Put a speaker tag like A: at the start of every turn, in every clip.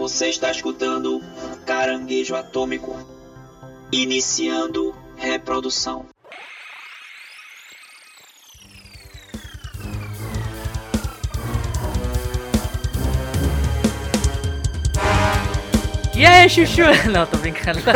A: Você está escutando Caranguejo Atômico. Iniciando reprodução.
B: E aí, Chuchu? Não, tô brincando.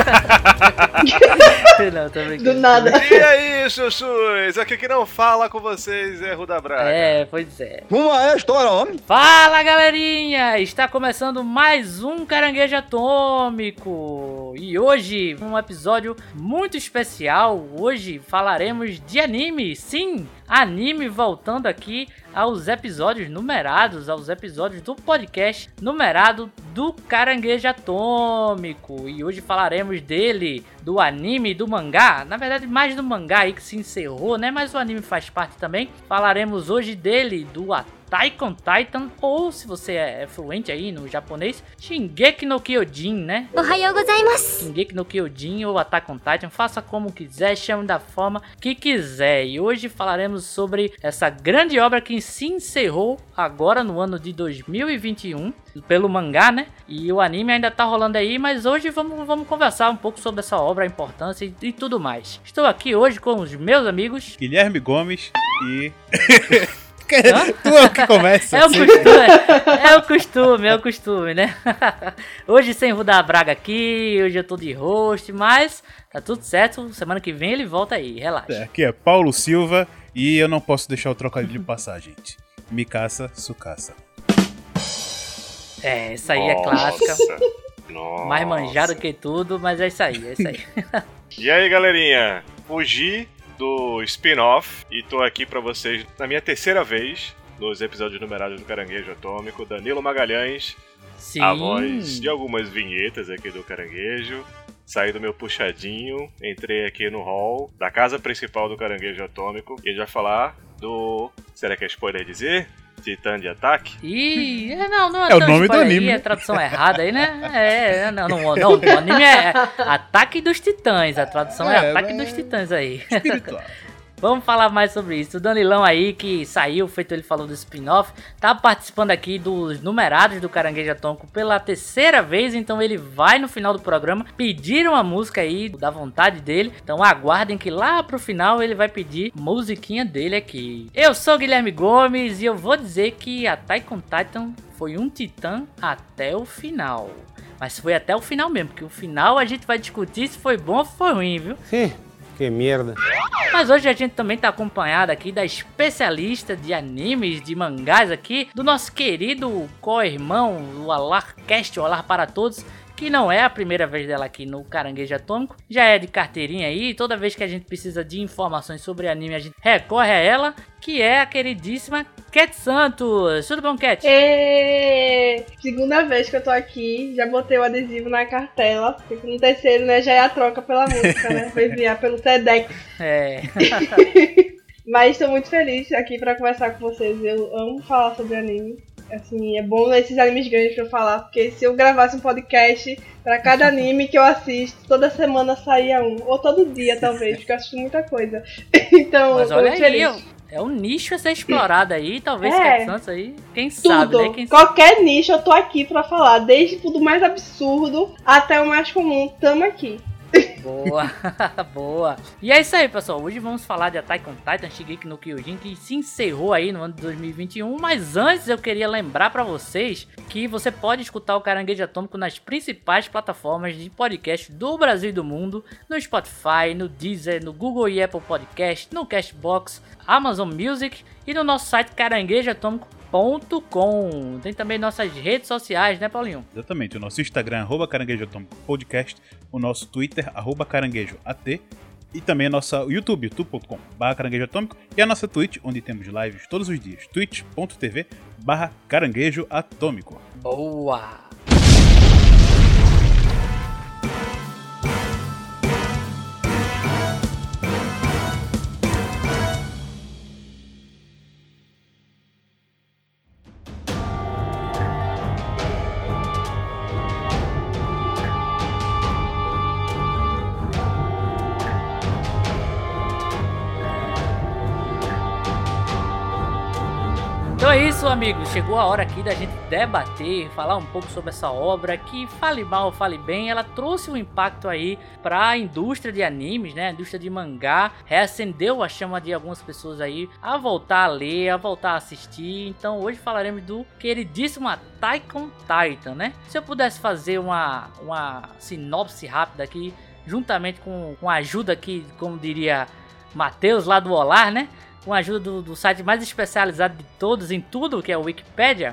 B: não, tô brincando.
C: Do nada.
D: E aí, chuchus? Aqui que não fala com vocês é Ruda Braga.
B: É, pois é.
E: Uma é a história, homem.
B: Fala, galerinha! Está começando mais um Caranguejo Atômico. E hoje, um episódio muito especial. Hoje falaremos de anime. Sim, anime voltando aqui aos episódios numerados, aos episódios do podcast numerado do Caranguejo Atômico. E hoje falaremos dele, do anime, do mangá. Na verdade, mais do mangá aí que se encerrou, né? Mas o anime faz parte também. Falaremos hoje dele, do Attack Taikon Titan, ou se você é fluente aí no japonês, Shingeki no Kyojin, né?
F: Ohayou gozaimasu!
B: Shingeki no Kyojin ou Attack on Titan, faça como quiser, chame da forma que quiser. E hoje falaremos sobre essa grande obra que se encerrou agora no ano de 2021 pelo mangá, né? E o anime ainda tá rolando aí, mas hoje vamos, vamos conversar um pouco sobre essa obra, a importância e, e tudo mais. Estou aqui hoje com os meus amigos
G: Guilherme Gomes e Tu é o que começa.
B: É o
G: assim.
B: costume, é o costume, é o costume, né? Hoje sem Rudar Braga aqui, hoje eu tô de host, mas tá tudo certo. Semana que vem ele volta aí, relaxa.
G: É, Aqui é Paulo Silva e eu não posso deixar o trocadilho passar, gente. Mikasa Sukasa.
B: É, isso aí é clássica.
D: Nossa.
B: Mais manjado que tudo, mas é isso aí, é isso aí.
D: E aí, galerinha? Fugi do spin-off e tô aqui pra vocês na minha terceira vez nos episódios numerados do Caranguejo Atômico. Danilo Magalhães,
B: Sim.
D: a voz de algumas vinhetas aqui do Caranguejo. Saí do meu puxadinho, entrei aqui no hall da casa principal do Caranguejo Atômico e vai falar do. Será que é spoiler dizer? Titã de ataque?
B: Ih, é, não, não
G: É o
B: tão
G: nome do
B: spoiler aí,
G: anime.
B: É tradução errada aí, né? É, não, não, não, o anime é Ataque dos Titãs, a tradução é,
G: É,
B: Ataque
G: mas-
B: dos Titãs aí.
G: Espiritual.
B: Vamos falar mais sobre isso. O Danilão aí, que saiu, feito ele falou do spin-off, tá participando aqui dos numerados do Caranguejo Atômico pela terceira vez, então ele vai no final do programa pedir uma música aí da vontade dele. Então aguardem que lá pro final ele vai pedir musiquinha dele aqui. Eu sou Guilherme Gomes e eu vou dizer que a Taikon Titan foi um titã até o final. Mas foi até o final mesmo, porque o final a gente vai discutir se foi bom ou foi ruim, viu?
E: Sim, que merda.
B: Mas hoje a gente também tá acompanhado aqui da especialista de animes, de mangás aqui, do nosso querido co-irmão, o Alarcast, o Alar para Todos, que não é a primeira vez dela aqui no Caranguejo Atômico, já é de carteirinha aí, toda vez que a gente precisa de informações sobre anime, a gente recorre a ela, que é a queridíssima Cat Santos. Tudo bom, Cat?
C: Ê, Segunda vez que eu tô aqui, já botei o adesivo na cartela. Porque no terceiro, né, já é a troca pela música, né? Vou enviar pelo TEDx.
B: É.
C: Mas tô muito feliz aqui pra conversar com vocês. Eu amo falar sobre anime. Assim, é bom esses animes grandes pra eu falar, porque se eu gravasse um podcast pra cada anime que eu assisto, toda semana saía um. Ou todo dia, talvez, porque eu assisto muita coisa. Então,
B: Mas olha
C: muito
B: aí,
C: feliz.
B: É um nicho a ser explorado aí, talvez
C: É.
B: Santos aí, quem sabe,
C: Tudo,
B: né? Quem sabe.
C: qualquer nicho eu tô aqui pra falar, desde o do mais absurdo até o mais comum, tamo aqui.
B: Boa, boa. E é isso aí, pessoal. Hoje vamos falar de Attack on Titan, Shigeki no Kyojin, que se encerrou aí no ano de 2021. Mas antes eu queria lembrar pra vocês que você pode escutar o Caranguejo Atômico nas principais plataformas de podcast do Brasil e do mundo, no Spotify, no Deezer, no Google e Apple Podcast, no Castbox, Amazon Music e no nosso site caranguejoatômico.com. Tem também nossas redes sociais, né, Paulinho?
G: Exatamente. O nosso Instagram, arroba Caranguejo Podcast. O nosso Twitter, arroba Caranguejo AT. E também a nossa YouTube, youtube.com barra Caranguejo Atômico. E a nossa Twitch, onde temos lives todos os dias. twitch.tv barra Caranguejo Atômico.
B: Boa! Isso, amigos. Chegou a hora aqui da gente debater, falar um pouco sobre essa obra que, fale mal, fale bem, ela trouxe um impacto aí para a indústria de animes, né? A indústria de mangá, reacendeu a chama de algumas pessoas aí a voltar a ler, a voltar a assistir. Então hoje falaremos do queridíssimo Attack on Titan, né? Se eu pudesse fazer uma, uma sinopse rápida aqui, juntamente com, com a ajuda aqui, como diria Matheus lá do Olar, né? Com a ajuda do, do site mais especializado de todos em tudo, que é o Wikipedia.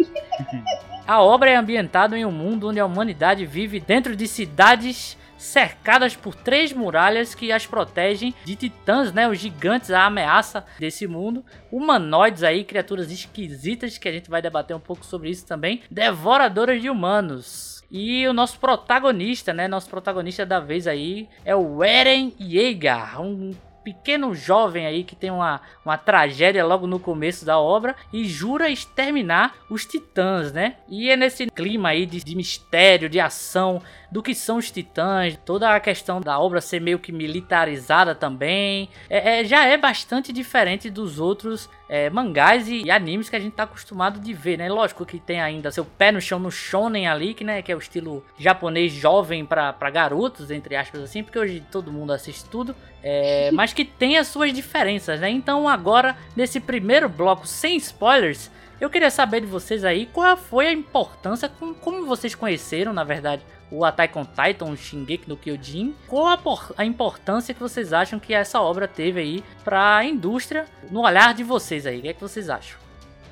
B: A obra é ambientada em um mundo onde a humanidade vive dentro de cidades cercadas por três muralhas que as protegem de titãs, né? Os gigantes, a ameaça desse mundo. Humanoides aí, criaturas esquisitas, que a gente vai debater um pouco sobre isso também. Devoradoras de humanos. E o nosso protagonista, né? Nosso protagonista da vez aí é o Eren Yeager, um pequeno jovem aí que tem uma, uma tragédia logo no começo da obra e jura exterminar os titãs, né? E é nesse clima aí de, de mistério, de ação, do que são os titãs, toda a questão da obra ser meio que militarizada também, é, é já é bastante diferente dos outros é, mangás e, e, animes que a gente tá acostumado de ver, né? Lógico que tem ainda seu pé no chão no shonen ali, que, né, que é o estilo japonês jovem para garotos, entre aspas assim, porque hoje todo mundo assiste tudo, é, mas que tem as suas diferenças, né? Então agora, nesse primeiro bloco sem spoilers, eu queria saber de vocês aí qual foi a importância, como, como vocês conheceram, na verdade, o Attack on Titan, o Shingeki no Kyojin. Qual a, a, importância que vocês acham que essa obra teve aí para a indústria, no olhar de vocês aí? O que, é que vocês acham?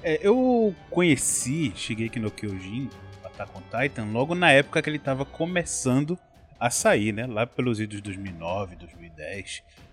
G: É, eu conheci Shingeki no Kyojin, Attack on Titan, logo na época que ele estava começando a sair, né? Lá pelos idos de 2009, 2010.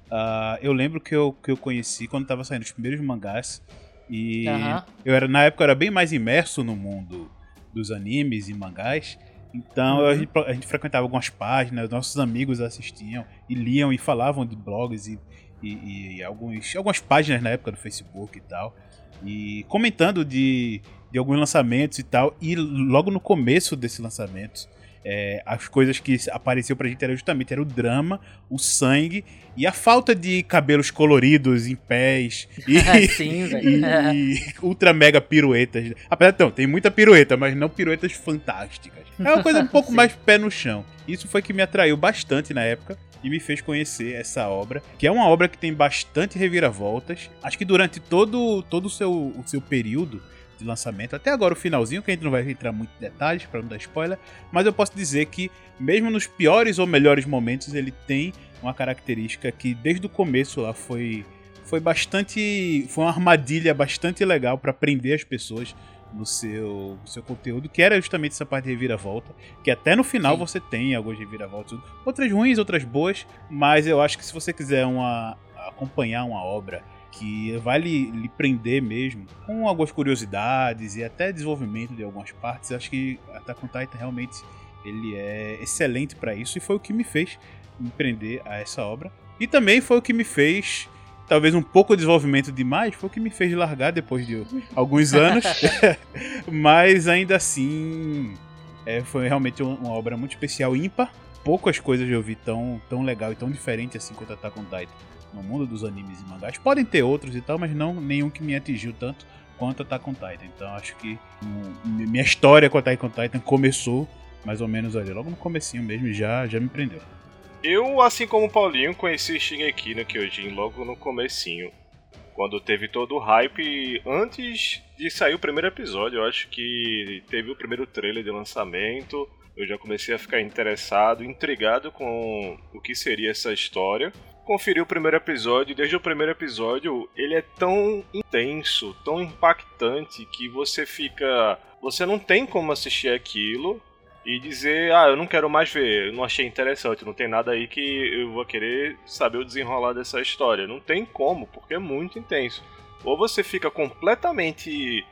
G: Uh, eu lembro que eu, que eu conheci quando estava saindo os primeiros mangás e uhum. eu era na época eu era bem mais imerso no mundo dos animes e mangás. Então uhum. a, gente, a, gente, frequentava algumas páginas, nossos amigos assistiam e liam e falavam de blogs e, e, e alguns, algumas páginas na época do Facebook e tal. E comentando de, de alguns lançamentos e tal. E logo no começo desses lançamentos, é, as coisas que apareceu pra gente era justamente era o drama, o sangue e a falta de cabelos coloridos em pés e,
B: Sim,
G: e, e ultra mega piruetas. Apesar de não, tem muita pirueta, mas não piruetas fantásticas. É uma coisa um pouco mais pé no chão. Isso foi que me atraiu bastante na época e me fez conhecer essa obra, que é uma obra que tem bastante reviravoltas. Acho que durante todo, todo o, seu, o seu período de lançamento, até agora o finalzinho, que a gente não vai entrar muito em detalhes para não dar spoiler, mas eu posso dizer que, mesmo nos piores ou melhores momentos, ele tem uma característica que desde o começo lá foi, foi bastante. Foi uma armadilha bastante legal para prender as pessoas no seu, no seu conteúdo, que era justamente essa parte de reviravolta, que até no final Sim. você tem algumas reviravoltas, outras ruins, outras boas, mas eu acho que se você quiser uma, acompanhar uma obra que vai lhe, lhe, prender mesmo, com algumas curiosidades e até desenvolvimento de algumas partes. Acho que Attack on Titan realmente ele é excelente para isso e foi o que me fez me prender a essa obra. E também foi o que me fez, talvez um pouco de desenvolvimento demais, foi o que me fez largar depois de alguns anos. Mas ainda assim, é, foi realmente uma obra muito especial, ímpar. Poucas coisas eu vi tão, tão legal e tão diferente assim quanto Attack on Titan no mundo dos animes e mangás. Podem ter outros e tal, mas não nenhum que me atingiu tanto quanto Attack on Titan. Então acho que um, minha história com Attack on Titan começou mais ou menos ali, logo no comecinho mesmo, já já me prendeu.
D: Eu, assim como o Paulinho, conheci Shingeki no Kyojin logo no comecinho. Quando teve todo o hype antes de sair o primeiro episódio, eu acho que teve o primeiro trailer de lançamento. Eu já comecei a ficar interessado, intrigado com o que seria essa história conferiu o primeiro episódio, desde o primeiro episódio, ele é tão intenso, tão impactante que você fica, você não tem como assistir aquilo e dizer, ah, eu não quero mais ver, eu não achei interessante, não tem nada aí que eu vou querer saber o desenrolar dessa história. Não tem como, porque é muito intenso. Ou você fica completamente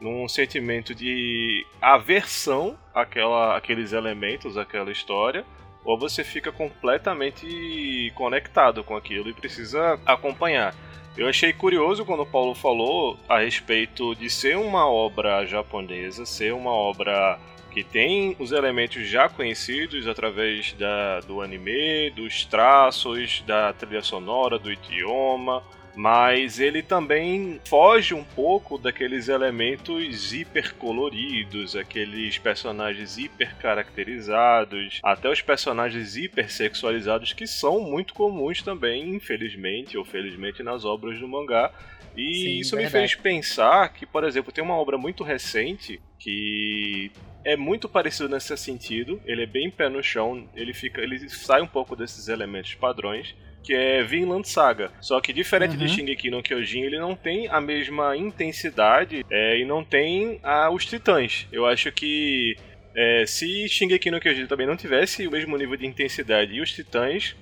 D: num sentimento de aversão àquela, àqueles elementos, àquela história, ou você fica completamente conectado com aquilo e precisa acompanhar. Eu achei curioso quando o Paulo falou a respeito de ser uma obra japonesa, ser uma obra que tem os elementos já conhecidos através da, do anime, dos traços, da trilha sonora, do idioma, mas ele também foge um pouco daqueles elementos hipercoloridos, aqueles personagens hipercaracterizados, até os personagens hipersexualizados que são muito comuns também, infelizmente ou felizmente, nas obras do mangá. E
B: Sim,
D: isso
B: verdade.
D: me fez pensar que, por exemplo, tem uma obra muito recente que é muito parecido nesse sentido. Ele é bem pé no chão, ele fica, ele sai um pouco desses elementos padrões. Que é Vinland Saga. Só que diferente
B: Uhum.
D: de Shingeki no Kyojin, ele não tem a mesma intensidade é, e não tem ah, os titãs. Eu acho que é, se Shingeki no Kyojin também não tivesse o mesmo nível de intensidade e os titãs,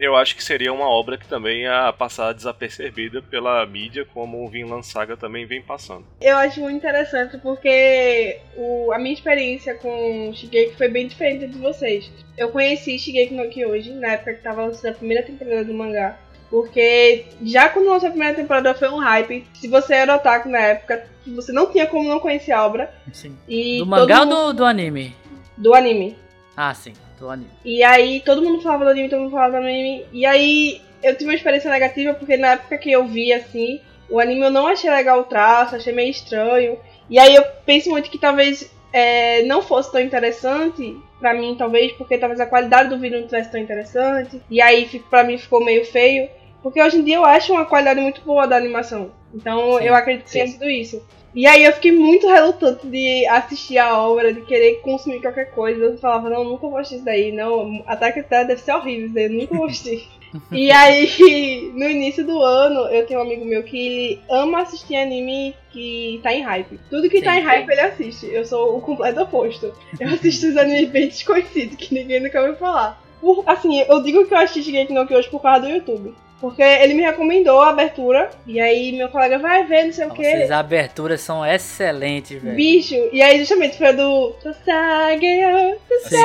D: eu acho que seria uma obra que também ia passar desapercebida pela mídia, como o Vinland Saga também vem passando.
C: Eu acho muito interessante porque o, a minha experiência com Shigeki foi bem diferente de vocês. Eu conheci Shigeki no Kyojin na época que tava lançando a primeira temporada do mangá. Porque já quando lançou a primeira temporada foi um hype. Se você era otaku na época, você não tinha como não conhecer a obra.
B: Sim.
C: E
B: Do mangá ou
C: mundo-
B: do, do anime?
C: do anime.
B: Ah, sim, do anime.
C: E aí todo mundo falava do anime, todo mundo falava do anime. E aí eu tive uma experiência negativa porque na época que eu vi assim, o anime eu não achei legal o traço, achei meio estranho. E aí eu penso muito que talvez é, não fosse tão interessante pra mim, talvez, porque talvez a qualidade do vídeo não tivesse tão interessante. E aí pra mim ficou meio feio. Porque hoje em dia eu acho uma qualidade muito boa da animação. Então
B: Sim,
C: eu acredito que
D: sim.
C: tenha sido isso. E aí eu fiquei muito relutante de assistir a obra, de querer consumir qualquer coisa. Eu falava, não, nunca vou assistir isso daí, não. Ataque Titan deve ser horrível isso daí, eu nunca vou assistir. e aí, no início do ano, eu tenho um amigo meu que ama assistir anime que tá em hype. Tudo que tá
B: Sim,
C: em hype ele assiste. Eu sou o completo oposto. Eu assisto os animes bem desconhecidos, que ninguém nunca ouviu falar. Por- assim, eu digo que eu assisti Shigeki no Kyojin por causa do YouTube. Porque ele me recomendou a abertura, e aí meu colega vai ver, não sei o que.
B: Nossa, as aberturas são excelentes, velho.
C: Bicho, e aí justamente foi a do Sasageyo.
B: Sim.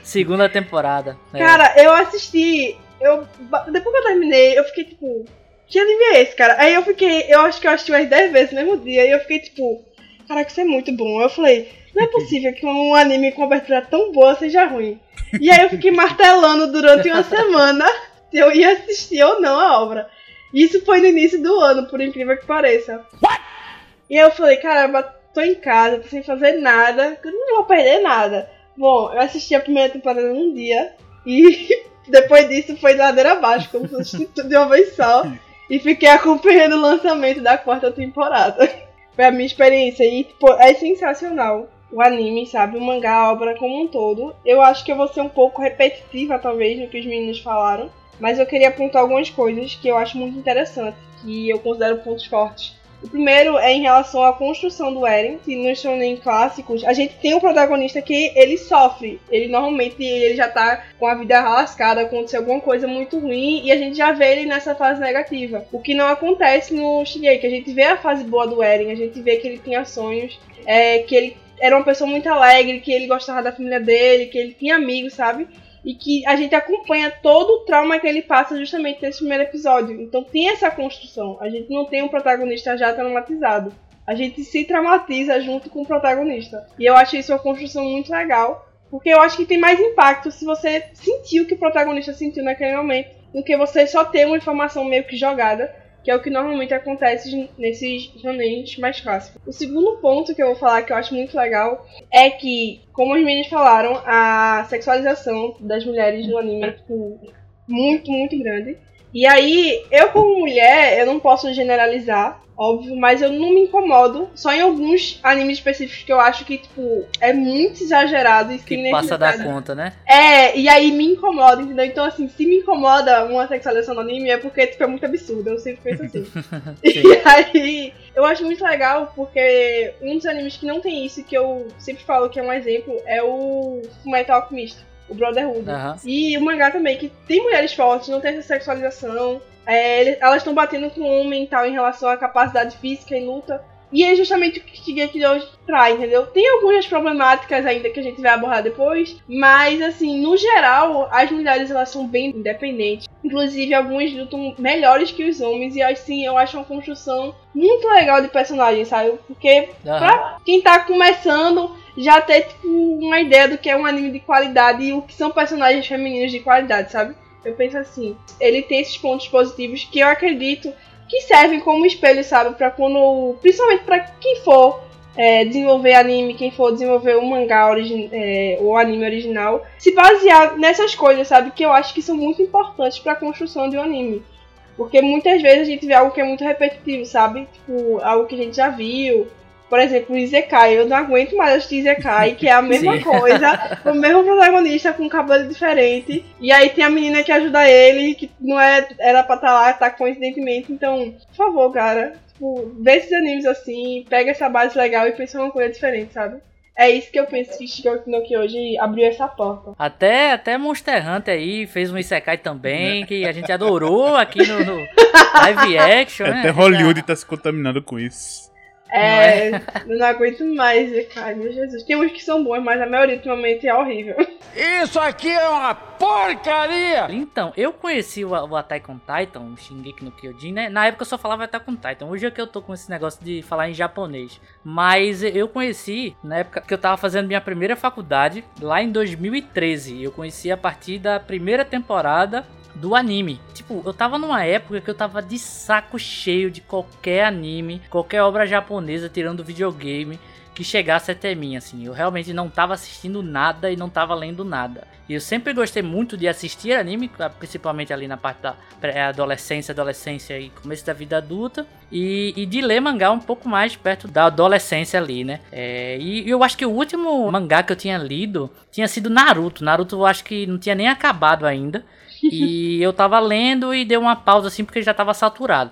B: Segunda temporada. É.
C: Cara, eu assisti, eu depois que eu terminei, eu fiquei tipo, que anime é esse, cara? Aí eu fiquei, eu acho que eu assisti umas 10 vezes no mesmo dia, e eu fiquei tipo, caraca, isso é muito bom. Eu falei, não é possível que um anime com abertura tão boa seja ruim. E aí eu fiquei martelando durante uma semana se eu ia assistir ou não a obra. Isso foi no início do ano, por incrível que pareça. E aí eu falei, caramba, tô em casa, tô sem fazer nada, eu não vou perder nada. Bom, eu assisti a primeira temporada num dia e depois disso foi ladeira abaixo, como se assisti tudo de uma vez só. E fiquei acompanhando o lançamento da quarta temporada. Foi a minha experiência e, tipo, é sensacional o anime, sabe? O mangá, a obra como um todo. Eu acho que eu vou ser um pouco repetitiva, talvez, no que os meninos falaram. Mas eu queria apontar algumas coisas que eu acho muito interessantes, que eu considero pontos fortes. O primeiro é em relação à construção do Eren, que nos shonen clássicos, a gente tem um protagonista que ele sofre. Ele normalmente ele já tá com a vida lascada, aconteceu alguma coisa muito ruim e a gente já vê ele nessa fase negativa. O que não acontece no Shigeki, a gente vê a fase boa do Eren, a gente vê que ele tinha sonhos, é, que ele era uma pessoa muito alegre, que ele gostava da família dele, que ele tinha amigos, sabe? E que a gente acompanha todo o trauma que ele passa justamente nesse primeiro episódio. Então tem essa construção. A gente não tem um protagonista já traumatizado. A gente se traumatiza junto com o protagonista. E eu acho isso uma construção muito legal. Porque eu acho que tem mais impacto se você sentiu o que o protagonista sentiu naquele momento, do que você só ter uma informação meio que jogada, que é o que normalmente acontece nesses shonens mais clássicos. O segundo ponto que eu vou falar que eu acho muito legal é que, como os meninos falaram, a sexualização das mulheres no anime é tipo, muito, muito grande. E aí, eu como mulher, eu não posso generalizar, óbvio, mas eu não me incomodo. Só em alguns animes específicos que eu acho que, tipo, é muito exagerado e
B: Que passa da conta, né?
C: É, e aí me incomoda, entendeu? Então, assim, se me incomoda uma sexualização no anime é porque, tipo, é muito absurdo. Eu sempre penso assim. e aí, eu acho muito legal porque um dos animes que não tem isso, que eu sempre falo que é um exemplo, é o Fullmetal Alchemist, o Brotherhood.
B: Aham.
C: E o mangá também, que tem mulheres fortes, não tem essa sexualização. É, elas estão batendo com o homem e tal em relação à capacidade física e luta. E é justamente o que Shigeki hoje traz, entendeu? Tem algumas problemáticas ainda que a gente vai abordar depois, mas assim, no geral, as mulheres elas são bem independentes. Inclusive, algumas lutam melhores que os homens, e assim, eu acho uma construção muito legal de personagem, sabe? Porque
B: Aham.
C: pra quem tá começando já ter tipo, uma ideia do que é um anime de qualidade e o que são personagens femininos de qualidade, sabe? Eu penso assim, ele tem esses pontos positivos que eu acredito que servem como espelho, sabe, para quando, principalmente para quem for é, desenvolver anime, quem for desenvolver um mangá é, ou anime original, se basear nessas coisas, sabe, que eu acho que são muito importantes para a construção de um anime. Porque muitas vezes a gente vê algo que é muito repetitivo, sabe? Tipo, algo que a gente já viu, por exemplo, o Izekai, eu não aguento mais assistir Izekai, que é a mesma coisa, o mesmo protagonista com um cabelo diferente. E aí tem a menina que ajuda ele, que não é, era pra estar tá lá, tá coincidentemente. Então, por favor, cara, tipo, vê esses animes assim, pega essa base legal e pensa uma coisa diferente, sabe? É isso que eu penso que Shigeki no hoje abriu essa porta.
B: Até, até Monster Hunter aí fez um Isekai também, que a gente adorou aqui no, no live action, né?
G: Até Hollywood tá se contaminando com isso.
C: É, não, é? não aguento mais, cara, meu Jesus. Tem uns que são bons, mas a maioria ultimamente é horrível.
E: Isso aqui é uma porcaria!
B: Então, eu conheci o, o Attack on Titan, o Shingeki no Kyojin, né? Na época eu só falava Attack on Titan. Hoje é que eu tô com esse negócio de falar em japonês. Mas eu conheci na época que eu tava fazendo minha primeira faculdade, lá em 2013. Eu conheci a partir da primeira temporada do anime. Tipo, eu tava numa época que eu tava de saco cheio de qualquer anime, qualquer obra japonesa tirando videogame que chegasse até mim, assim. Eu realmente não tava assistindo nada e não tava lendo nada. E eu sempre gostei muito de assistir anime, principalmente ali na parte da pré-adolescência, adolescência e começo da vida adulta. E, e, de ler mangá um pouco mais perto da adolescência ali, né? É, e eu acho que o último mangá que eu tinha lido tinha sido Naruto. Naruto eu acho que não tinha nem acabado ainda. E eu tava lendo e deu uma pausa assim porque já tava saturado.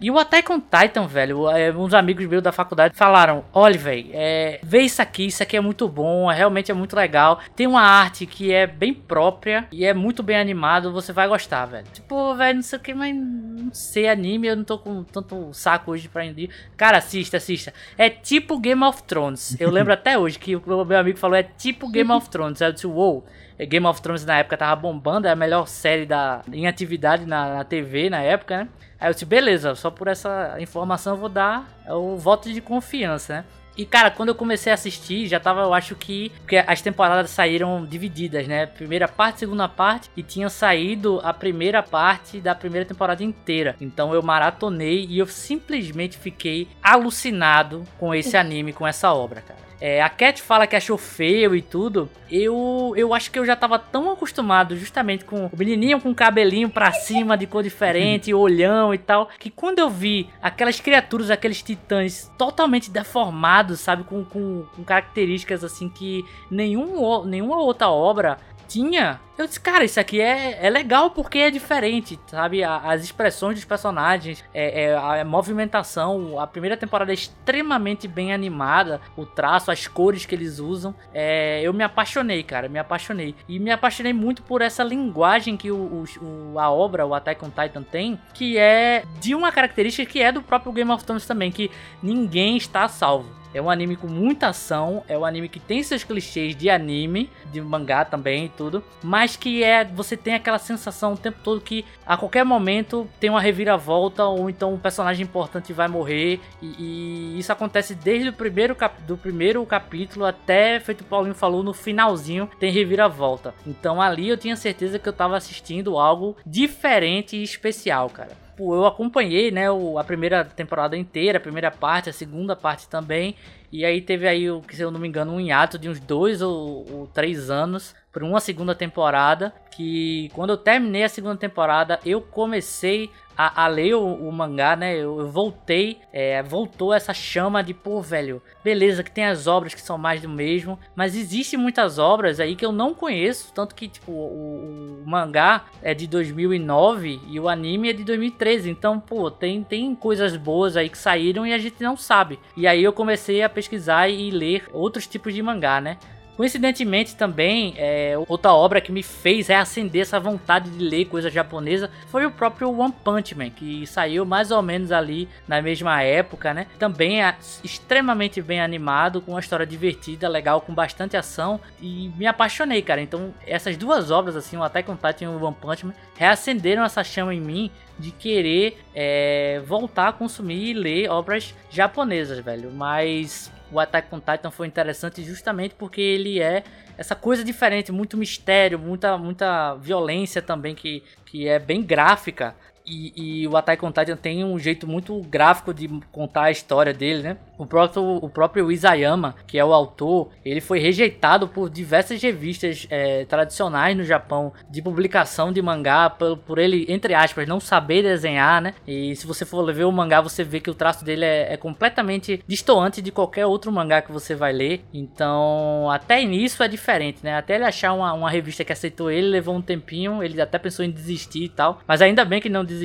B: E o Attack on Titan, velho, é, uns amigos meus da faculdade falaram: olha, velho, é, vê isso aqui, isso aqui é muito bom, é, realmente é muito legal. Tem uma arte que é bem própria e é muito bem animado, você vai gostar, velho. Tipo, velho, não sei o que, mas não sei anime, eu não tô com tanto saco hoje pra ir. Cara, assista, assista. É tipo Game of Thrones. Eu lembro até hoje que o meu amigo falou: é tipo Game of Thrones. Eu disse: uou. Wow. Game of Thrones na época tava bombando, é a melhor série da, em atividade na, na TV na época, né? Aí eu disse, beleza, só por essa informação eu vou dar o voto de confiança, né? E cara, quando eu comecei a assistir, já tava, eu acho que. Porque as temporadas saíram divididas, né? Primeira parte, segunda parte. E tinha saído a primeira parte da primeira temporada inteira. Então eu maratonei e eu simplesmente fiquei alucinado com esse anime, com essa obra, cara. É, a Cat fala que achou feio e tudo. Eu, eu acho que eu já tava tão acostumado justamente com o menininho com cabelinho pra cima, de cor diferente, olhão e tal, que quando eu vi aquelas criaturas, aqueles titãs totalmente deformados, sabe, com, com, com características assim que nenhum, nenhuma outra obra tinha, eu disse, cara, isso aqui é, é legal porque é diferente, sabe? as expressões dos personagens, é, é, a movimentação, a primeira temporada é extremamente bem animada, o traço, as cores que eles usam. É, eu me apaixonei, cara, me apaixonei. E me apaixonei muito por essa linguagem que o, o, a obra, o Attack on Titan, tem, que é de uma característica que é do próprio Game of Thrones também, que ninguém está salvo. É um anime com muita ação, é um anime que tem seus clichês de anime, de mangá também e tudo, mas que é você tem aquela sensação o tempo todo que a qualquer momento tem uma reviravolta ou então um personagem importante vai morrer e, e isso acontece desde o primeiro cap, do primeiro capítulo até feito o Paulinho falou no finalzinho tem reviravolta. Então ali eu tinha certeza que eu estava assistindo algo diferente e especial, cara tipo, eu acompanhei, né, o, a primeira temporada inteira, a primeira parte, a segunda parte também. E aí teve aí, se eu não me engano, um hiato de uns dois ou, ou três anos por uma segunda temporada. Que quando eu terminei a segunda temporada, eu comecei a, a ler o, o, mangá, né? Eu, eu voltei, é, voltou essa chama de, pô, velho, beleza, que tem as obras que são mais do mesmo, mas existem muitas obras aí que eu não conheço, tanto que, tipo, o, o mangá é de 2009 e o anime é de 2013, então, pô, tem, tem coisas boas aí que saíram e a gente não sabe. E aí eu comecei a pesquisar e ler outros tipos de mangá, né? Coincidentemente também, é, outra obra que me fez reacender essa vontade de ler coisa japonesa foi o próprio One Punch Man, que saiu mais ou menos ali na mesma época, né? Também é extremamente bem animado, com uma história divertida, legal, com bastante ação e me apaixonei, cara. Então, essas duas obras, assim, o Attack on Titan e o One Punch Man, reacenderam essa chama em mim de querer é, voltar a consumir e ler obras japonesas, velho. Mas o Attack on Titan foi interessante justamente porque ele é essa coisa diferente, muito mistério, muita, muita violência também que, que é bem gráfica. E, e, o Attack on Titan tem um jeito muito gráfico de contar a história dele, né? O próprio, o próprio Isayama, que é o autor, ele foi rejeitado por diversas revistas é, tradicionais no Japão de publicação de mangá, por, por, ele, entre aspas, não saber desenhar, né? E se você for ver o mangá, você vê que o traço dele é, é completamente distoante de qualquer outro mangá que você vai ler. Então, até nisso é diferente, né? Até ele achar uma, uma revista que aceitou ele, levou um tempinho, ele até pensou em desistir e tal. Mas ainda bem que não desistiu.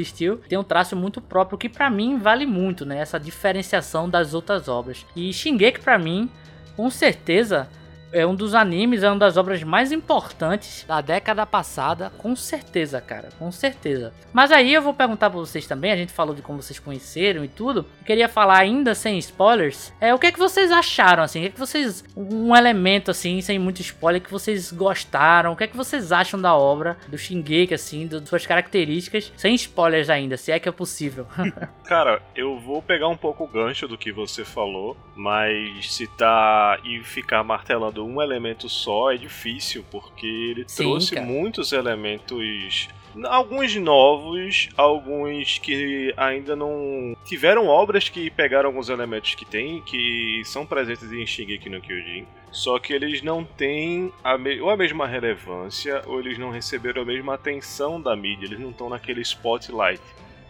B: Tem um traço muito próprio que para mim vale muito, né? Essa diferenciação das outras obras. E Shingeki para mim, com certeza, é um dos animes, é uma das obras mais importantes da década passada, com certeza, cara, com certeza. Mas aí eu vou perguntar para vocês também, a gente falou de como vocês conheceram e tudo. Eu queria falar ainda sem spoilers, é o que é que vocês acharam assim? O que é que vocês um elemento assim, sem muito spoiler que vocês gostaram? O que é que vocês acham da obra do Shingeki assim, de suas características, sem spoilers ainda, se é que é possível.
D: cara, eu vou pegar um pouco o gancho do que você falou, mas citar e ficar martelando um elemento só é difícil, porque ele Sim, trouxe cara. muitos elementos alguns novos, alguns que ainda não tiveram obras que pegaram alguns elementos que tem, que são presentes em Shingeki no Kyojin, só que eles não têm a me ou a mesma relevância ou eles não receberam a mesma atenção da mídia, eles não estão naquele spotlight.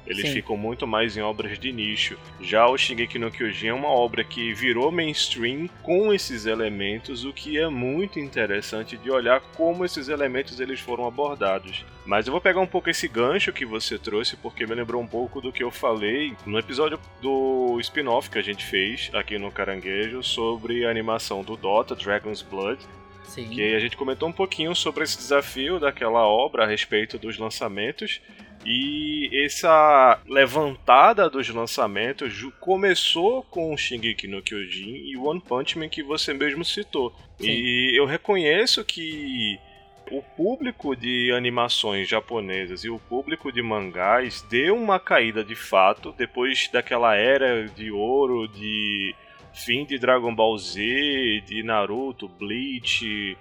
D: Eles Sim. ficam muito mais em obras de nicho. Já o Shingeki no Kyojin é uma obra que virou mainstream com esses elementos, o que é muito interessante de olhar como esses elementos eles foram abordados. Mas eu vou pegar um pouco esse gancho que você trouxe, porque me lembrou um pouco do que eu falei no episódio do spin-off que a gente fez aqui no Caranguejo sobre a animação do Dota, Dragon's Blood, Sim. Que a gente comentou um pouquinho sobre esse desafio daquela obra a respeito dos lançamentos. E essa levantada dos lançamentos começou com o Shingeki no Kyojin e One Punch Man que você mesmo citou. Sim. E eu reconheço que o público de animações japonesas e o público de mangás deu uma caída de fato depois daquela era de ouro de fim de Dragon Ball Z, de Naruto, Bleach,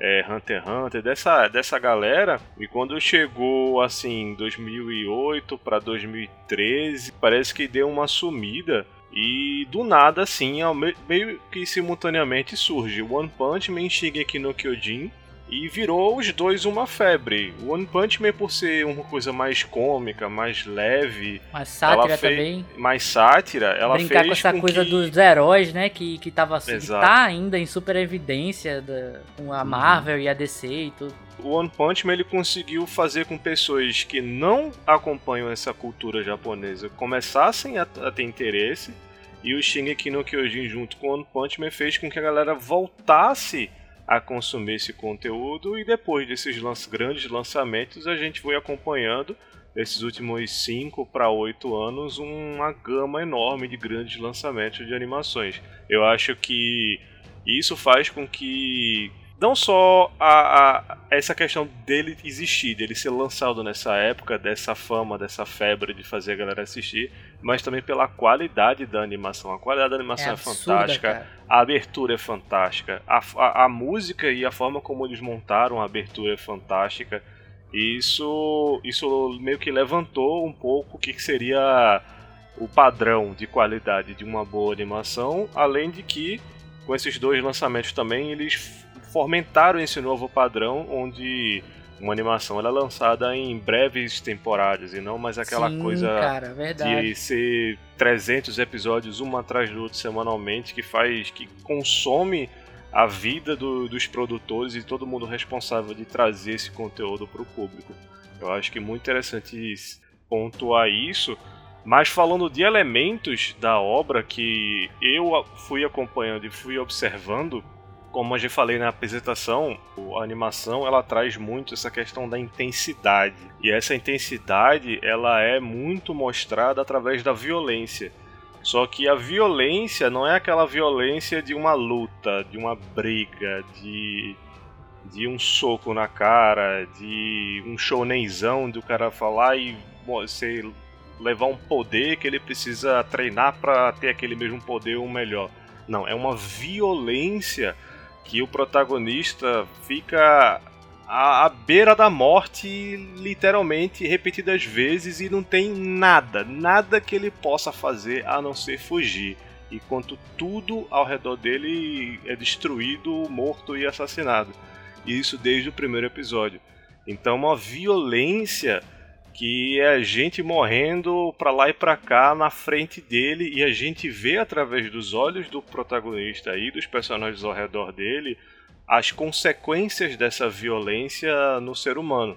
D: é, Hunter x Hunter, dessa, dessa galera. E quando chegou assim 2008 para 2013, parece que deu uma sumida. E do nada, assim, meio que simultaneamente surge One Punch Man, Shingeki no Kyojin e virou os dois uma febre. O One Punch Man, por ser uma coisa mais cômica, mais leve.
B: Mais sátira
D: fez,
B: também.
D: Mais sátira, ela
B: Brincar
D: fez.
B: com essa
D: com
B: coisa
D: que...
B: dos heróis, né? Que, que tava que tá ainda em super evidência da, com a uhum. Marvel uhum. e a DC e tudo.
D: O One Punch Man ele conseguiu fazer com pessoas que não acompanham essa cultura japonesa começassem a, a ter interesse. E o Shingeki no Kyojin junto com o One Punch Man fez com que a galera voltasse a consumir esse conteúdo e depois desses grandes lançamentos a gente foi acompanhando esses últimos 5 para 8 anos uma gama enorme de grandes lançamentos de animações. Eu acho que isso faz com que não só a, a, essa questão dele existir, dele ser lançado nessa época, dessa fama, dessa febre de fazer a galera assistir, mas também pela qualidade da animação. A qualidade da animação é, é absurda, fantástica, cara. a abertura é fantástica, a, a, a, música e a forma como eles montaram a abertura é fantástica. E isso, isso meio que levantou um pouco o que seria o padrão de qualidade de uma boa animação, além de que com esses dois lançamentos também eles fomentaram esse novo padrão onde uma animação ela é lançada em breves temporadas e não mais aquela
B: Sim,
D: coisa
B: cara,
D: de ser 300 episódios um atrás do outro semanalmente que faz que consome a vida do, dos produtores e todo mundo responsável de trazer esse conteúdo para o público. Eu acho que é muito interessante pontuar isso. Mas falando de elementos da obra que eu fui acompanhando e fui observando, como eu já falei na apresentação, a animação ela traz muito essa questão da intensidade. E essa intensidade ela é muito mostrada através da violência. Só que a violência não é aquela violência de uma luta, de uma briga, de, de um soco na cara, de um shonenzão do cara falar e você levar um poder que ele precisa treinar para ter aquele mesmo poder ou melhor Não, é uma violência que o protagonista fica à, à beira da morte, literalmente, repetidas vezes, e não tem nada, nada que ele possa fazer a não ser fugir. Enquanto tudo ao redor dele é destruído, morto e assassinado. E isso desde o primeiro episódio. Então, uma violência que é a gente morrendo para lá e para cá na frente dele e a gente vê através dos olhos do protagonista e dos personagens ao redor dele as consequências dessa violência no ser humano.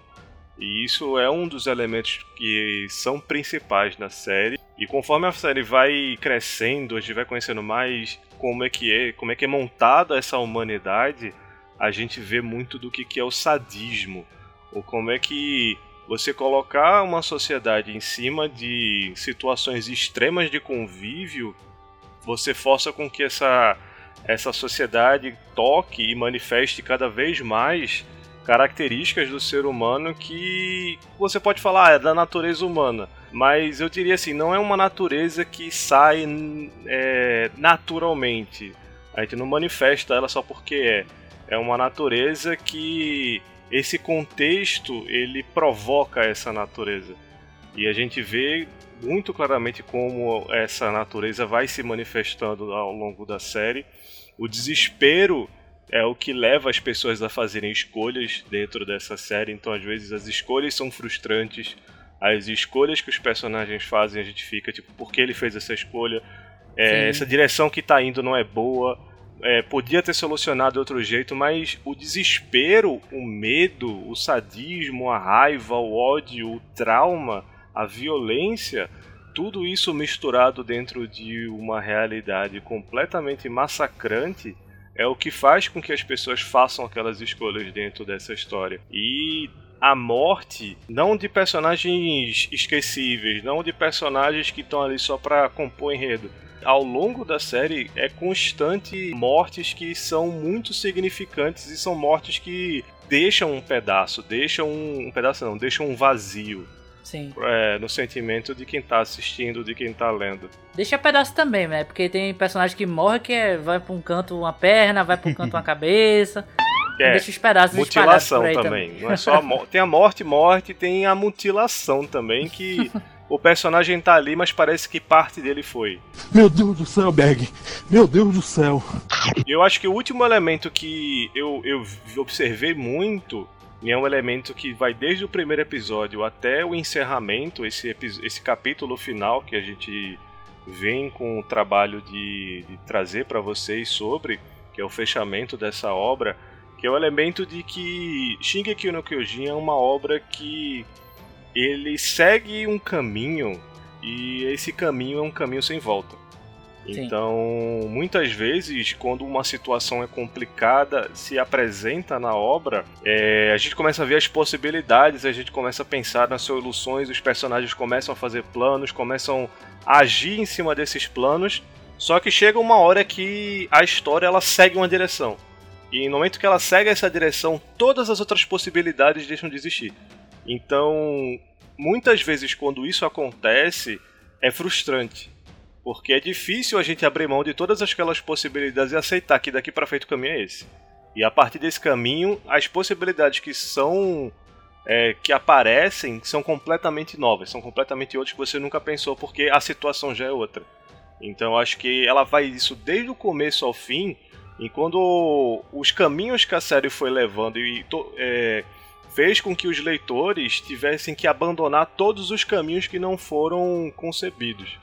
D: E isso é um dos elementos que são principais na série. E conforme a série vai crescendo, a gente vai conhecendo mais como é que é, como é que é montada essa humanidade, a gente vê muito do que, que é o sadismo, ou como é que você colocar uma sociedade em cima de situações extremas de convívio, você força com que essa, essa sociedade toque e manifeste cada vez mais características do ser humano que você pode falar ah, é da natureza humana, mas eu diria assim, não é uma natureza que sai é, naturalmente. A gente não manifesta ela só porque é. É uma natureza que esse contexto ele provoca essa natureza. E a gente vê muito claramente como essa natureza vai se manifestando ao longo da série. O desespero é o que leva as pessoas a fazerem escolhas dentro dessa série, então às vezes as escolhas são frustrantes. As escolhas que os personagens fazem, a gente fica tipo, por que ele fez essa escolha? É, essa direção que está indo não é boa é, podia ter solucionado de outro jeito, mas o desespero, o medo, o sadismo, a raiva, o ódio, o trauma, a violência, tudo isso misturado dentro de uma realidade completamente massacrante é o que faz com que as pessoas façam aquelas escolhas dentro dessa história. E a morte, não de personagens esquecíveis, não de personagens que estão ali só para compor enredo, ao longo da série é constante mortes que são muito significantes e são mortes que deixam um pedaço, deixam um, um pedaço não, deixam um vazio.
B: Sim.
D: É, no sentimento de quem tá assistindo, de quem tá lendo.
B: Deixa pedaço também, né? Porque tem personagem que morre que é, vai pra um canto uma perna, vai pra um canto uma cabeça.
D: É,
B: deixa os pedaços
D: mutilação
B: também.
D: também. Não é só a morte. Tem a morte, morte, tem a mutilação também, que o personagem tá ali, mas parece que parte dele foi.
F: Meu Deus do céu, Berg! Meu Deus do céu!
D: Eu acho que o último elemento que eu, eu observei muito e é um elemento que vai desde o primeiro episódio até o encerramento, esse, esse capítulo final que a gente vem com o trabalho de, de trazer para vocês sobre, que é o fechamento dessa obra, que é o elemento de que Shingeki no Kyojin é uma obra que ele segue um caminho e esse caminho é um caminho sem volta. Sim. Então, muitas vezes, quando uma situação é complicada, se apresenta na obra, é, a gente começa a ver as possibilidades, a gente começa a pensar nas soluções, os personagens começam a fazer planos, começam a agir em cima desses planos. Só que chega uma hora que a história ela segue uma direção. E no momento que ela segue essa direção, todas as outras possibilidades deixam de existir. Então, muitas vezes quando isso acontece, é frustrante. Porque é difícil a gente abrir mão de todas aquelas possibilidades e aceitar que daqui para frente o caminho é esse. E a partir desse caminho, as possibilidades que são é, que aparecem são completamente novas, são completamente outras que você nunca pensou, porque a situação já é outra. Então acho que ela vai isso desde o começo ao fim, e quando os caminhos que a série foi levando e é, fez com que os leitores tivessem que abandonar todos os caminhos que não foram concebidos.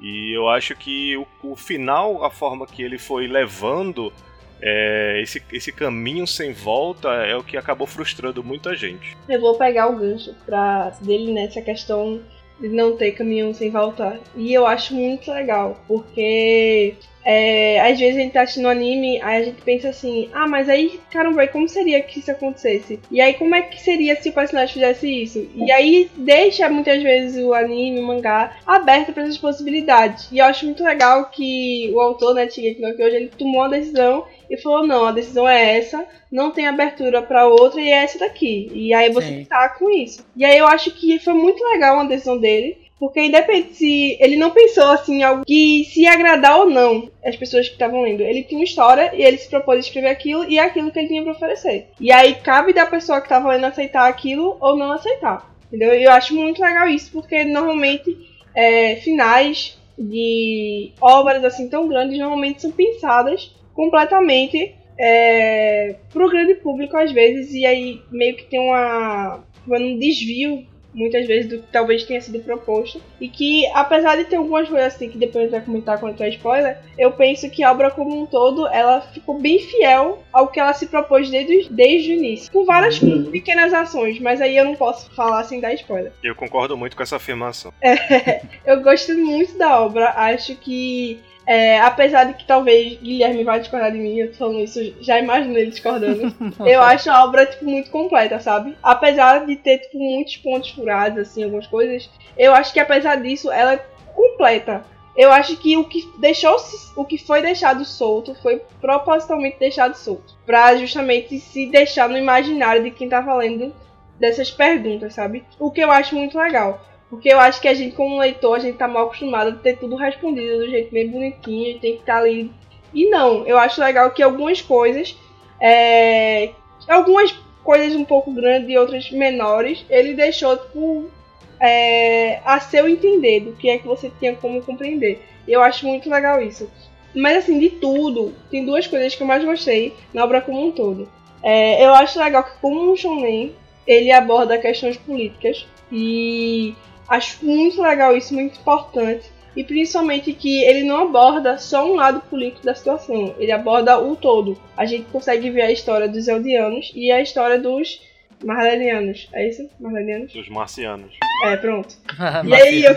D: E eu acho que o, o final, a forma que ele foi levando é, esse, esse caminho sem volta é o que acabou frustrando muita gente.
C: Eu vou pegar o gancho pra, dele nessa questão de não ter caminho sem voltar. E eu acho muito legal, porque é, às vezes a gente tá assistindo anime, aí a gente pensa assim, ah, mas aí, caramba, como seria que isso acontecesse? E aí como é que seria se o personagem fizesse isso? E aí deixa muitas vezes o anime, o mangá, aberto para essas possibilidades. E eu acho muito legal que o autor, né, Shigeki no Kyojin, ele tomou uma decisão e falou, não, a decisão é essa, não tem abertura para outra e é essa daqui. E aí você Sim. tá com isso. E aí eu acho que foi muito legal a decisão dele, Porque independente se ele não pensou assim algo que se agradar ou não as pessoas que estavam lendo. Ele tinha uma história e ele se propôs a escrever aquilo e é aquilo que ele tinha para oferecer. E aí cabe da pessoa que estava lendo aceitar aquilo ou não aceitar. Entendeu? E eu acho muito legal isso, porque normalmente é, finais de obras assim tão grandes normalmente são pensadas completamente é, pro grande público às vezes e aí meio que tem uma um desvio muitas vezes do que talvez tenha sido proposto. E que, apesar de ter algumas coisas assim que depois a gente vai comentar quando é spoiler, eu penso que a obra como um todo ela ficou bem fiel ao que ela se propôs desde, desde o início. Com várias uhum. pequenas ações, mas aí eu não posso falar sem dar spoiler.
D: Eu concordo muito com essa afirmação.
C: É, eu gosto muito da obra, acho que é, apesar de que talvez Guilherme vai discordar de mim, eu tô falando isso, já imagino ele discordando. eu acho a obra, tipo, muito completa, sabe? Apesar de ter, tipo, muitos pontos furados, assim, algumas coisas, eu acho que apesar disso, ela é completa. Eu acho que o que deixou o que foi deixado solto foi propositalmente deixado solto. Pra justamente se deixar no imaginário de quem tá falando dessas perguntas, sabe? O que eu acho muito legal. Porque eu acho que a gente, como leitor, a gente tá mal acostumado a ter tudo respondido do jeito bem bonitinho, tem que estar tá ali. E não, eu acho legal que algumas coisas, é, algumas coisas um pouco grandes e outras menores, ele deixou, tipo, é, a seu entender do que é que você tinha como compreender. Eu acho muito legal isso. Mas assim, de tudo, tem duas coisas que eu mais gostei na obra como um todo. É, eu acho legal que como um shonen, ele aborda questões políticas e Acho muito legal isso, muito importante. E principalmente que ele não aborda só um lado político da situação, ele aborda o todo. A gente consegue ver a história dos Eldianos e a história dos Marlenianos. É isso? Marlenianos?
D: Dos Marcianos.
C: É, pronto. e aí eu,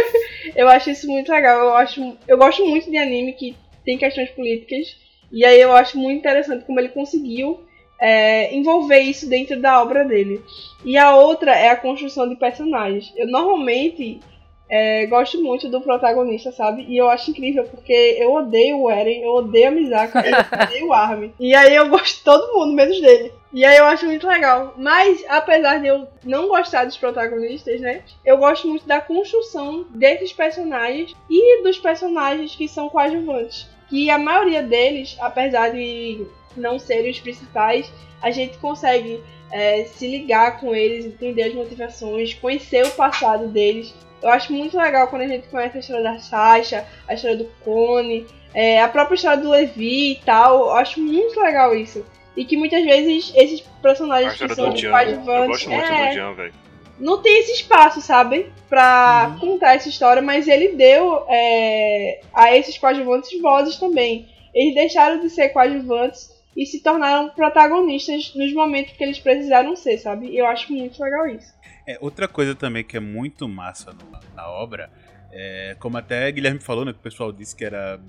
C: eu acho isso muito legal. Eu, acho, eu gosto muito de anime que tem questões políticas. E aí eu acho muito interessante como ele conseguiu é, envolver isso dentro da obra dele. E a outra é a construção de personagens. Eu normalmente é, gosto muito do protagonista, sabe? E eu acho incrível porque eu odeio o Eren, eu odeio a Misaka, eu odeio o Armin. E aí eu gosto de todo mundo, menos dele. E aí eu acho muito legal. Mas, apesar de eu não gostar dos protagonistas, né? Eu gosto muito da construção desses personagens e dos personagens que são coadjuvantes. Que a maioria deles, apesar de não serem os principais, a gente consegue é, se ligar com eles, entender as motivações, conhecer o passado deles. Eu acho muito legal quando a gente conhece a história da Sasha, a história do Cone, é, a própria história do Levi e tal. Eu acho muito legal isso. E que muitas vezes esses personagens que são
D: coadjuvantes. É,
C: não tem esse espaço, sabe? Pra uhum. contar essa história, mas ele deu é, a esses coadjuvantes vozes também. Eles deixaram de ser coadjuvantes e se tornaram protagonistas nos momentos que eles precisaram ser, sabe? E eu acho muito legal isso.
G: É, outra coisa também que é muito massa no, na obra, é, como até Guilherme falou, né, que o pessoal disse que era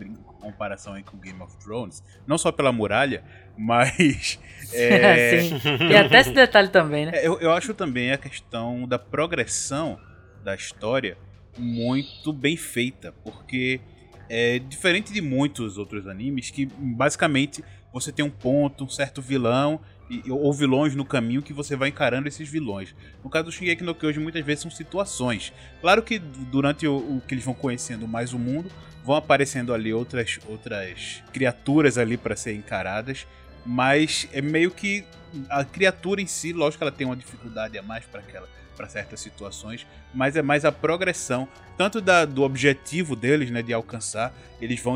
G: comparação aí com Game of Thrones, não só pela muralha, mas...
B: É, Sim, e até esse detalhe também, né?
G: É, eu, eu acho também a questão da progressão da história muito bem feita, porque é diferente de muitos outros animes que basicamente você tem um ponto, um certo vilão e, ou vilões no caminho que você vai encarando esses vilões. No caso do Shingeki no Kyojin, muitas vezes são situações. Claro que durante o, o, que eles vão conhecendo mais o mundo, vão aparecendo ali outras, outras criaturas ali para serem encaradas, mas é meio que a criatura em si, lógico que ela tem uma dificuldade a mais para aquela para certas situações, mas é mais a progressão, tanto da, do objetivo deles, né, de alcançar, eles vão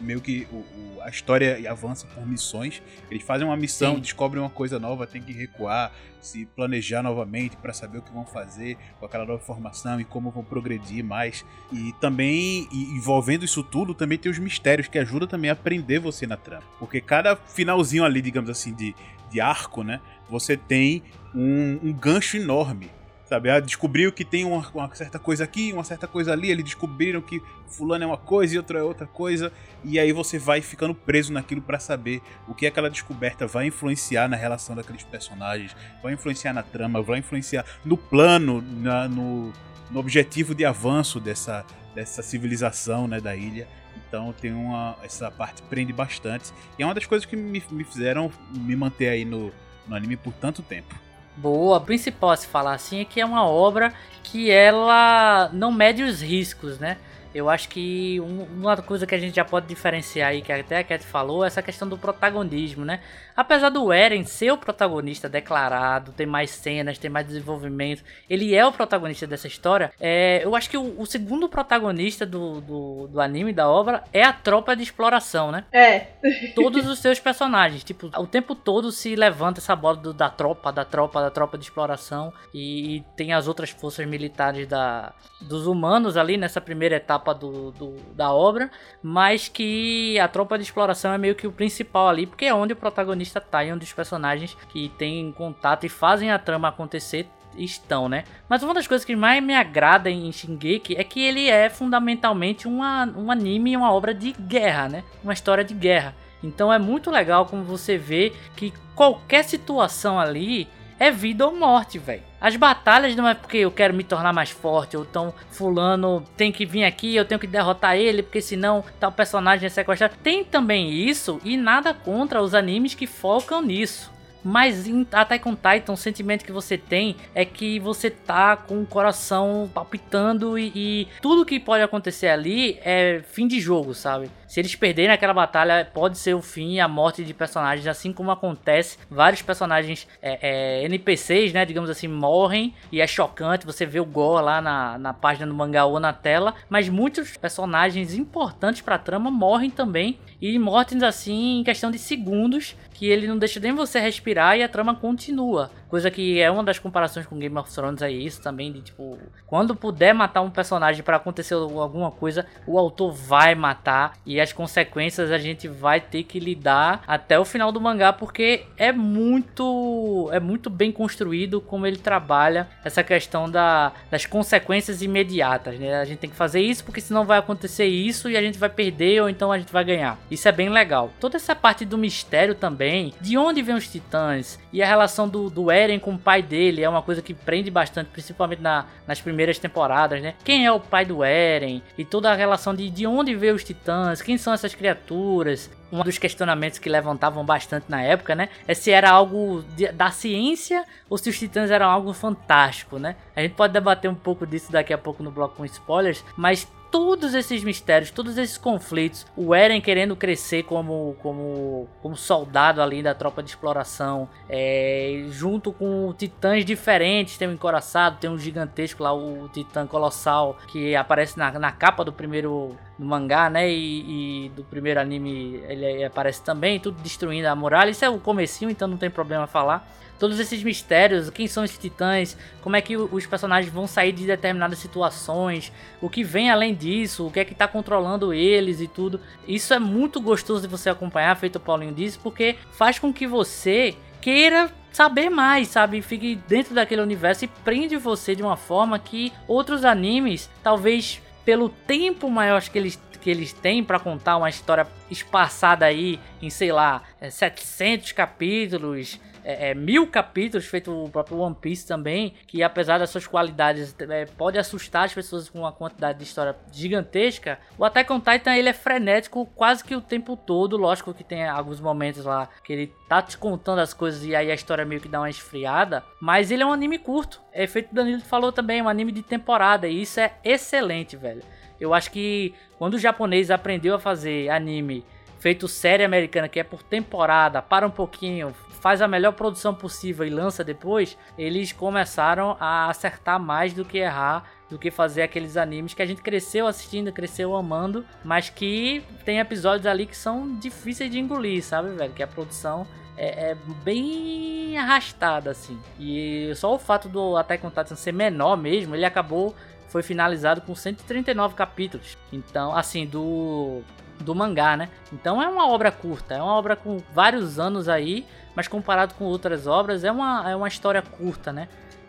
G: meio que o, o, a história avança por missões, eles fazem uma missão, Sim. descobrem uma coisa nova, tem que recuar, se planejar novamente para saber o que vão fazer com aquela nova informação e como vão progredir mais. E também envolvendo isso tudo, também tem os mistérios que ajudam também a aprender você na trama, porque cada finalzinho ali, digamos assim, de, de arco, né, você tem um, um gancho enorme Sabe? Ah, descobriu que tem uma, uma, certa coisa aqui, uma certa coisa ali, eles descobriram que fulano é uma coisa e outra é outra coisa, e aí você vai ficando preso naquilo para saber o que aquela descoberta vai influenciar na relação daqueles personagens, vai influenciar na trama, vai influenciar no plano, na, no, no objetivo de avanço dessa, dessa civilização né, da ilha. Então tem uma. Essa parte prende bastante. E é uma das coisas que me, me fizeram me manter aí no, no anime por tanto tempo.
B: Boa. Principal a se falar assim é que é uma obra que ela não mede os riscos, né? Eu acho que um- uma coisa que a gente já pode diferenciar aí, que até a Cat falou, é essa questão do protagonismo, né? Apesar do Eren ser o protagonista declarado, ter mais cenas, ter mais desenvolvimento, ele é o protagonista dessa história. É, eu acho que o, o segundo protagonista do, do, do anime, da obra, é a tropa de exploração, né?
C: É,
B: todos os seus personagens. Tipo, o tempo todo se levanta essa bola do- da tropa, da tropa, da tropa de exploração. E, e tem as outras forças militares da, dos humanos ali nessa primeira etapa do, do- da obra. Mas que a tropa de exploração é meio que o principal ali, porque é onde o protagonista tá e onde os personagens que têm contato e fazem a trama acontecer estão, né? Mas uma das coisas que mais me agrada em Shingeki é que ele é fundamentalmente uma, um anime e uma obra de guerra, né? Uma história de guerra. Então é muito legal como você vê que qualquer situação ali é vida ou morte, velho. As batalhas não é porque eu quero me tornar mais forte, ou então fulano tem que vir aqui, eu tenho que derrotar ele, porque senão tal personagem é sequestrado. Tem também isso e nada contra os animes que focam nisso. Mas em Attack on Titan, o sentimento que você tem é que você tá com o coração palpitando e, e tudo que pode acontecer ali é fim de jogo, sabe? Se eles perderem aquela batalha, pode ser o fim e a morte de personagens, assim como acontece. Vários personagens é, é, NPCs, né, digamos assim, morrem e é chocante. Você vê o gore lá na, na página do mangá ou na tela, mas muitos personagens importantes pra trama morrem também e mortes assim em questão de segundos que ele não deixa nem você respirar e a trama continua. Coisa que é uma das comparações com Game of Thrones é isso também, de tipo, quando puder matar um personagem para acontecer alguma coisa, o autor vai matar e as consequências a gente vai ter que lidar até o final do mangá porque é muito é muito bem construído como ele trabalha essa questão da, das consequências imediatas, né? A gente tem que fazer isso porque senão vai acontecer isso e a gente vai perder ou então a gente vai ganhar. Isso é bem legal. Toda essa parte do mistério também, de onde vêm os titãs e a relação do, do Eren com o pai dele é uma coisa que prende bastante, principalmente na, nas primeiras temporadas, né? Quem é o pai do Eren e toda a relação de, de onde veio os titãs, quem são essas criaturas. Um dos questionamentos que levantavam bastante na época, né? É se era algo de- da ciência ou se os titãs eram algo fantástico, né? A gente pode debater um pouco disso daqui a pouco no bloco com spoilers, mas todos esses mistérios, todos esses conflitos, o Eren querendo crescer como, como, como soldado ali da tropa de exploração, é, junto com titãs diferentes, tem um encoraçado, tem um gigantesco lá, o titã colossal, que aparece na, na capa do primeiro do mangá, né, e, e do primeiro anime ele aparece também, tudo destruindo a muralha, isso é o comecinho, então não tem problema falar todos esses mistérios, quem são esses titãs, como é que os personagens vão sair de determinadas situações, o que vem além disso, o que é que tá controlando eles e tudo. Isso é muito gostoso de você acompanhar, feito o Paulinho disse, porque faz com que você queira saber mais, sabe? Fique dentro daquele universo e prende você de uma forma que outros animes, talvez pelo tempo maior que eles que eles têm pra contar uma história espaçada aí em, sei lá, é, 700 capítulos, é, é, mil capítulos, feito o próprio One Piece também, que apesar das suas qualidades é, pode assustar as pessoas com uma quantidade de história gigantesca. O Attack on Titan ele é frenético quase que o tempo todo, lógico que tem alguns momentos lá que ele tá te contando as coisas e aí a história meio que dá uma esfriada, mas ele é um anime curto. É feito Danilo falou também, um anime de temporada e isso é excelente, velho. Eu acho que quando o japonês aprendeu a fazer anime feito série americana, que é por temporada, para um pouquinho, faz a melhor produção possível e lança depois, eles começaram a acertar mais do que errar, do que fazer aqueles animes que a gente cresceu assistindo, cresceu amando, mas que tem episódios ali que são difíceis de engolir, sabe, velho? Que a produção é, é bem arrastada, assim. E só o fato do Attack on Titan ser menor mesmo, ele acabou foi finalizado com 139 capítulos. Então, assim, do do mangá, né? Então é uma obra curta, é uma obra com vários anos aí, mas comparado com outras obras é uma, é uma história curta, né?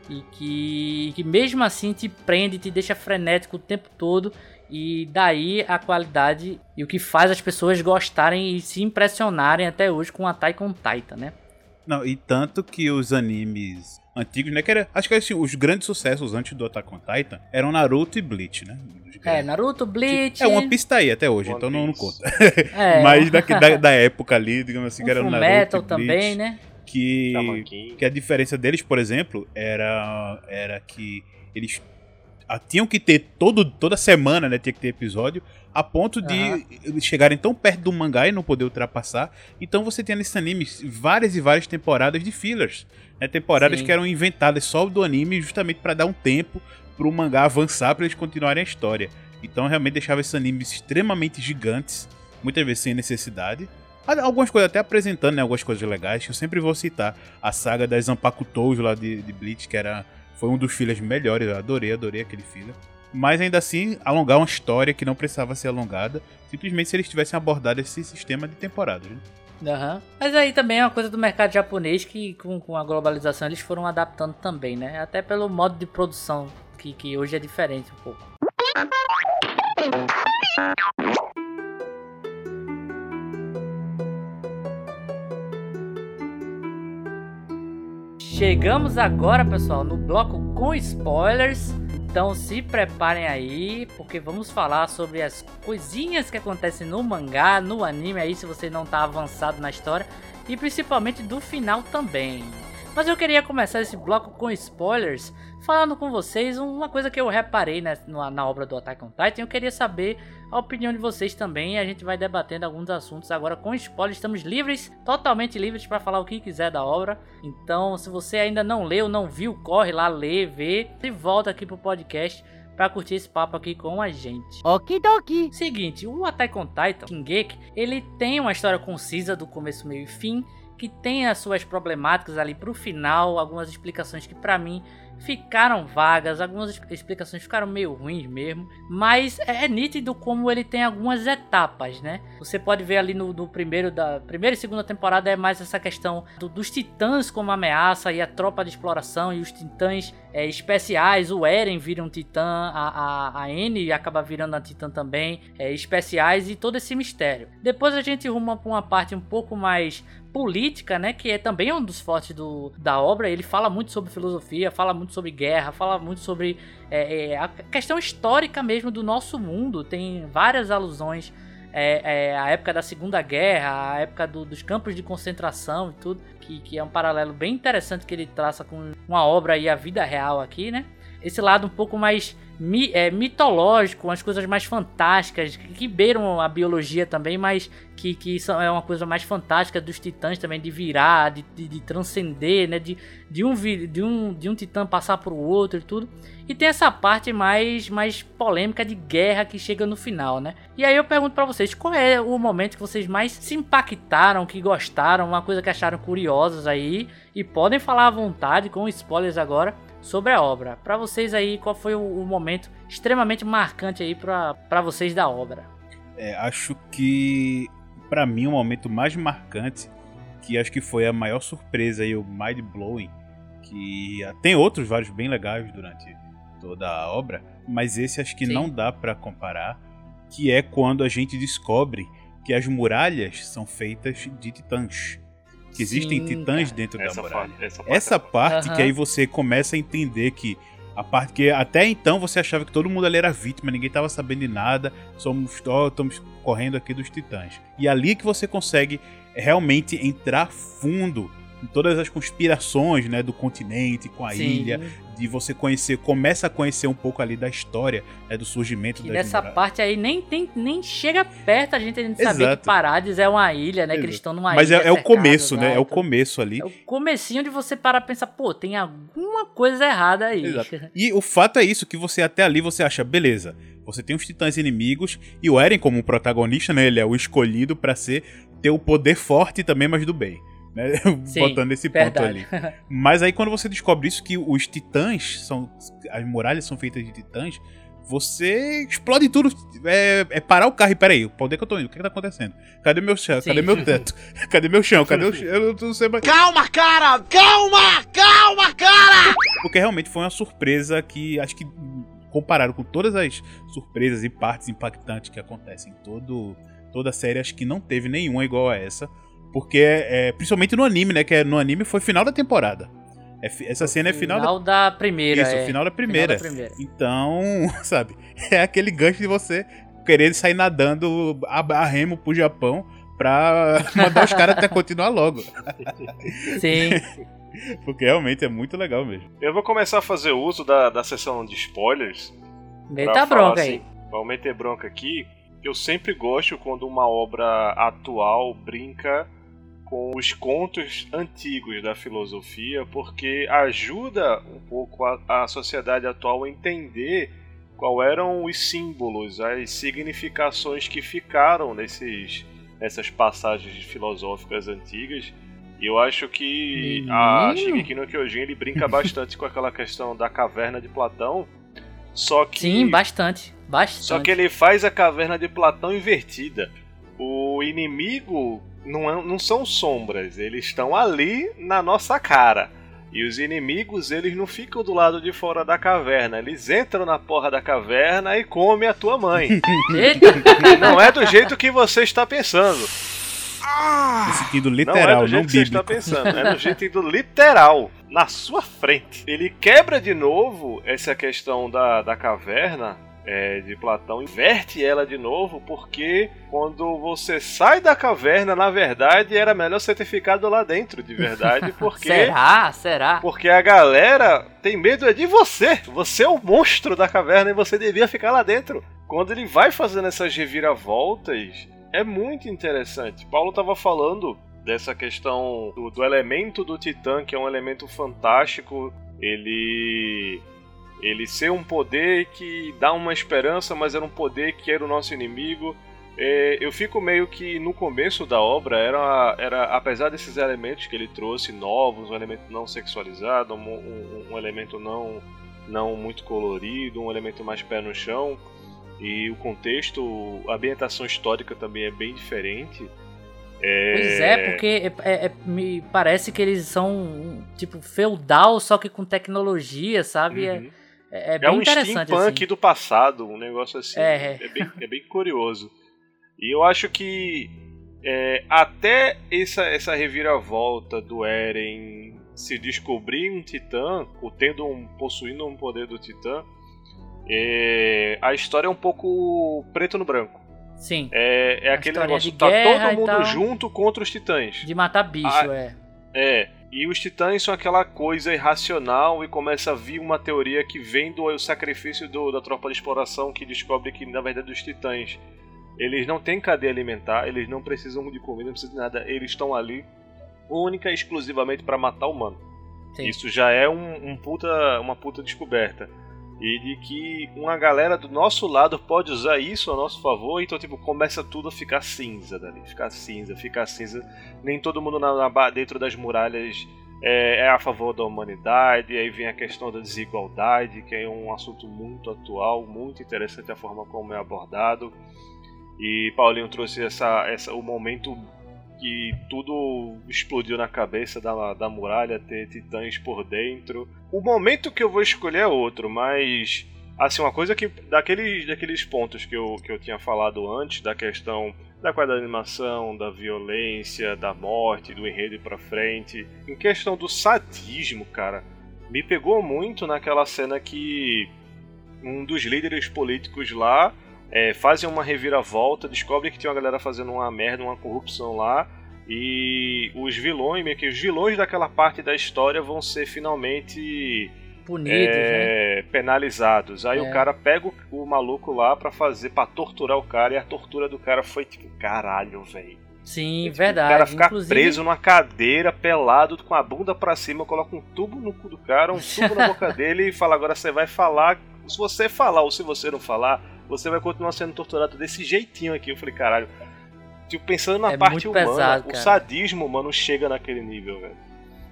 B: E que, que mesmo assim te prende, te deixa frenético o tempo todo e daí a qualidade e o que faz as pessoas gostarem e se impressionarem até hoje com Attack on Titan, né?
G: Não, e tanto que os animes antigos, né? Que era, acho que assim, os grandes sucessos antes do Attack on Titan eram Naruto e Bleach, né?
B: É. Naruto, Bleach.
G: É, One Piece tá aí até hoje,
D: One
G: então não, não conta.
B: é,
G: Mas da, da, da época ali, digamos assim,
B: um
G: que era Naruto
B: Metal
G: e Bleach.
B: também, né?
G: que, que a diferença deles, por exemplo, era, era que eles tinham que ter todo, toda semana, né? Tinha que ter episódio, a ponto de eles chegarem tão perto do mangá e não poder ultrapassar. Então você tem nesse anime várias e várias temporadas de fillers. Né, temporadas
B: Sim.
G: que eram inventadas só do anime justamente para dar um tempo pro mangá avançar para eles continuarem a história. Então realmente deixava esses animes extremamente gigantes, muitas vezes sem necessidade. Algumas coisas até apresentando, né, algumas coisas legais, que eu sempre vou citar. A saga das Zanpakutou lá de, de Bleach, que era, foi um dos fillers melhores, eu adorei, adorei aquele filler. Mas ainda assim, alongar uma história que não precisava ser alongada, simplesmente se eles tivessem abordado esse sistema de temporadas. Né?
B: Aham. Mas aí também é uma coisa do mercado japonês que com, com a globalização eles foram adaptando também, né? Até pelo modo de produção, que, que hoje é diferente um pouco. Chegamos agora, pessoal, no bloco com spoilers. Então se preparem aí, porque vamos falar sobre as coisinhas que acontecem no mangá, no anime aí, se você não tá avançado na história, e principalmente do final também. Mas eu queria começar esse bloco com spoilers, falando com vocês uma coisa que eu reparei né, na, na obra do Attack on Titan. Eu queria saber a opinião de vocês também. E a gente vai debatendo alguns assuntos agora com spoilers. Estamos livres, totalmente livres para falar o que quiser da obra. Então, se você ainda não leu, não viu, corre lá, lê, vê e volta aqui pro podcast para curtir esse papo aqui com a gente.
H: Okidoki.
B: Seguinte, o Attack on Titan, Shingeki, ele tem uma história concisa do começo, meio e fim, que tem as suas problemáticas ali pro final, algumas explicações que pra mim ficaram vagas, algumas es- explicações ficaram meio ruins mesmo, mas é, é nítido como ele tem algumas etapas, né? Você pode ver ali no, no primeiro da primeira e segunda temporada é mais essa questão do- dos titãs como ameaça e a tropa de exploração e os titãs é, especiais, o Eren vira um titã, a, a, a N acaba virando a titã também, é, especiais e todo esse mistério. Depois a gente ruma pra uma parte um pouco mais política, né, que é também um dos fortes do, da obra. Ele fala muito sobre filosofia, fala muito sobre guerra, fala muito sobre é, é, a questão histórica mesmo do nosso mundo. Tem várias alusões é, é, à época da Segunda Guerra, à época do- dos campos de concentração e tudo, que, que é um paralelo bem interessante que ele traça com uma obra e a vida real aqui, né? Esse lado um pouco mais mi- é, mitológico, umas coisas mais fantásticas, que, beiram a biologia também, mas que, que são, é uma coisa mais fantástica dos titãs também, de virar, de, de, de transcender, né? De, de, um, de, um, de um titã passar pro outro e tudo. E tem essa parte mais, mais polêmica de guerra que chega no final, né? E aí eu pergunto pra vocês, qual é o momento que vocês mais se impactaram, que gostaram, uma coisa que acharam curiosas aí? E podem falar à vontade, com spoilers agora, sobre a obra. Pra vocês aí, qual foi o, o momento extremamente marcante aí pra vocês da obra?
G: É, acho que pra mim o momento mais marcante, que acho que foi a maior surpresa e o mind blowing, que tem outros vários bem legais durante toda a obra, mas esse acho que
B: Sim.
G: não dá pra comparar, que é quando a gente descobre que as muralhas são feitas de titãs. Que existem
B: Sim,
G: titãs
B: cara.
G: dentro da
D: Essa,
G: muralha.
D: parte, essa parte
G: Essa
D: é
G: parte que aí você começa a entender que a parte que até então você achava que todo mundo ali era vítima, ninguém tava sabendo de nada, somos ó, estamos correndo aqui dos titãs. E ali que você consegue realmente entrar fundo em todas as conspirações, né, do continente com a
B: Sim.
G: ilha, de você conhecer, começa a conhecer um pouco ali da história, né, do surgimento
B: Que
G: das
B: nessa
G: muralhas.
B: parte aí nem, tem, nem chega perto a gente, a gente saber que Parades é uma ilha, né? Que
G: Exato.
B: eles estão numa
G: Mas
B: ilha.
G: é, é o começo, né? É o começo ali.
B: É o comecinho de você parar pra pensar, pô, tem alguma coisa errada aí.
G: Exato. E o fato é isso, que você até ali você acha, beleza, você tem os titãs inimigos e o Eren como protagonista, né, ele é o escolhido pra ser ter o poder forte também, mas do bem. Né?
B: Sim,
G: Botando esse ponto
B: verdade.
G: ali. Mas aí quando você descobre isso, que os titãs são. As muralhas são feitas de titãs, você explode tudo. É, é parar o carro e peraí, pra onde é que eu tô indo? O que, que tá acontecendo? Cadê meu chão?
B: Sim.
G: Cadê meu teto? Cadê meu chão? Cadê o chão? Eu não sei mais.
E: Calma, cara! Calma! Calma, cara!
G: Porque realmente foi uma surpresa que acho que comparado com todas as surpresas e partes impactantes que acontecem em todo, toda a série, acho que não teve nenhuma igual a essa. Porque, é, principalmente no anime, né? Que é, no anime foi final da temporada. É essa cena é final,
B: Final da primeira.
G: Isso,
B: é.
G: final da primeira.
B: Final da primeira.
G: Então, sabe, é aquele gancho de você querer sair nadando a, a remo pro Japão pra mandar os caras até continuar logo.
B: Sim.
G: Porque realmente é muito legal mesmo.
D: Eu vou começar a fazer uso da, da sessão de spoilers.
B: Meta bronca aí.
D: assim, Pra eu meter bronca aqui, eu sempre gosto quando uma obra atual brinca com os contos antigos da filosofia, porque ajuda um pouco a, a sociedade atual a entender qual eram os símbolos, as significações que ficaram nesses, nessas passagens filosóficas antigas. E eu acho que a. Shingeki no Kyojin ele brinca bastante com aquela questão da caverna de Platão, só que
B: Sim, bastante. Bastante.
D: só que ele faz a caverna de Platão invertida. O inimigo não, é- não são sombras, eles estão ali na nossa cara. E os inimigos, eles não ficam do lado de fora da caverna, eles entram na porra da caverna e comem a tua mãe. Não é do jeito que você está pensando.
G: No sentido
D: Não é
G: literal,
D: do
G: não,
D: jeito que você está
G: bíblico.
D: pensando, é no jeito literal, na sua frente. Ele quebra de novo essa questão da, da caverna é, de Platão, inverte ela de novo, porque quando você sai da caverna, na verdade, era melhor você ter ficado lá dentro, de verdade, porque.
B: será? Será?
D: Porque a galera tem medo é de você. Você é o monstro da caverna e você devia ficar lá dentro. Quando ele vai fazendo essas reviravoltas, é muito interessante. Paulo estava falando dessa questão do, do elemento do Titã, que é um elemento fantástico. Ele ele ser um poder que dá uma esperança, mas era um poder que era o nosso inimigo. É, eu fico meio que no começo da obra era, era apesar desses elementos que ele trouxe novos, um elemento não sexualizado, um, um- um elemento não não muito colorido, um elemento mais pé no chão e o contexto, a ambientação histórica também é bem diferente.
B: Pois é, porque é- é- é- me parece que eles são tipo feudal, só que com tecnologia, sabe? É-
D: Uhum.
B: É, é
D: É
B: bem
D: um
B: interessante
D: steampunk
B: assim.
D: do passado, um negócio assim.
B: É.
D: É, bem, é bem curioso. E eu acho que é, até essa, essa reviravolta do Eren se descobrir um titã, ou tendo um, possuindo um poder do titã, é, a história é um pouco preto no branco.
B: Sim,
D: É, é aquele negócio,
B: de
D: tá todo mundo junto contra os titãs.
B: de matar bicho,
D: Ah,
B: é.
D: É, e os titãs são aquela coisa irracional e começa a vir uma teoria que vem do sacrifício do- da tropa de exploração que descobre que, na verdade, os titãs eles não têm cadeia alimentar, eles não precisam de comida, não precisam de nada, eles estão ali única e exclusivamente para matar o humano.
B: Sim.
D: Isso já é um, um puta, uma puta descoberta. E de que uma galera do nosso lado pode usar isso a nosso favor, então tipo, começa tudo a ficar cinza dali, ficar cinza, ficar cinza. Nem todo mundo na, na dentro das muralhas é, é a favor da humanidade, aí vem a questão da desigualdade, que é um assunto muito atual, muito interessante a forma como é abordado. E Paulinho trouxe essa, essa, o momento que tudo explodiu na cabeça da, da muralha, ter titãs por dentro. O momento que eu vou escolher é outro, mas assim, uma coisa que daqueles, daqueles pontos que eu, que eu tinha falado antes, da questão da qualidade da animação, da violência, da morte, do enredo pra frente, em questão do sadismo, cara, me pegou muito naquela cena que um dos líderes políticos lá é, fazem uma reviravolta, descobre que tem uma galera fazendo uma merda, uma corrupção lá, e os vilões, meio que os vilões daquela parte da história vão ser finalmente
B: Punidos, né?
D: é, penalizados. Aí
B: É.
D: o cara pega o, o maluco lá pra fazer, pra torturar o cara, e a tortura do cara foi tipo, caralho, velho.
B: Sim,
D: Tipo,
B: verdade.
D: O cara ficar
B: Inclusive,
D: preso numa cadeira, pelado, com a bunda pra cima, coloca um tubo no cu do cara, um tubo na boca dele e fala: agora você vai falar. Se você falar ou se você não falar, você vai continuar sendo torturado desse jeitinho aqui. Eu falei, caralho. Tipo, pensando na
B: É
D: parte humana,
B: pesado,
D: o sadismo, mano, chega naquele nível, velho.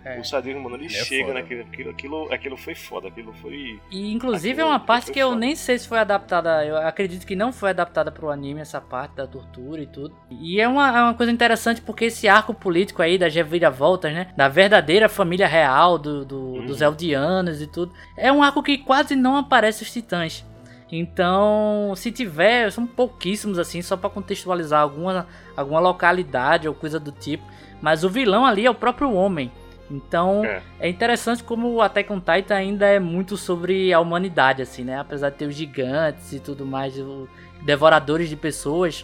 B: É.
D: O sadismo, mano, ele
G: Ele é
D: chega
G: foda.
D: naquele. Aquilo, aquilo, aquilo foi foda, aquilo foi.
B: E inclusive é
D: Aquilo-
B: uma
D: aquilo
B: parte que eu
D: foda.
B: nem sei se foi adaptada. Eu acredito que não foi adaptada pro anime, essa parte da tortura e tudo. E é uma, é uma coisa interessante porque esse arco político aí das reviravoltas, né? Da verdadeira família real do, do-
D: Uhum.
B: dos Eldianos e tudo. É um arco que quase não aparece os titãs. Então, se tiver, são pouquíssimos assim, só pra contextualizar alguma, alguma localidade ou coisa do tipo. Mas o vilão ali é o próprio homem. Então,
D: É.
B: é interessante como o Attack on Titan ainda é muito sobre a humanidade, assim, né? Apesar de ter os gigantes e tudo mais, devoradores de pessoas.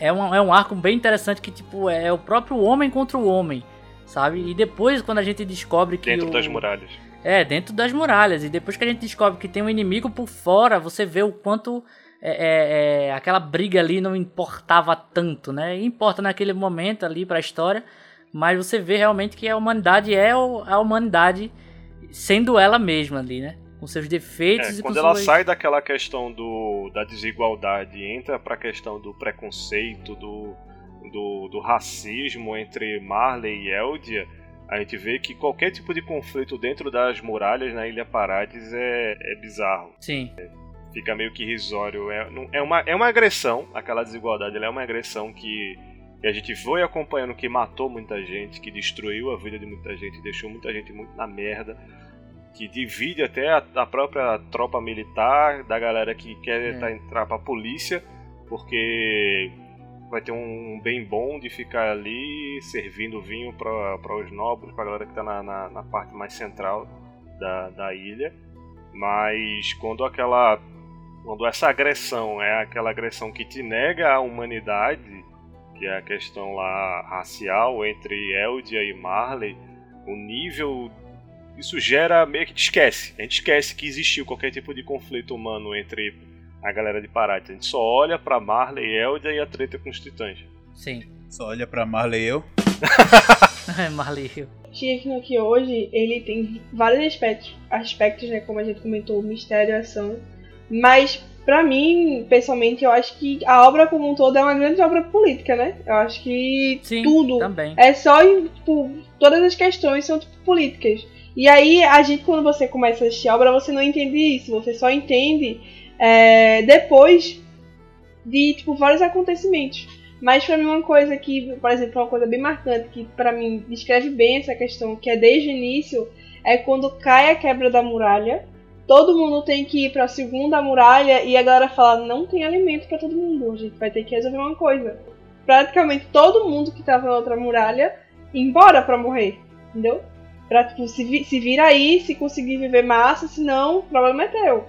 B: é um, é um arco bem interessante que, tipo, é o próprio homem contra o homem, sabe? E depois, quando a gente descobre que.
D: Dentro
B: o...
D: das muralhas.
B: É, dentro das muralhas. E depois que a gente descobre que tem um inimigo por fora, você vê o quanto é, é, é, aquela briga ali não importava tanto, né? Importa naquele momento ali pra história, mas você vê realmente que a humanidade é a humanidade sendo ela mesma ali, né? Com seus defeitos
D: É,
B: e
D: quando ela
B: suas...
D: sai daquela questão do, da desigualdade e entra pra questão do preconceito, do, do, do racismo entre Marley e Eldia, a gente vê que qualquer tipo de conflito dentro das muralhas na Ilha Parades é, é bizarro.
B: Sim,
D: Fica meio que irrisório. É, não- é, uma, é uma agressão, aquela desigualdade, ela é uma agressão que, que a gente foi acompanhando, que matou muita gente, que destruiu a vida de muita gente, deixou muita gente muito na merda, que divide até a, a própria tropa militar da galera que quer
B: É.
D: tá- entrar pra polícia, porque vai ter um bem bom de ficar ali servindo vinho para os nobres, pra galera que tá na, na, na parte mais central da, da ilha. Mas quando aquela. Quando essa agressão é aquela agressão que te nega a humanidade, que é a questão lá racial entre Eldia e Marley, o nível. Isso gera meio que te esquece. A gente esquece que existiu qualquer tipo de conflito humano entre a galera de Paraty. A gente só olha pra Marley e Eldia e a treta com os titãs.
B: sim.
G: Só olha pra Marley e eu.
B: Marley.
C: Shingeki no Kyojin, ele tem vários aspectos, aspectos, né, como a gente comentou, mistério, ação, mas pra mim, pessoalmente, eu acho que a obra como um todo é uma grande obra política, né? Eu acho que
B: Sim,
C: tudo
B: também.
C: é só, tipo, todas as questões são tipo políticas. E aí, a gente, quando você começa a assistir a obra, você não entende isso, você só entende é, depois de, tipo, vários acontecimentos. Mas pra mim uma coisa que, por exemplo, uma coisa bem marcante que pra mim descreve bem essa questão, que é desde o início, é quando cai a quebra da muralha, todo mundo tem que ir pra segunda muralha e a galera fala, não tem alimento pra todo mundo, a gente vai ter que resolver uma coisa. Praticamente todo mundo que tava na outra muralha embora pra morrer, entendeu? Pra tipo, se, vi- se aí, se conseguir viver massa, senão o problema é teu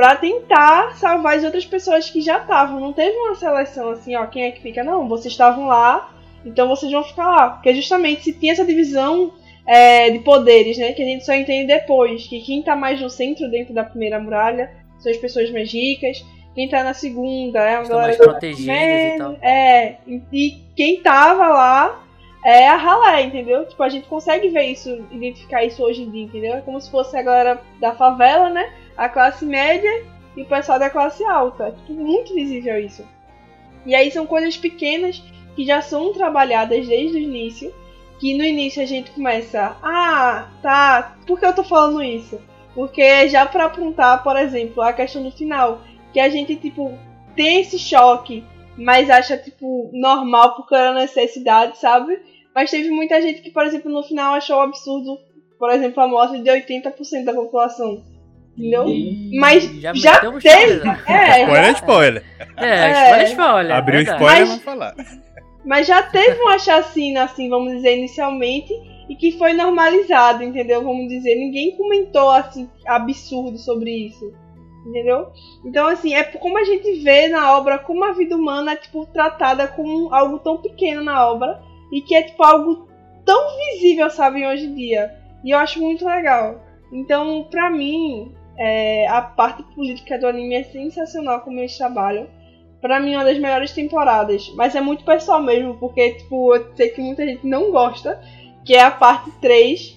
C: pra tentar salvar as outras pessoas que já estavam. Não teve uma seleção assim, ó, quem é que fica? Não, vocês estavam lá, então vocês vão ficar lá. Porque justamente se tinha essa divisão é, de poderes, né, que a gente só entende depois, que quem tá mais no centro dentro da primeira muralha são as pessoas mais ricas, quem tá na segunda é a
B: Estão
C: galera
B: mais protegidas e
C: menos,
B: tal.
C: É, e, e quem tava lá é a ralé, entendeu? Tipo, a gente consegue ver isso, identificar isso hoje em dia, entendeu? É como se fosse a galera da favela, né? A classe média e o pessoal da classe alta. É tipo, muito visível isso. E aí são coisas pequenas que já são trabalhadas desde o início. Que no início a gente começa, ah, tá, por que eu tô falando isso? Porque já pra apontar, por exemplo, a questão do final, que a gente, tipo, tem esse choque, mas acha, tipo, normal porque era necessidade, sabe? Mas teve muita gente que, por exemplo, no final achou absurdo, por exemplo, a morte de 80% da população. Entendeu?
B: Ih,
C: Mas
B: já
C: já, teve.
B: spoiler, né?
C: É,
G: Spoiler é spoiler.
B: É,
C: É.
B: spoiler, spoiler.
G: Abriu
B: é verdade.
G: spoiler,
C: Mas-
G: vamos falar.
C: Mas já teve uma chacina, assim, vamos dizer, inicialmente, e que foi normalizado, entendeu? Vamos dizer, ninguém comentou, assim, absurdo sobre isso, entendeu? Então, assim, é como a gente vê na obra como a vida humana é, tipo, tratada como algo tão pequeno na obra, e que é, tipo, algo tão visível, sabe, hoje em dia. E eu acho muito legal. Então, pra mim, é, a parte política do anime é sensacional como eles trabalham pra mim, uma das melhores temporadas. Mas é muito pessoal mesmo, porque, tipo, eu sei que muita gente não gosta, que é a parte 3,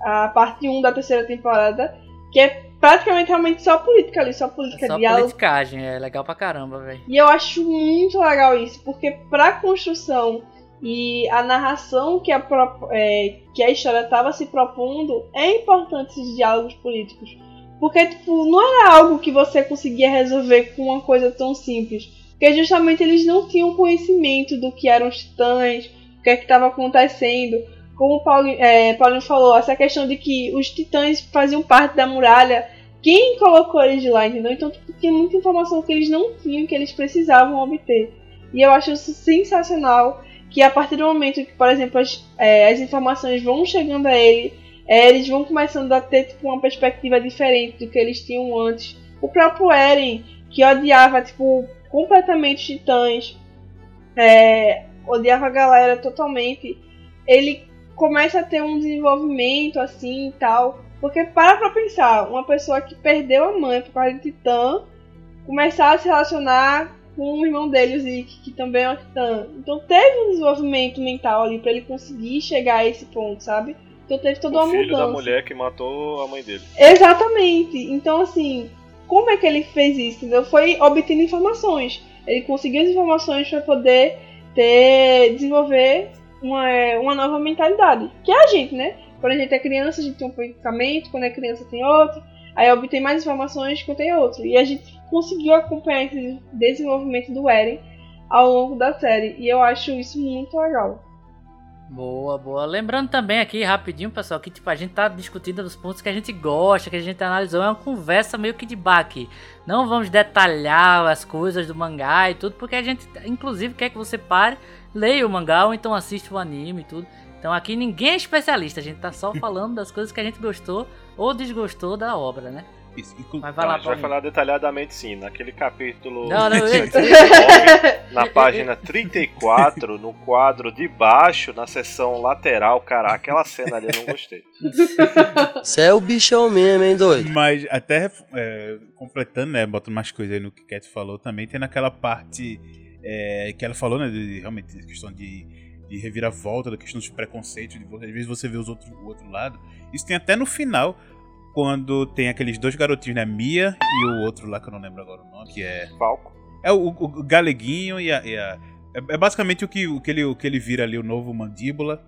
C: a parte 1 da terceira temporada, que é praticamente realmente só política ali, só política,
B: É só
C: diálogo.
B: politicagem, é legal pra caramba, velho.
C: E eu acho muito legal isso, porque pra construção e a narração que a, é, que a história estava se propondo, é importante esses diálogos políticos. Porque, tipo, não era algo que você conseguia resolver com uma coisa tão simples. Porque justamente eles não tinham conhecimento do que eram os titãs, o que é que estava acontecendo. Como o Paulinho, é, Paulinho falou, essa questão de que os titãs faziam parte da muralha quem colocou eles lá, entendeu? Então tipo, tinha muita informação que eles não tinham, que eles precisavam obter. E eu acho isso sensacional, que a partir do momento que, por exemplo, as, é, as informações vão chegando a ele, é, eles vão começando a ter tipo, uma perspectiva diferente do que eles tinham antes. O próprio Eren, que odiava tipo, completamente os titãs, é, odiava a galera totalmente, ele começa a ter um desenvolvimento assim e tal. Porque para pra pensar, uma pessoa que perdeu a mãe por causa de Titã começar a se relacionar com o irmão dele, o Zeke, que também é um Titã. Então teve um desenvolvimento mental ali para ele conseguir chegar a esse ponto, sabe? Então teve toda
D: o
C: uma
D: filho
C: mudança.
D: da mulher que matou a mãe dele.
C: Exatamente. Então, assim, como é que ele fez isso? Entendeu? Foi obtendo informações. Ele conseguiu as informações para poder ter, desenvolver uma, uma nova mentalidade. Que é a gente, né? Quando a gente é criança, a gente tem um pensamento, quando é criança tem outro. Aí obtém mais informações quando tem outro. E a gente conseguiu acompanhar esse desenvolvimento do Eren ao longo da série. E eu acho isso muito legal.
B: Boa, boa. Lembrando também aqui, rapidinho, pessoal, que tipo, a gente tá discutindo os pontos que a gente gosta, que a gente analisou. É uma conversa meio que de baque. Não vamos detalhar as coisas do mangá e tudo, porque a gente, inclusive, quer que você pare, leia o mangá ou então assista o anime e tudo. Então aqui ninguém é especialista, a gente tá só falando das coisas que a gente gostou ou desgostou da obra, né?
G: Isso, inclu-
B: Mas vai
D: Não,
B: lá,
D: a gente vai falar detalhadamente sim. Naquele capítulo
B: Não, não, eu-
D: 119, na página 34, no quadro de baixo, na seção lateral, cara, aquela cena ali eu não gostei.
H: Cê é o bichão mesmo, hein, doido?
G: Mas até é, completando, né, botando mais coisa aí no que Cat falou também, tem naquela parte é, que ela falou, né, de, realmente, questão de, de reviravolta, da questão dos preconceitos, de, às vezes você vê os outros, o outro lado. Isso tem até no final, quando tem aqueles dois garotinhos, né, Mia e o outro lá que eu não lembro agora o nome, que é...
D: Falco.
G: É o, o Galeguinho e a... e a- é, é basicamente o que, o, que ele, o que ele vira ali, o novo Mandíbula,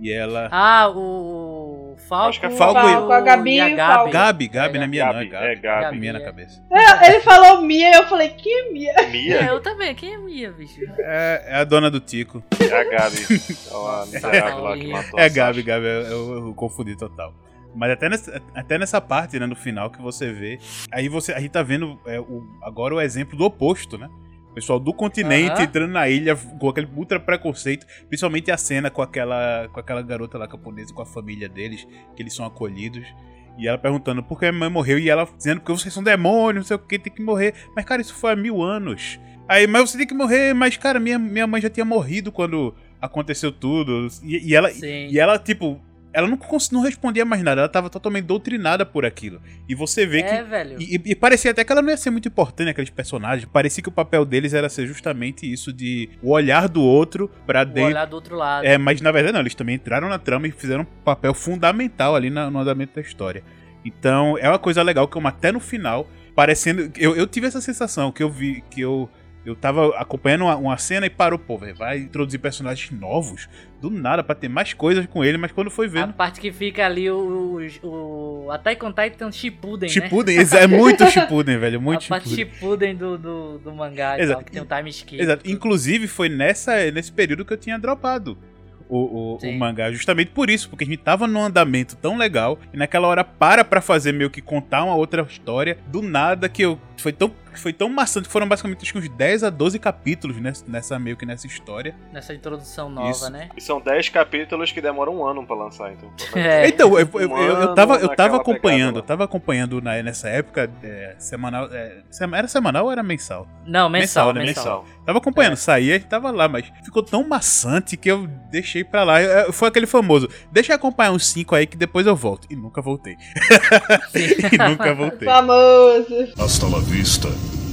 G: e ela...
B: Ah, o Falco,
D: Acho que é
G: Falco
B: e
G: e-
C: Falco, a Gabi
B: e a Gabi.
C: Falco.
G: Gabi, Gabi,
B: É,
G: não é Mia não, é
D: Gabi,
G: Gabi.
D: é Gabi.
G: Gabi, Mia na
B: é.
G: cabeça.
C: É, Ele falou Mia e eu falei, que é Mia?
B: É,
D: Mia
B: eu também. Quem é Mia, bicho?
G: É, é a dona do Tico.
D: é a Gabi. É uma miserável lá que matou
G: É
D: a
G: a Gabi. Gabi, eu, eu- eu confundi total. Mas até nessa, até nessa parte, né, no final, que você vê. Aí você. A gente tá vendo é, o, agora o exemplo do oposto, né? O pessoal do continente
B: Aham.
G: entrando na ilha com aquele ultra preconceito. Principalmente a cena com aquela, com aquela garota lá japonesa, com a família deles, que eles são acolhidos. E ela perguntando por que a minha mãe morreu. E ela dizendo que vocês são demônios, não sei o que, tem que morrer. Mas, cara, isso foi há mil anos. Aí, mas você tem que morrer. Mas, cara, minha, minha mãe já tinha morrido quando aconteceu tudo. E, e ela,
B: Sim.
G: e ela, tipo, ela não, não respondia mais nada, ela tava totalmente doutrinada por aquilo. E você vê
B: é,
G: que.
B: velho.
G: E, e parecia até que ela não ia ser muito importante, aqueles personagens. Parecia que o papel deles era ser justamente isso de o olhar do outro pra
B: Vou
G: dentro.
B: olhar do outro lado.
G: É, mas na verdade não, eles também entraram na trama e fizeram um papel fundamental ali na- no andamento da história. Então é uma coisa legal que eu até no final, parecendo. Eu, eu tive essa sensação que eu vi, que eu. Eu tava acompanhando uma, uma cena e parou, pô, velho, vai introduzir personagens novos, do nada, pra ter mais coisas com ele, mas quando foi
B: A
G: vendo.
B: parte que fica ali o, o, o Attack on Titan Shippuden, né?
G: Shippuden, exa- é muito Shippuden, velho, muito
B: a parte
G: Shippuden.
B: Do, do, do mangá
G: Exato.
B: tal, que tem um time skip.
G: Exato. Inclusive, foi nessa, nesse período que eu tinha dropado o, o, o mangá. Justamente por isso, porque a gente tava num andamento tão legal e naquela hora para pra fazer meio que contar uma outra história. Do nada que eu. Foi tão, foi tão maçante. Foram basicamente acho que uns 10 a 12 capítulos nessa, nessa meio que nessa história.
B: Nessa introdução nova,
G: Isso.
B: né?
D: E são 10 capítulos que demoram um ano pra lançar, então.
B: É.
G: Então, eu, eu, eu, eu tava, eu tava acompanhando, eu tava acompanhando na, nessa época é, semanal. é, sema- era semanal ou era mensal?
B: Não, mensal,
G: Mensal, né?
B: mensal.
D: Mensal.
G: Tava acompanhando,
B: É.
G: saía e tava lá, mas ficou tão maçante que eu deixei pra lá. Eu- eu- Foi aquele famoso, deixa eu acompanhar uns 5 aí que depois eu volto. E nunca voltei. e nunca voltei.
C: Famoso.
F: Hasta vista,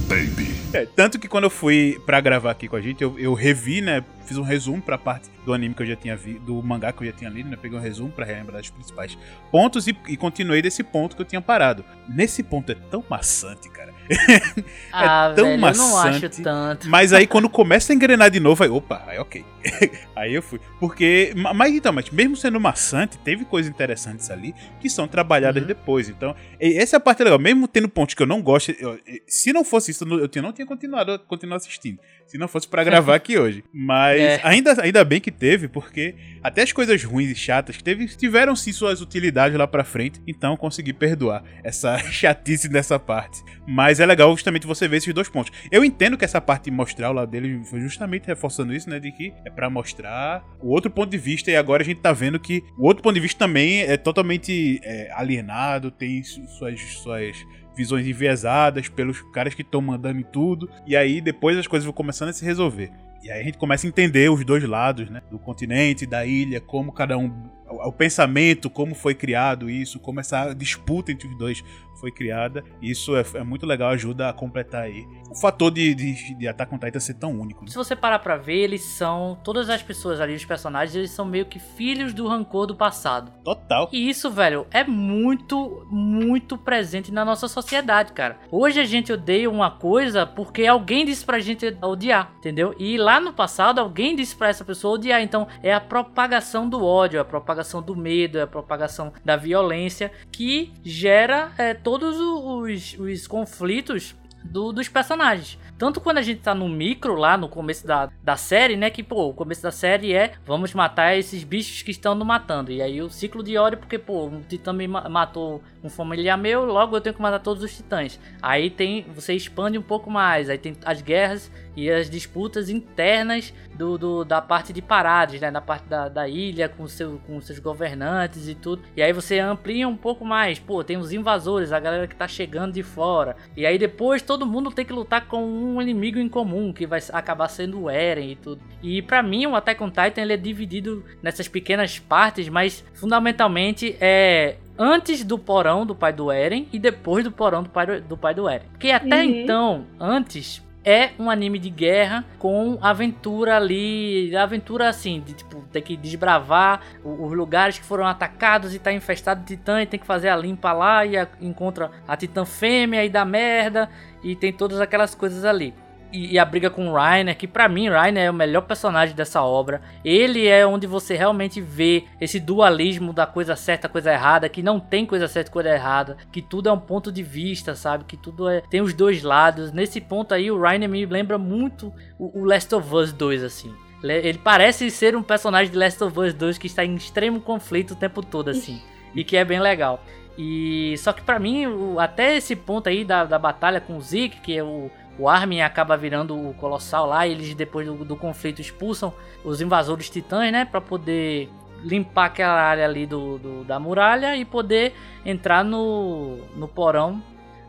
F: baby.
G: É, tanto que quando eu fui pra gravar aqui com a gente, eu, eu revi, né? Fiz um resumo pra parte do anime que eu já tinha visto, do mangá que eu já tinha lido, né? Peguei um resumo pra relembrar os principais pontos e, e continuei desse ponto que eu tinha parado. Nesse ponto é tão maçante, cara.
B: Ah,
G: tão
B: velho, eu não acho
G: maçante.
B: tanto.
G: Mas aí quando começa a engrenar de novo, aí, opa, aí ok. aí eu fui. Porque. ma- Mas então, mas mesmo sendo maçante, teve coisas interessantes ali que são trabalhadas
B: Uhum.
G: depois. Então, essa é a parte legal. Mesmo tendo pontos que eu não gosto, eu- se não fosse isso, eu não, tinha- continuado a continuar assistindo. Se não fosse pra gravar aqui hoje. Mas
B: É.
G: ainda, ainda bem que teve, porque até as coisas ruins e chatas que teve, tiveram sim suas utilidades lá pra frente. Então eu consegui perdoar essa chatice dessa parte. Mas é legal justamente você ver esses dois pontos. Eu entendo que essa parte de mostrar o lado dele foi justamente reforçando isso, né? De que é pra mostrar o outro ponto de vista. E agora a gente tá vendo que o outro ponto de vista também é totalmente é, alienado, tem su- suas, suas visões enviesadas pelos caras que estão mandando em tudo. E aí depois as coisas vão começando a se resolver. E aí a gente começa a entender os dois lados, né? Do continente, da ilha, como cada um. O, o pensamento, como foi criado isso, como essa disputa entre os dois foi criada. Isso é, é muito legal, ajuda a completar aí. O fator de, de, de Attack on Titan ser tão único. Né?
B: Se você parar pra ver, eles são. Todas as pessoas ali, os personagens, eles são meio que filhos do rancor do passado.
G: Total.
B: E isso, velho, é muito, muito presente na nossa sociedade, cara. Hoje a gente odeia uma coisa porque alguém disse pra gente odiar, entendeu? E lá no passado, alguém disse pra essa pessoa odiar. Então é a propagação do ódio, é a propagação do medo, é a propagação da violência que gera é, todos os, os conflitos do, dos personagens. Tanto quando a gente tá no micro, lá no começo da, da série, né? Que, pô, o começo da série é vamos matar esses bichos que estão nos matando. E aí o ciclo de ódio, porque, pô, um titã me matou um familiar meu, logo eu tenho que matar todos os titãs. Aí tem. Você expande um pouco mais. Aí tem as guerras e as disputas internas do, do, da parte de Parades, né? Na parte da, da ilha, com, seu, com seus governantes e tudo. E aí você amplia um pouco mais. Pô, tem os invasores, a galera que tá chegando de fora. E aí depois todo mundo tem que lutar com um inimigo em comum, que vai acabar sendo o Eren e tudo. E para mim, o Attack on Titan ele é dividido nessas pequenas partes, mas fundamentalmente é antes do porão do pai do Eren e depois do porão do pai do, do pai do Eren. Porque até uhum. então, antes, é um anime de guerra com aventura ali, aventura assim, de tipo, ter que desbravar os lugares que foram atacados e tá infestado de titã e tem que fazer a limpa lá e a, encontra a titã fêmea e dá merda e tem todas aquelas coisas ali e, a briga com o Rainer, que para mim Rainer é o melhor personagem dessa obra. Ele é onde você realmente vê esse dualismo da coisa certa, coisa errada, que não tem coisa certa, coisa errada, que tudo é um ponto de vista, sabe? Que tudo é tem os dois lados. Nesse ponto aí o Rainer me lembra muito o, o Last of Us 2 assim. Ele parece ser um personagem de Last of Us 2 que está em extremo conflito o tempo todo assim, e que é bem legal. E só que para mim, até esse ponto aí da, da batalha com o Zeke, que é o, o Armin acaba virando o Colossal lá, e eles depois do, do conflito expulsam os invasores titãs, né, para poder limpar aquela área ali do, do, da muralha e poder entrar no, no porão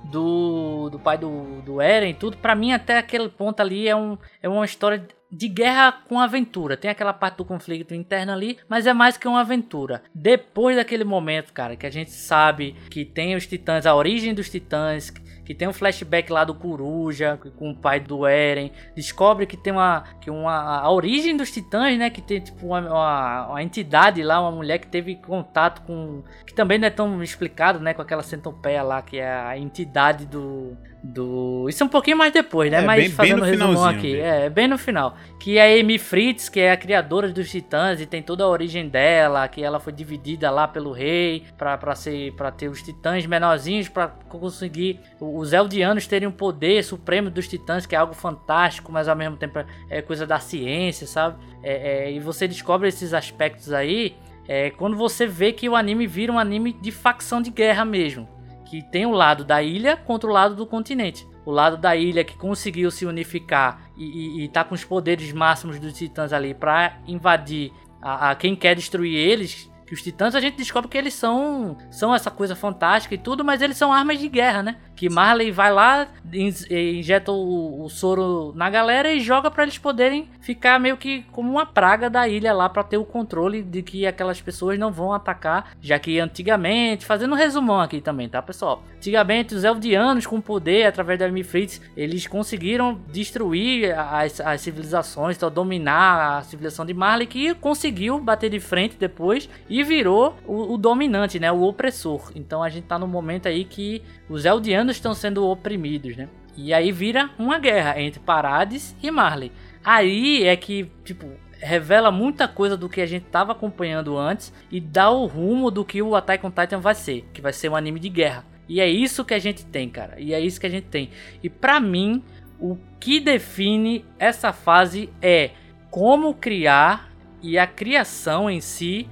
B: do, do pai do, do Eren e tudo. Para mim, até aquele ponto ali é, um, é uma história de guerra com aventura. Tem aquela parte do conflito interno ali, mas é mais que uma aventura. Depois daquele momento, cara, que a gente sabe que tem os titãs, a origem dos titãs, que tem um flashback lá do Coruja com o pai do Eren, descobre que tem uma que uma a origem dos Titãs, né, que tem tipo uma, uma, uma entidade lá, uma mulher que teve contato com que também não é tão explicado, né, com aquela centopeia lá que é a entidade do do. Isso é um pouquinho mais depois, né?
G: É,
B: Mas
G: bem,
B: fazendo
G: bem
B: resumão aqui. É, bem no final. Que a Amy Fritz, que é a criadora dos Titãs e tem toda a origem dela, que ela foi dividida lá pelo rei para ser para ter os Titãs menorzinhos para conseguir os Eldianos terem o poder supremo dos Titãs, que é algo fantástico, mas ao mesmo tempo é coisa da ciência, sabe? É, é, e você descobre esses aspectos aí é, quando você vê que o anime vira um anime de facção de guerra mesmo que tem o lado da ilha contra o lado do continente. O lado da ilha que conseguiu se unificar e, e, e tá com os poderes máximos dos titãs ali para invadir a, a, quem quer destruir eles, que os titãs a gente descobre que eles são são essa coisa fantástica e tudo, mas eles são armas de guerra, né? Que Marley vai lá, injeta o, o soro na galera e joga para eles poderem ficar meio que como uma praga da ilha lá para ter o controle de que aquelas pessoas não vão atacar, já que antigamente, fazendo um resumão aqui também, tá, pessoal? Antigamente os Eldianos com poder através da Fritz, eles conseguiram destruir as, as civilizações, então dominar a civilização de Marley que conseguiu bater de frente depois e virou o, o dominante, né, o opressor. Então a gente tá no momento aí que os Eldianos estão sendo oprimidos, né? E aí vira uma guerra entre Parades e Marley. Aí é que, tipo, revela muita coisa do que a gente estava acompanhando antes e dá o rumo do que o Attack on Titan vai ser, que vai ser um anime de guerra. E é isso que a gente tem, cara. E é isso que a gente tem. E para mim, o que define essa fase é como criar e a criação em si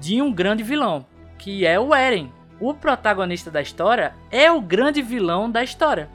B: de um grande vilão, que é o Eren o protagonista da história é o grande vilão da história.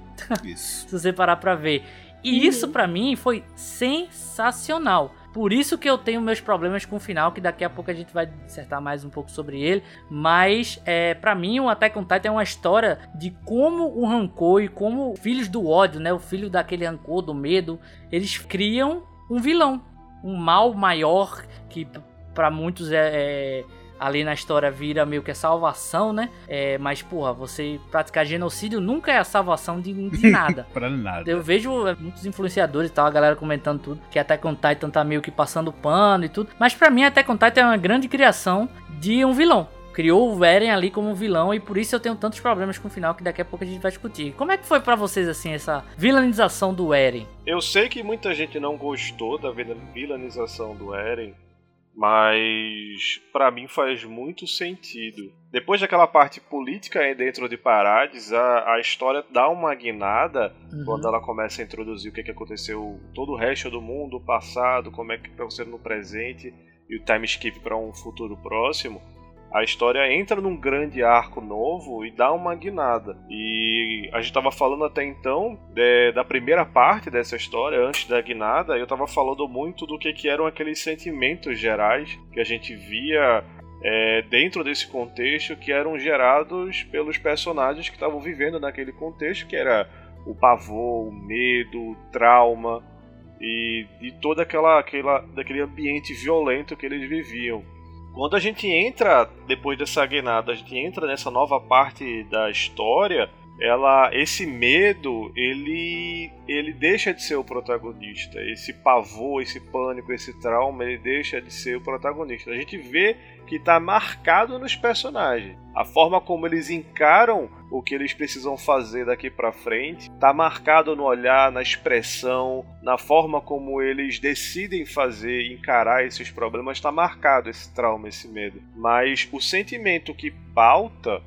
G: Isso.
B: Se você parar pra ver. E uhum. isso para mim foi sensacional. Por isso que eu tenho meus problemas com o final, que daqui a pouco a gente vai dissertar mais um pouco sobre ele. Mas, é, para mim, o Attack on Titan é uma história de como o rancor e como filhos do ódio, né? O filho daquele rancor, do medo, eles criam um vilão, um mal maior que para muitos é, é, ali na história vira meio que a salvação, né? É, mas porra, você praticar genocídio nunca é a salvação de, de nada.
G: pra nada.
B: Eu vejo é, muitos influenciadores e tal, a galera comentando tudo, que Attack on Titan tá meio que passando pano e tudo. Mas para mim Attack on Titan é uma grande criação de um vilão criou o Eren ali como vilão e por isso eu tenho tantos problemas com o final que daqui a pouco a gente vai discutir. Como é que foi para vocês assim essa vilanização do Eren?
D: Eu sei que muita gente não gostou da vilanização do Eren, mas para mim faz muito sentido. Depois daquela parte política dentro de Parades, a, a história dá uma guinada uhum. quando ela começa a introduzir o que, que aconteceu todo o resto do mundo, o passado, como é que está acontecendo no presente e o time skip para um futuro próximo a história entra num grande arco novo e dá uma guinada. E a gente estava falando até então de, da primeira parte dessa história, antes da guinada, eu estava falando muito do que, que eram aqueles sentimentos gerais que a gente via é, dentro desse contexto que eram gerados pelos personagens que estavam vivendo naquele contexto, que era o pavor, o medo, o trauma e, e toda aquela, aquela daquele ambiente violento que eles viviam. Quando a gente entra, depois dessa guinada, a gente entra nessa nova parte da história, ela esse medo ele ele deixa de ser o protagonista. Esse pavor esse pânico esse trauma ele deixa de ser o protagonista. A gente vê que está marcado nos personagens. A forma como eles encaram o que eles precisam fazer daqui para frente está marcado no olhar na expressão na forma como eles decidem fazer encarar esses problemas está marcado esse trauma esse medo. Mas o sentimento que pauta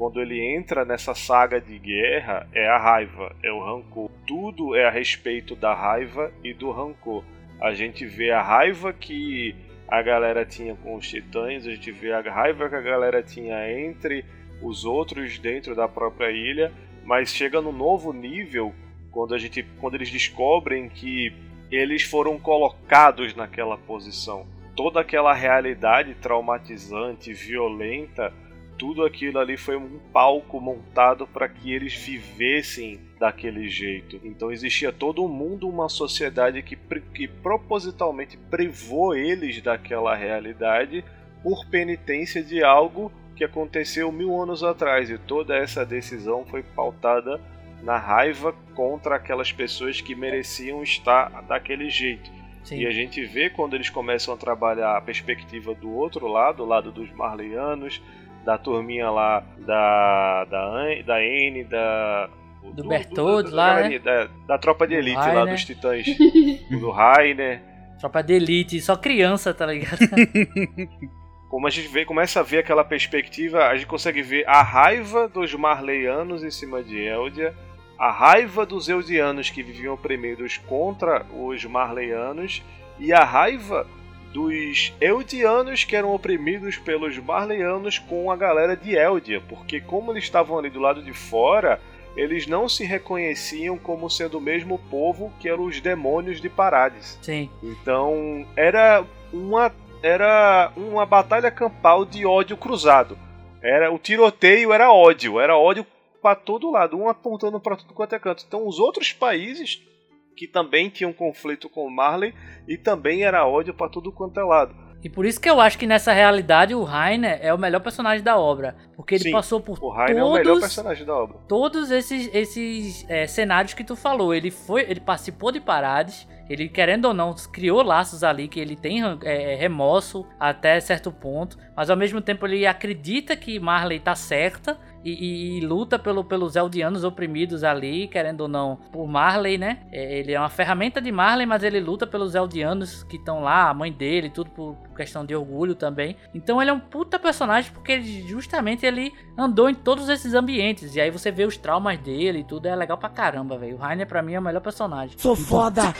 D: quando ele entra nessa saga de guerra, é a raiva, é o rancor. Tudo é a respeito da raiva e do rancor. A gente vê a raiva que a galera tinha com os titãs, a gente vê a raiva que a galera tinha entre os outros dentro da própria ilha, mas chega no novo nível quando a gente quando eles descobrem que eles foram colocados naquela posição. Toda aquela realidade traumatizante, violenta, tudo aquilo ali foi um palco montado para que eles vivessem daquele jeito. Então existia todo um mundo, uma sociedade que, que propositalmente privou eles daquela realidade por penitência de algo que aconteceu mil anos atrás. E toda essa decisão foi pautada na raiva contra aquelas pessoas que mereciam estar daquele jeito. Sim. E a gente vê quando eles começam a trabalhar a perspectiva do outro lado, o lado dos Marleyanos, da turminha lá da da da N, da
B: do, do Bertoldo lá, né?
D: da, da, tropa de elite lá dos Titãs, do Rainer.
B: Tropa de elite, só criança, tá ligado?
D: Como a gente vê, começa a ver aquela perspectiva, a gente consegue ver a raiva dos Marleyanos em cima de Eldia, a raiva dos Eldianos que viviam oprimidos contra os Marleyanos e a raiva dos Eldianos que eram oprimidos pelos Marleyanos com a galera de Eldia, porque como eles estavam ali do lado de fora, eles não se reconheciam como sendo o mesmo povo que eram os demônios de Parades.
B: Sim.
D: Então era uma era uma batalha campal de ódio cruzado. Era o tiroteio era ódio, era ódio para todo lado, um apontando para tudo quanto é canto. Então os outros países que também tinha um conflito com o Marley e também era ódio para tudo quanto é lado.
B: E por isso que eu acho que nessa realidade o Rainer é o melhor personagem da obra. Porque ele Sim, passou por
D: o Rainer todos, é o melhor personagem da obra.
B: Todos esses, esses é, cenários que tu falou. Ele foi. Ele participou de Parades. Ele, querendo ou não, criou laços ali que ele tem é, remorso até certo ponto. Mas ao mesmo tempo ele acredita que Marley tá certa e, e, luta pelo, pelos Eldianos oprimidos ali, querendo ou não, por Marley, né? É, ele é uma ferramenta de Marley, mas ele luta pelos Eldianos que estão lá, a mãe dele, tudo por, questão de orgulho também. Então ele é um puta personagem porque ele, justamente ele andou em todos esses ambientes. E aí você vê os traumas dele e tudo, é legal pra caramba, velho. O Rainer pra mim é o melhor personagem.
E: Sou foda!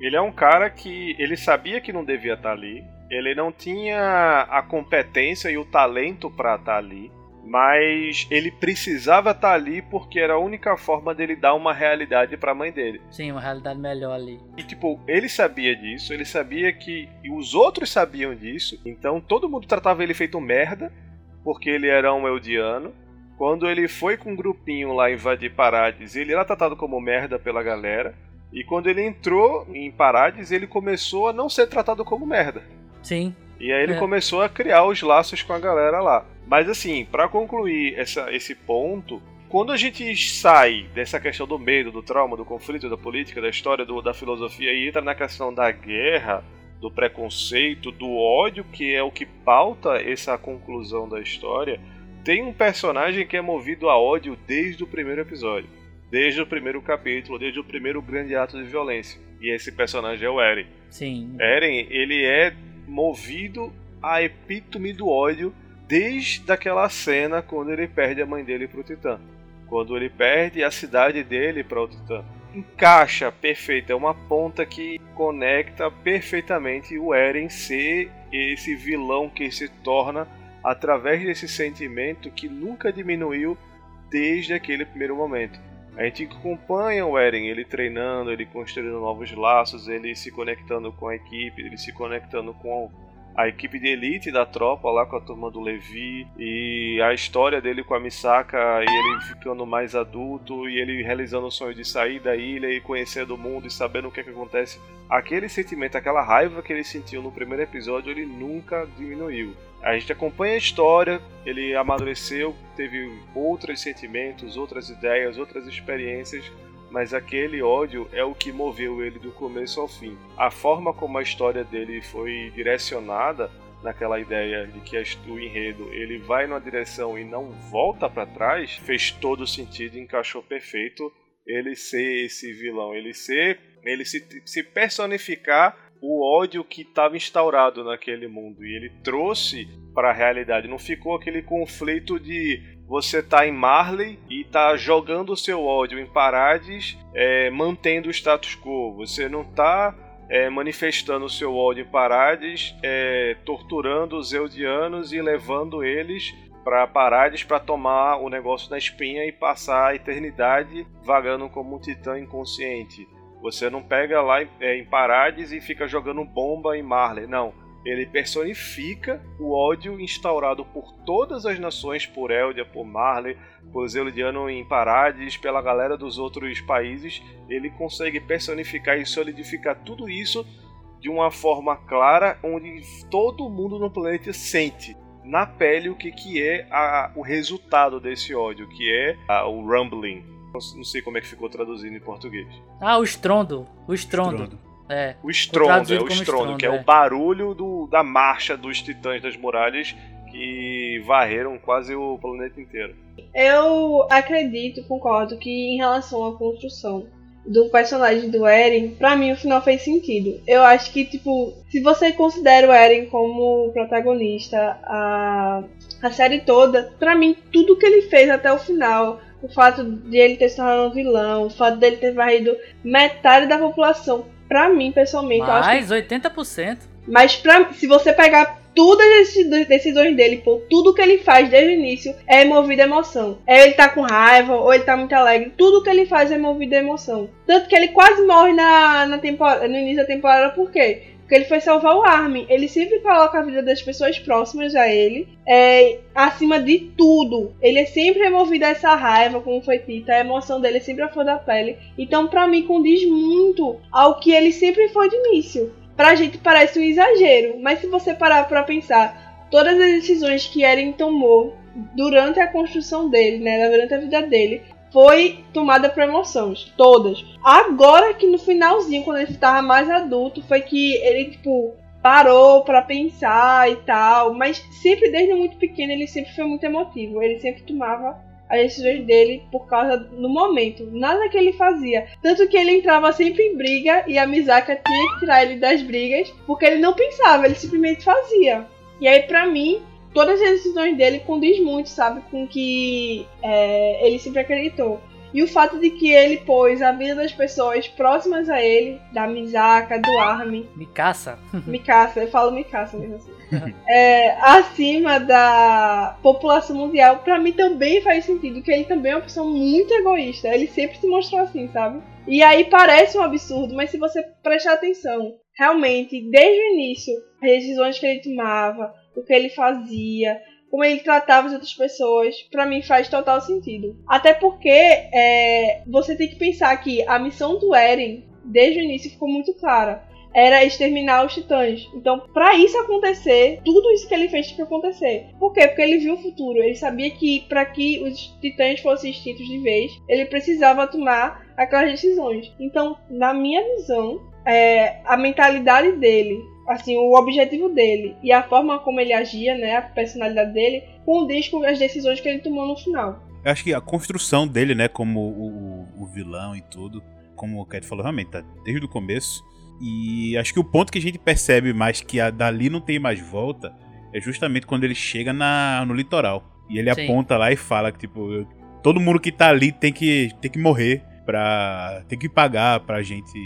D: Ele é um cara que ele sabia que não devia estar ali. Ele não tinha a competência e o talento para estar ali mas ele precisava estar ali porque era a única forma dele dar uma realidade para a mãe dele.
B: Sim, uma realidade melhor ali.
D: E tipo, ele sabia disso, ele sabia que e os outros sabiam disso, então todo mundo tratava ele feito merda, porque ele era um eldiano. Quando ele foi com um grupinho lá invadir Parades, ele era tratado como merda pela galera. E quando ele entrou em Parades, ele começou a não ser tratado como merda.
B: Sim.
D: E aí ele
B: É.
D: começou a criar os laços com a galera lá. Mas assim, pra concluir essa, esse ponto, quando a gente sai dessa questão do medo, do trauma, do conflito, da política, da história, do- da filosofia e entra na questão da guerra, do preconceito, do ódio, que é o que pauta essa conclusão da história, tem um personagem que é movido a ódio desde o primeiro episódio. Desde o primeiro capítulo, desde o primeiro grande ato de violência. E esse personagem é o Eren.
B: Sim.
D: Eren, ele é movido à epítome do ódio desde aquela cena quando ele perde a mãe dele pro Titã. Quando ele perde a cidade dele para o Titã. Encaixa perfeito, é uma ponta que conecta perfeitamente o Eren ser esse vilão que se torna através desse sentimento que nunca diminuiu desde aquele primeiro momento. A gente acompanha o Eren, ele treinando, ele construindo novos laços, ele se conectando com a equipe, ele se conectando com a equipe de elite da tropa lá com a turma do Levi e a história dele com a Misaka e ele ficando mais adulto e ele realizando o sonho de sair da ilha e conhecendo o mundo e sabendo o que, é que acontece. Aquele sentimento, aquela raiva que ele sentiu no primeiro episódio, ele nunca diminuiu. A gente acompanha a história, ele amadureceu, teve outros sentimentos, outras ideias, outras experiências, mas aquele ódio é o que moveu ele do começo ao fim. A forma como a história dele foi direcionada naquela ideia de que o enredo ele vai numa direção e não volta para trás, fez todo sentido, encaixou perfeito ele ser esse vilão, ele ser, ele se, se personificar o ódio que estava instaurado naquele mundo e ele trouxe para a realidade. Não ficou aquele conflito de você tá em Marley e tá jogando o seu ódio em Parades, é, mantendo o status quo. Você não tá é, manifestando o seu ódio em Parades, é, torturando os Eldianos e levando eles para Parades para tomar o negócio na espinha e passar a eternidade vagando como um titã inconsciente. Você não pega lá é, em Parades e fica jogando bomba em Marley, não. Ele personifica o ódio instaurado por todas as nações, por Eldia, por Marley, por Zeldiano em Parades, pela galera dos outros países. Ele consegue personificar e solidificar tudo isso de uma forma clara, onde todo mundo no planeta sente na pele o que, que é a, o resultado desse ódio, que é a, o rumbling. Não sei como é que ficou traduzido em português.
B: Ah, o estrondo. O estrondo.
G: Estrondo.
B: É.
D: O estrondo, é o estrondo,
B: estrondo,
D: que é,
B: é.
D: o barulho do, da marcha dos titãs das muralhas que varreram quase o planeta inteiro.
C: Eu acredito, concordo que em relação à construção do personagem do Eren, pra mim o final fez sentido. Eu acho que, tipo, se você considera o Eren como protagonista, a, a série toda, pra mim, tudo que ele fez até o final, o fato de ele ter se tornado um vilão, o fato dele ter varrido metade da população, pra mim, pessoalmente, eu acho que
B: Mais 80%.
C: mas pra, se você pegar todas as decisões dele, por tudo que ele faz desde o início, é movido a emoção. É ele tá com raiva, ou ele tá muito alegre, tudo que ele faz é movido a emoção. Tanto que ele quase morre na, na temporada, no início da temporada, por quê? Porque ele foi salvar o Armin. Ele sempre coloca a vida das pessoas próximas a ele é, acima de tudo. Ele é sempre removido a essa raiva, como foi dito. A emoção dele é sempre a flor da pele. Então, pra mim, condiz muito ao que ele sempre foi de início pra gente parece um exagero, mas se você parar pra pensar, todas as decisões que Eren tomou durante a construção dele, né, durante a vida dele, foi tomada por emoções, todas. Agora que no finalzinho, quando ele estava mais adulto, foi que ele tipo parou pra pensar e tal, mas sempre desde muito pequeno ele sempre foi muito emotivo, ele sempre tomava as decisões dele por causa do momento. Nada que ele fazia. Tanto que ele entrava sempre em briga e a Misaka tinha que tirar ele das brigas porque ele não pensava, ele simplesmente fazia. E aí, pra mim, todas as decisões dele condiz muito, sabe, com o que é, ele sempre acreditou. E o fato de que ele pôs a vida das pessoas próximas a ele, da Misaka, do Armin,
B: Mikasa.
C: Mikasa, eu falo Mikasa mesmo assim. É, acima da população mundial, pra mim também faz sentido, que ele também é uma pessoa muito egoísta. Ele sempre se mostrou assim, sabe? E aí parece um absurdo, mas se você prestar atenção, realmente, desde o início, as decisões que ele tomava, o que ele fazia, como ele tratava as outras pessoas, pra mim faz total sentido. Até porque é, você tem que pensar que a missão do Eren desde o início ficou muito clara. Era exterminar os titãs. Então, para isso acontecer, tudo isso que ele fez tinha que acontecer. Por quê? Porque ele viu o futuro. Ele sabia que para que os titãs fossem extintos de vez, ele precisava tomar aquelas decisões. Então, na minha visão, é, a mentalidade dele, assim, o objetivo dele e a forma como ele agia, né, a personalidade dele, condiz com as decisões que ele tomou no final.
G: Eu acho que a construção dele, né, como o, o, o vilão e tudo, como o Cat falou, realmente, tá desde o começo. E acho que o ponto que a gente percebe mais que a, dali não tem mais volta é justamente quando ele chega na, no litoral. E ele
B: Sim.
G: aponta lá e fala que, tipo, todo mundo que tá ali tem que, tem que morrer pra. tem que pagar pra gente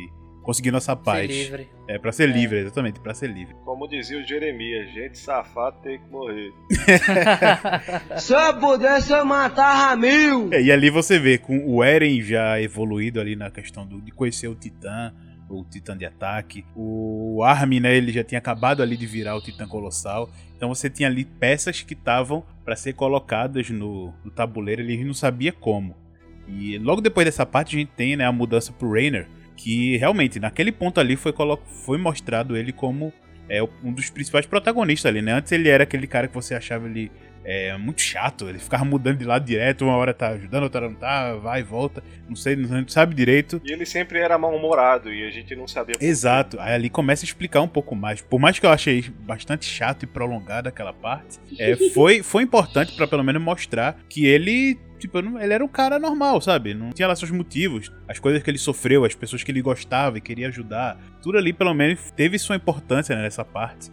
G: conseguir nossa
B: Ser
G: paz.
B: livre.
G: É, pra ser livre, exatamente, pra ser livre.
D: Como dizia o Jeremias, gente safado tem que morrer.
E: Se eu pudesse, eu matava mil.
G: É, e ali você vê, com o Eren já evoluído ali na questão do, de conhecer o Titã, o Titã de ataque. O Armin, né, ele já tinha acabado ali de virar o Titã Colossal. Então você tinha ali peças que estavam para ser colocadas no, no tabuleiro, ele não sabia como. E logo depois dessa parte a gente tem né, a mudança pro Rainer, que realmente naquele ponto ali foi, foi mostrado ele como é, um dos principais protagonistas ali, né? Antes ele era aquele cara que você achava ele é, muito chato, ele ficava mudando de lado direto, uma hora tá ajudando, outra hora não tá, vai e volta, não sei, não sabe direito.
D: E ele sempre era mal-humorado e a gente não sabia.
G: Exato, aí ali começa a explicar um pouco mais. Por mais que eu achei bastante chato e prolongado aquela parte, é, foi, foi importante pra pelo menos mostrar que ele, tipo, ele era um cara normal, sabe? Não tinha lá seus motivos, as coisas que ele sofreu, as pessoas que ele gostava e queria ajudar. Tudo ali pelo menos teve sua importância né, nessa parte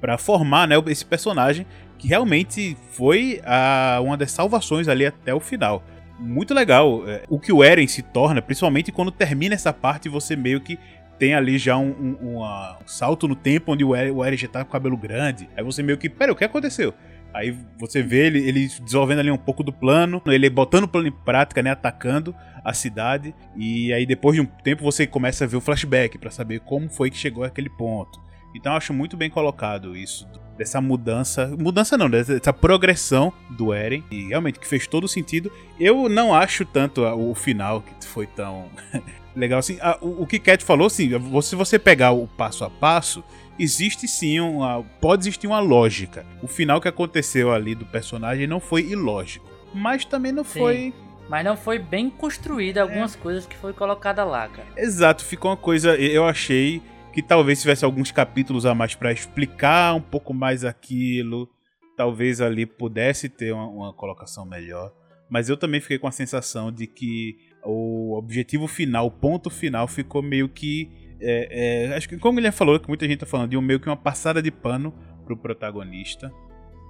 G: Pra formar, né, esse personagem que realmente foi a, uma das salvações ali até o final. Muito legal é, o que o Eren se torna, principalmente quando termina essa parte e você meio que tem ali já um, um- um salto no tempo onde o Eren, o Eren já tá com o cabelo grande. Aí você meio que, pera, o que aconteceu? Aí você vê ele, ele desenvolvendo ali um pouco do plano, ele botando o plano em prática, né, atacando a cidade. E aí depois de um tempo você começa a ver o flashback pra saber como foi que chegou àquele ponto. Então eu acho muito bem colocado isso dessa mudança, mudança não, dessa progressão do Eren e realmente que fez todo sentido. Eu não acho tanto o final que foi tão legal assim. O, o que Cat falou, assim, se você pegar o passo a passo, existe sim uma, pode existir uma lógica. O final que aconteceu ali do personagem não foi ilógico, mas também não
B: Sim.
G: foi
B: Mas não foi bem construída algumas coisas que foi colocada lá, cara.
G: Exato, ficou uma coisa. Eu achei que talvez tivesse alguns capítulos a mais pra explicar um pouco mais aquilo. Talvez ali pudesse ter uma, uma colocação melhor. Mas eu também fiquei com a sensação de que o objetivo final, o ponto final, ficou meio que. é, é, acho que, como ele falou, que muita gente tá falando de um meio que uma passada de pano pro protagonista.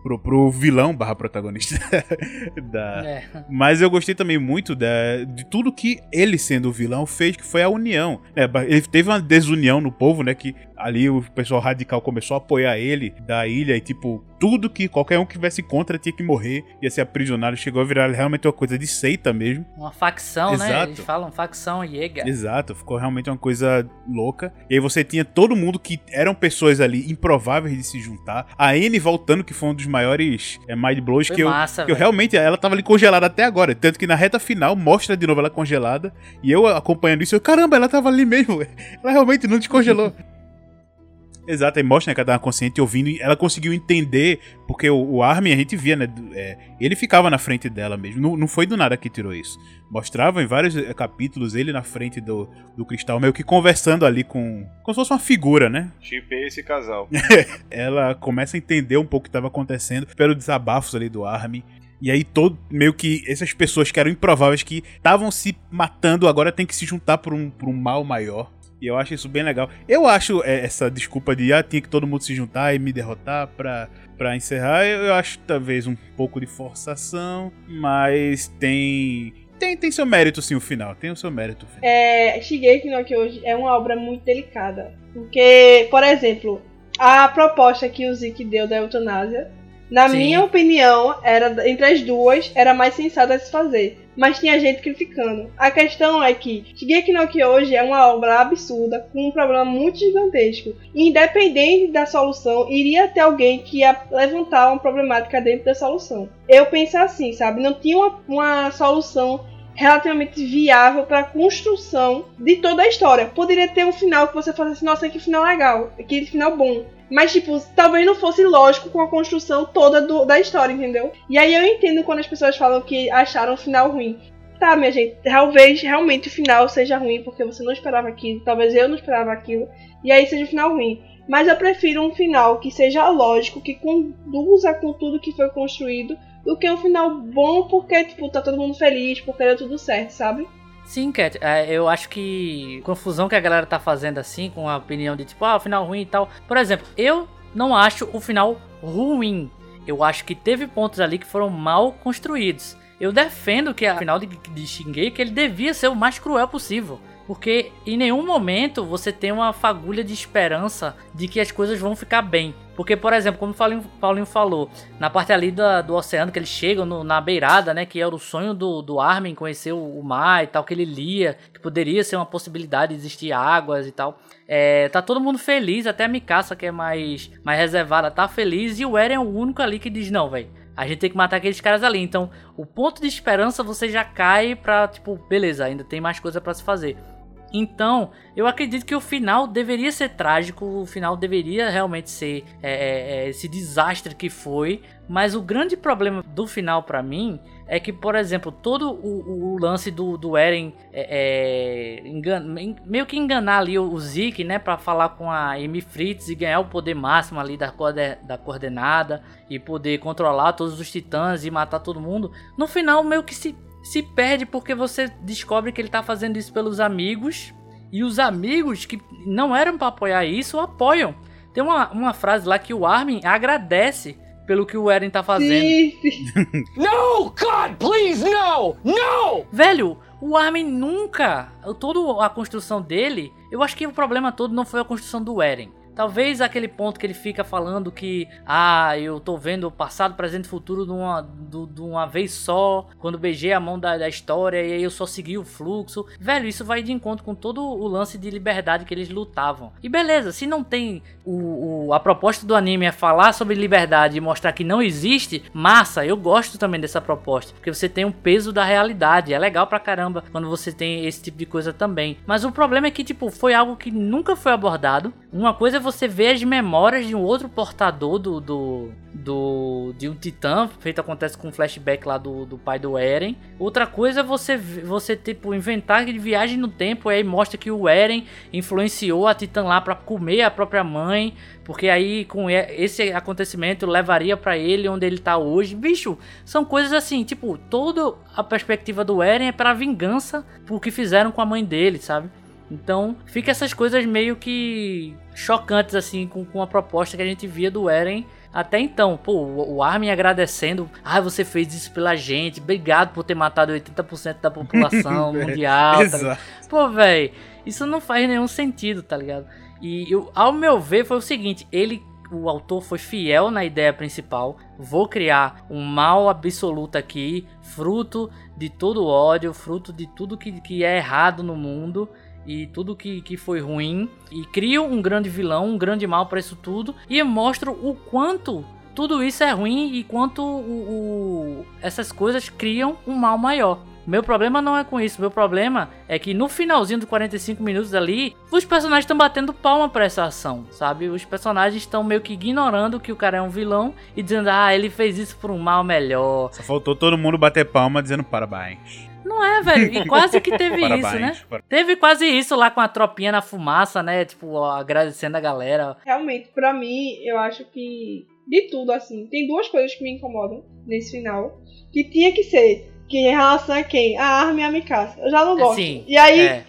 G: Pro, pro vilão barra protagonista da,
B: É.
G: mas eu gostei também muito da- de tudo que ele, sendo o vilão, fez, que foi a união. É, ele teve uma desunião no povo, né? Que ali o pessoal radical começou a apoiar ele da ilha e, tipo, tudo que qualquer um que tivesse contra tinha que morrer, ia ser aprisionado. Chegou a virar realmente uma coisa de seita mesmo.
B: Uma facção, né?
G: Exato.
B: Eles falam facção Jäger.
G: Exato, ficou realmente uma coisa louca. E aí você tinha todo mundo que eram pessoas ali improváveis de se juntar. A Anne voltando, que foi um dos maiores é, mind blows
B: Foi
G: que eu,
B: massa,
G: que eu realmente ela tava ali congelada até agora. Tanto que na reta final mostra de novo ela congelada. E eu acompanhando isso, eu, caramba, ela tava ali mesmo. Ela realmente não descongelou. Exato, aí mostra né, que ela tava consciente e ouvindo. E ela conseguiu entender, porque o, o Armin, a gente via, né? é, ele ficava na frente dela mesmo. Não, não foi do nada que tirou isso. Mostrava em vários eh, capítulos ele na frente do, do cristal, meio que conversando ali com. Como se fosse uma figura, né?
D: Chipei esse casal.
G: ela começa a entender um pouco o que estava acontecendo pelos desabafos ali do Armin. E aí todo meio que essas pessoas que eram improváveis que estavam se matando agora tem que se juntar por um, por um mal maior. E eu acho isso bem legal. Eu acho é, essa desculpa de ah, tinha que todo mundo se juntar e me derrotar pra, pra encerrar. Eu, acho talvez um pouco de forçação, mas tem tem tem seu mérito sim o final, tem o seu mérito. final.
C: É, Shigeki no Kyoji é uma obra muito delicada. Porque, por exemplo, a proposta que o Zik deu da eutanásia, na
B: Sim.
C: minha opinião, era entre as duas, era mais sensata a se fazer. Mas tinha gente criticando. A questão é que Shigeki no Kyoji é uma obra absurda, com um problema muito gigantesco. E independente da solução, iria ter alguém que ia levantar uma problemática dentro da solução. Eu penso assim, sabe? Não tinha uma, uma solução relativamente viável para a construção de toda a história. Poderia ter um final que você falasse assim, nossa, que final legal, que final bom. Mas, tipo, talvez não fosse lógico com a construção toda do, da história, entendeu? E aí eu entendo quando as pessoas falam que acharam o final ruim. Tá, minha gente, talvez realmente o final seja ruim, porque você não esperava aquilo, talvez eu não esperava aquilo, e aí seja o final ruim. Mas eu prefiro um final que seja lógico, que conduza com tudo que foi construído, do que um final bom porque, tipo, tá todo mundo feliz, porque deu tudo certo, sabe?
B: Sim, Cat, é, eu acho que confusão que a galera tá fazendo assim, com a opinião de tipo, ah, o final ruim e tal. Por exemplo, eu não acho o final ruim. Eu acho que teve pontos ali que foram mal construídos. Eu defendo que a final de, de Shingeki ele devia ser o mais cruel possível. Porque em nenhum momento você tem uma fagulha de esperança de que as coisas vão ficar bem. Porque, por exemplo, como o Paulinho, falou, na parte ali da, do oceano que eles chegam no, na beirada, né? Que era o sonho do, do Armin conhecer o, o, mar e tal, que ele lia, que poderia ser uma possibilidade de existir águas e tal. É, tá todo mundo feliz, até a Mikasa, que é mais, mais reservada, tá feliz, e o Eren é o único ali que diz, não, velho. A gente tem que matar aqueles caras ali. Então, o ponto de esperança você já cai pra, tipo, beleza, ainda tem mais coisa para se fazer. Então, eu acredito que o final deveria ser trágico, o final deveria realmente ser é, é, é esse desastre que foi. Mas o grande problema do final para mim é que, por exemplo, todo o, o lance do, do Eren é, é engana, meio que enganar ali o, o Zeke, né, para falar com a Amy Fritz e ganhar o poder máximo ali da, da coordenada e poder controlar todos os titãs e matar todo mundo. No final, meio que se se perde porque você descobre que ele tá fazendo isso pelos amigos e os amigos que não eram para apoiar isso apoiam. Tem uma, uma frase lá que o Armin agradece pelo que o Eren tá fazendo. Sim, sim.
E: no, God, please, no! No!
B: Velho, o Armin nunca, toda a construção dele, eu acho que o problema todo não foi a construção do Eren. Talvez aquele ponto que ele fica falando que, ah, eu tô vendo o passado, presente e futuro de uma, de, de uma vez só, quando beijei a mão da, da, história e aí eu só segui o fluxo. Velho, isso vai de encontro com todo o lance de liberdade que eles lutavam. E beleza, se não tem o, o, a proposta do anime é falar sobre liberdade e mostrar que não existe, massa, eu gosto também dessa proposta, porque você tem um peso da realidade, é legal pra caramba quando você tem esse tipo de coisa também. Mas o problema é que, tipo, foi algo que nunca foi abordado. Uma coisa é você ver as memórias de um outro portador do, do, do de um titã, feito acontece com o flashback lá do, do pai do Eren. Outra coisa é você você tipo inventar de viagem no tempo aí mostra que o Eren influenciou a titã lá para comer a própria mãe, porque aí com esse acontecimento levaria para ele onde ele tá hoje. Bicho, são coisas assim, tipo, toda a perspectiva do Eren é para vingança por que fizeram com a mãe dele, sabe? Então, fica essas coisas meio que chocantes, assim, com, com a proposta que a gente via do Eren até então. Pô, o Armin agradecendo. Ah, você fez isso pela gente. Obrigado por ter matado 80% da população mundial. Tá Pô, velho, isso não faz nenhum sentido, tá ligado? E eu, ao meu ver, foi o seguinte: ele o autor foi fiel na ideia principal. Vou criar um mal absoluto aqui, fruto de todo ódio, fruto de tudo que, que é errado no mundo e tudo que, que foi ruim e crio um grande vilão, um grande mal para isso tudo e mostro o quanto tudo isso é ruim e quanto o, o, essas coisas criam um mal maior. Meu problema não é com isso, meu problema é que no finalzinho dos 45 minutos ali, os personagens estão batendo palma pra essa ação, sabe? Os personagens estão meio que ignorando que o cara é um vilão e dizendo, ah, ele fez isso por um mal melhor.
G: Só faltou todo mundo bater palma dizendo parabéns.
B: Não é, velho. E quase que teve isso, né? Teve quase isso lá com a tropinha na fumaça, né? Tipo, agradecendo a galera.
C: Realmente, pra mim, eu acho que de tudo, assim, tem duas coisas que me incomodam nesse final. Que tinha que ser que em relação a quem? A arma e a Mikasa. Eu já não gosto. Sim, e aí. É.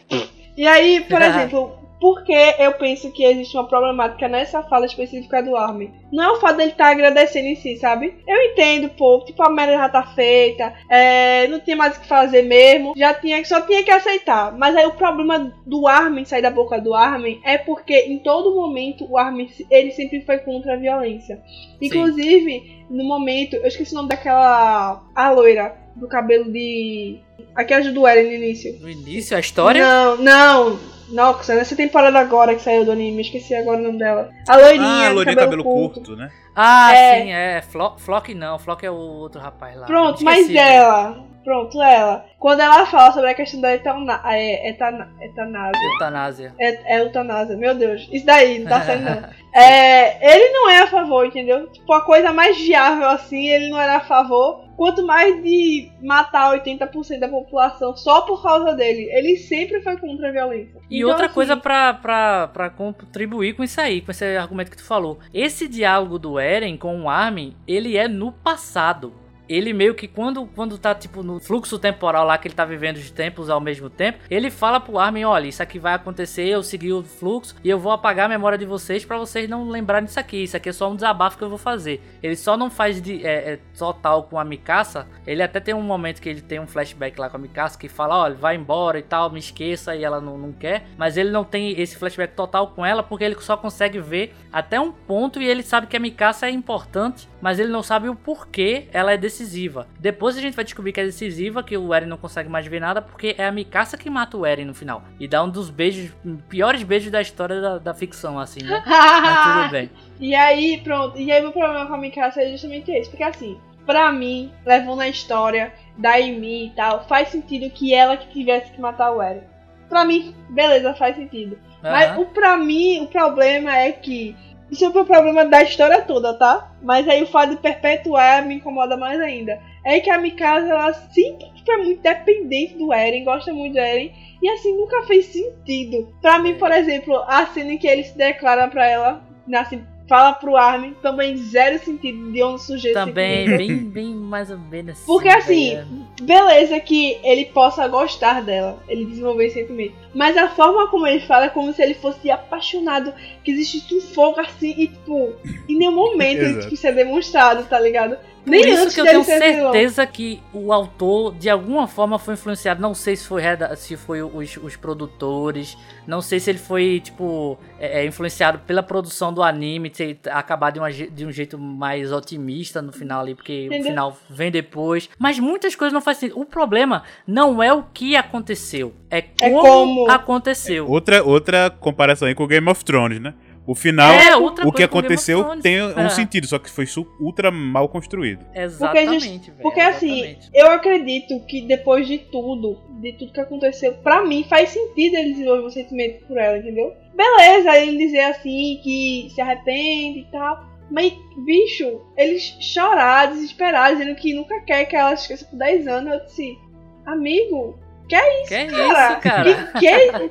C: E aí, por exemplo, porque eu penso que existe uma problemática nessa fala específica do Armin. Não é o fato dele estar tá agradecendo em si, sabe? Eu entendo, pô, tipo, a merda já tá feita, é, não tinha mais o que fazer mesmo, já tinha, só tinha que aceitar. Mas aí o problema do Armin sair da boca do Armin é porque em todo momento o Armin, ele sempre foi contra a violência. Inclusive, Sim. no momento, eu esqueci o nome daquela, a loira, do cabelo de A que ajuda o Eren no início.
B: No início, a história?
C: Não, não. Nossa, nessa temporada agora que saiu do anime, esqueci agora o nome dela. A loirinha,
G: Ah,
C: de
G: Lourinha
C: cabelo,
G: cabelo
C: curto.
G: curto, né?
B: Ah,
C: É.
B: sim, é. Flo Flock não, Flock é o outro rapaz lá.
C: Pronto, mas ela. Pronto, ela. Quando ela fala sobre a questão da etana, é, etana, eutanásia.
B: Eutanásia.
C: É, é eutanásia, meu Deus. Isso daí, não tá saindo não. É, ele não é a favor, entendeu? Tipo, a coisa mais viável assim, ele não era a favor. Quanto mais de matar 80% da população só por causa dele. Ele sempre foi contra a violência.
B: E
C: Então,
B: outra
C: assim,
B: coisa pra contribuir com isso aí, com esse argumento que tu falou. Esse diálogo do Eren com o Armin, ele é no passado. Ele meio que quando, quando tá tipo no fluxo temporal lá que ele tá vivendo os tempos ao mesmo tempo, ele fala pro Armin, olha, isso aqui vai acontecer, eu segui o fluxo e eu vou apagar a memória de vocês pra vocês não lembrarem disso aqui. Isso aqui é só um desabafo que eu vou fazer. Ele só não faz de é, é, total com a Mikasa. Ele até tem um momento que ele tem um flashback lá com a Mikasa que fala, olha, vai embora e tal, me esqueça e ela não, não quer. Mas ele não tem esse flashback total com ela porque ele só consegue ver até um ponto e ele sabe que a Mikasa é importante, mas ele não sabe o porquê ela é decisiva. Depois a gente vai descobrir que é decisiva, que o Eren não consegue mais ver nada porque é a Mikasa que mata o Eren no final. E dá um dos beijos, piores beijos da história da, da ficção, assim, né? Mas tudo bem.
C: E aí, pronto. E aí, meu problema com a Mikasa é justamente esse. Porque, assim, pra mim, levando a história da Amy e tal, faz sentido que ela que tivesse que matar o Eren. Pra mim, beleza, faz sentido. Mas
B: Aham.
C: o, pra mim, o problema é que. Isso é o problema da história toda, tá? Mas aí o fato de perpetuar me incomoda mais ainda. É que a Mikasa, ela sempre foi muito dependente do Eren, gosta muito do Eren. E assim, nunca fez sentido. Pra mim, por exemplo, a cena em que ele se declara pra ela, assim, fala pro Armin, também zero sentido de onde surgiu esse
B: Também, bem, bem mais ou menos assim.
C: Porque assim,
B: velho.
C: beleza que ele possa gostar dela, ele desenvolver esse sentimento. Mas a forma como ele fala é como se ele fosse apaixonado, que existe um fogo assim, e tipo, em nenhum momento
G: Exato.
C: tipo, isso é demonstrado, tá ligado?
B: Por
C: Nem
B: isso
C: antes
B: que eu tenho certeza que o autor, de alguma forma, foi influenciado. Não sei se foi, se foi os, os produtores. Não sei se ele foi, tipo, é, é, influenciado pela produção do anime. Ter acabado de, uma de um jeito mais otimista no final ali. Porque o
C: Entendeu?
B: final vem depois. Mas muitas coisas não fazem sentido. O problema não é o que aconteceu. É como,
C: como.
B: aconteceu.
G: Outra, outra comparação aí com o Game of Thrones, né? O final,
B: É, outra
G: o que aconteceu tem um
B: É.
G: sentido, só que foi ultra mal construído.
B: Exatamente,
C: just-
B: velho.
C: Porque assim,
B: exatamente.
C: eu acredito que depois de tudo, de tudo que aconteceu, pra mim faz sentido ele desenvolver um sentimento por ela, entendeu? Beleza, ele dizer assim que se arrepende e tal. Mas, bicho, eles chorar, desesperar, dizendo que nunca quer que ela esqueça por 10 anos. Eu disse, amigo,
B: Que é
C: cara,
B: isso, cara?
C: Que,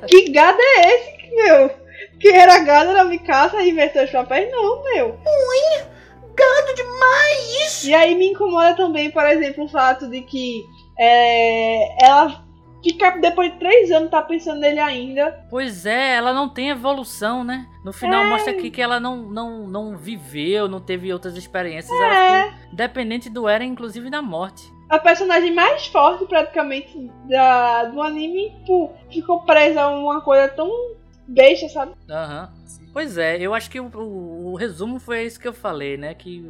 C: que, que gado é esse, meu? Que era gado na Mikasa e inverteu os papéis? Não, meu.
B: Gado demais!
C: E aí me incomoda também, por exemplo, o fato de que é, ela fica depois de três anos tá pensando nele ainda.
B: Pois é, ela não tem evolução, né? No final mostra aqui que ela não, não, não viveu, não teve outras experiências. Ela
C: É,
B: ficou dependente do Eren, inclusive da morte.
C: a personagem mais forte praticamente da, do anime pô, ficou presa a uma coisa tão besta, sabe?
B: Aham. Pois é, eu acho que o, o- o resumo foi isso que eu falei, né? Que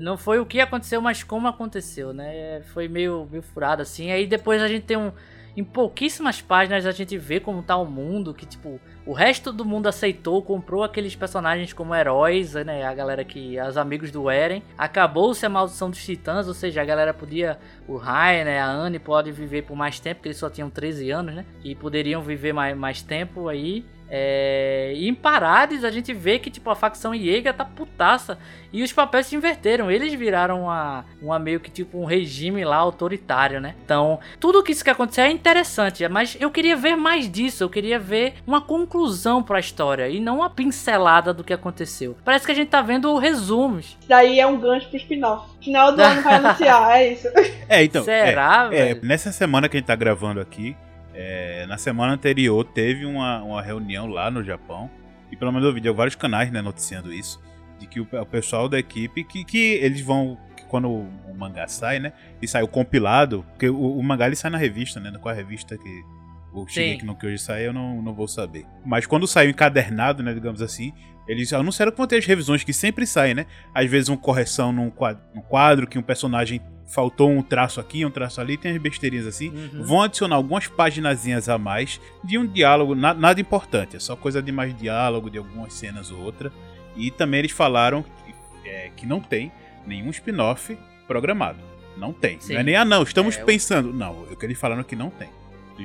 B: não foi o que aconteceu, mas como aconteceu, né? Foi meio, meio furado assim. Aí depois a gente tem um. Em pouquíssimas páginas a gente vê como tá o mundo, que tipo, o resto do mundo aceitou, comprou aqueles personagens como heróis, né? A galera que. Os amigos do Eren. Acabou-se a maldição dos titãs, ou seja, a galera podia. O Rai, né? A Anne pode viver por mais tempo, porque eles só tinham 13 anos, né? E poderiam viver mais, mais tempo aí. É, e em Parades a gente vê que tipo a facção Jäger tá putaça e os papéis se inverteram. Eles viraram uma, uma meio que tipo um regime lá autoritário, né? Então, tudo que isso que aconteceu é interessante, mas eu queria ver mais disso. Eu queria ver uma conclusão pra história e não uma pincelada do que aconteceu. Parece que a gente tá vendo resumos.
C: Isso daí é um gancho pro spin-off. Final do ano vai anunciar, é isso.
G: É, então.
B: Será,
G: é, é,
B: velho?
G: nessa semana que a gente tá gravando aqui, é, na semana anterior teve uma, uma reunião lá no Japão. E pelo menos eu vi de vários canais né, noticiando isso. De que o, o pessoal da equipe, que, que eles vão. que quando o, o mangá sai, né? E sai o compilado, porque o, o mangá ele sai na revista, né? Com a revista que o Shingeki no Kyojin sair, eu não, não vou saber. Mas quando saiu encadernado, né, digamos assim, eles anunciaram que vão ter as revisões que sempre saem, né? Às vezes uma correção num quadro, num quadro que um personagem faltou um traço aqui, um traço ali, tem as besteirinhas assim.
B: Uhum.
G: Vão adicionar algumas paginazinhas a mais de um diálogo, na- nada importante, é só coisa de mais diálogo, de algumas cenas ou outra. E também eles falaram que, é, que não tem nenhum spin-off programado. Não tem.
B: Sim.
G: Não é nem, ah não, estamos
B: É, eu-
G: pensando. Não, o que eles falaram que não tem.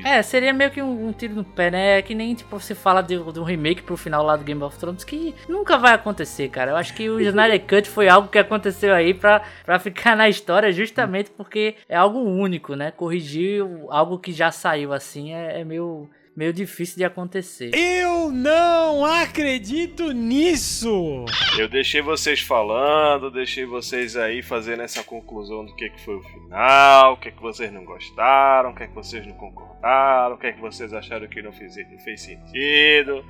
B: É, seria meio que um, um tiro no pé, né? É Que nem, tipo, você fala de, de um remake pro final lá do Game of Thrones, que nunca vai acontecer, cara. Eu acho que o Snyder Cut foi algo que aconteceu aí pra, pra ficar na história, justamente porque é algo único, né? Corrigir algo que já saiu assim é, é meio, meio difícil de acontecer.
I: Eu não acredito nisso!
D: Eu deixei vocês falando, deixei vocês aí fazendo essa conclusão do que, que foi o final, o que, que vocês não gostaram, o que, que vocês não concordaram, o que, que vocês acharam que não fez, não fez sentido.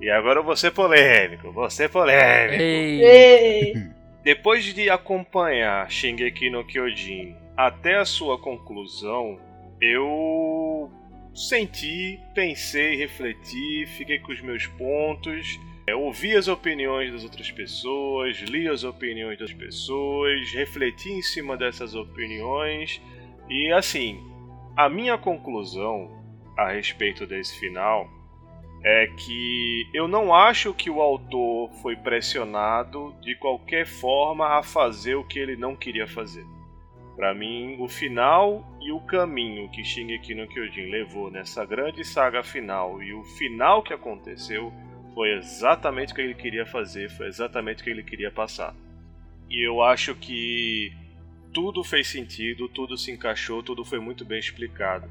D: E agora eu vou ser polêmico, vou ser polêmico.
B: Ei,
C: Ei.
D: Depois de acompanhar Shingeki no Kyojin até a sua conclusão, eu senti, pensei, refleti, fiquei com os meus pontos, é, ouvi as opiniões das outras pessoas, li as opiniões das pessoas, refleti em cima dessas opiniões e assim, a minha conclusão a respeito desse final é que eu não acho que o autor foi pressionado de qualquer forma a fazer o que ele não queria fazer. Pra mim, o final e o caminho que Shingeki no Kyojin levou nessa grande saga final e o final que aconteceu foi exatamente o que ele queria fazer, foi exatamente o que ele queria passar. E eu acho que tudo fez sentido, tudo se encaixou, tudo foi muito bem explicado.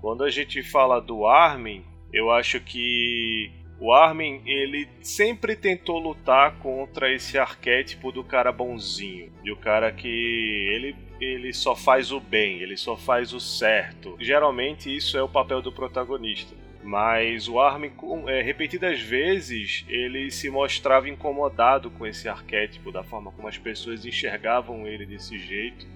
D: Quando a gente fala do Armin, eu acho que o Armin ele sempre tentou lutar contra esse arquétipo do cara bonzinho, e o cara que ele ele só faz o bem, ele só faz o certo. Geralmente isso é o papel do protagonista. Mas o Armin, é, repetidas vezes, ele se mostrava incomodado com esse arquétipo, da forma como as pessoas enxergavam ele desse jeito.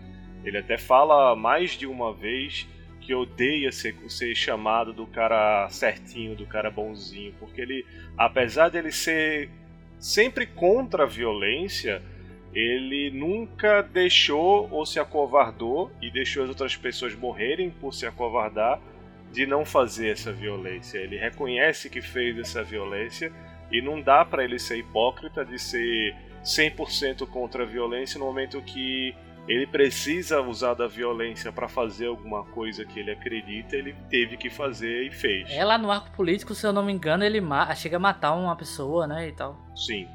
D: Ele até fala mais de uma vez que odeia ser, ser chamado do cara certinho, do cara bonzinho, porque ele, apesar dele ser sempre contra a violência, ele nunca deixou ou se acovardou e deixou as outras pessoas morrerem por se acovardar de não fazer essa violência. Ele reconhece que fez essa violência e não dá pra ele ser hipócrita de ser 100% contra a violência no momento que ele precisa usar da violência pra fazer alguma coisa que ele acredita, ele teve que fazer e fez.
B: é lá no arco político, se eu não me engano, ele chega a matar uma pessoa, né, e tal.
D: Sim.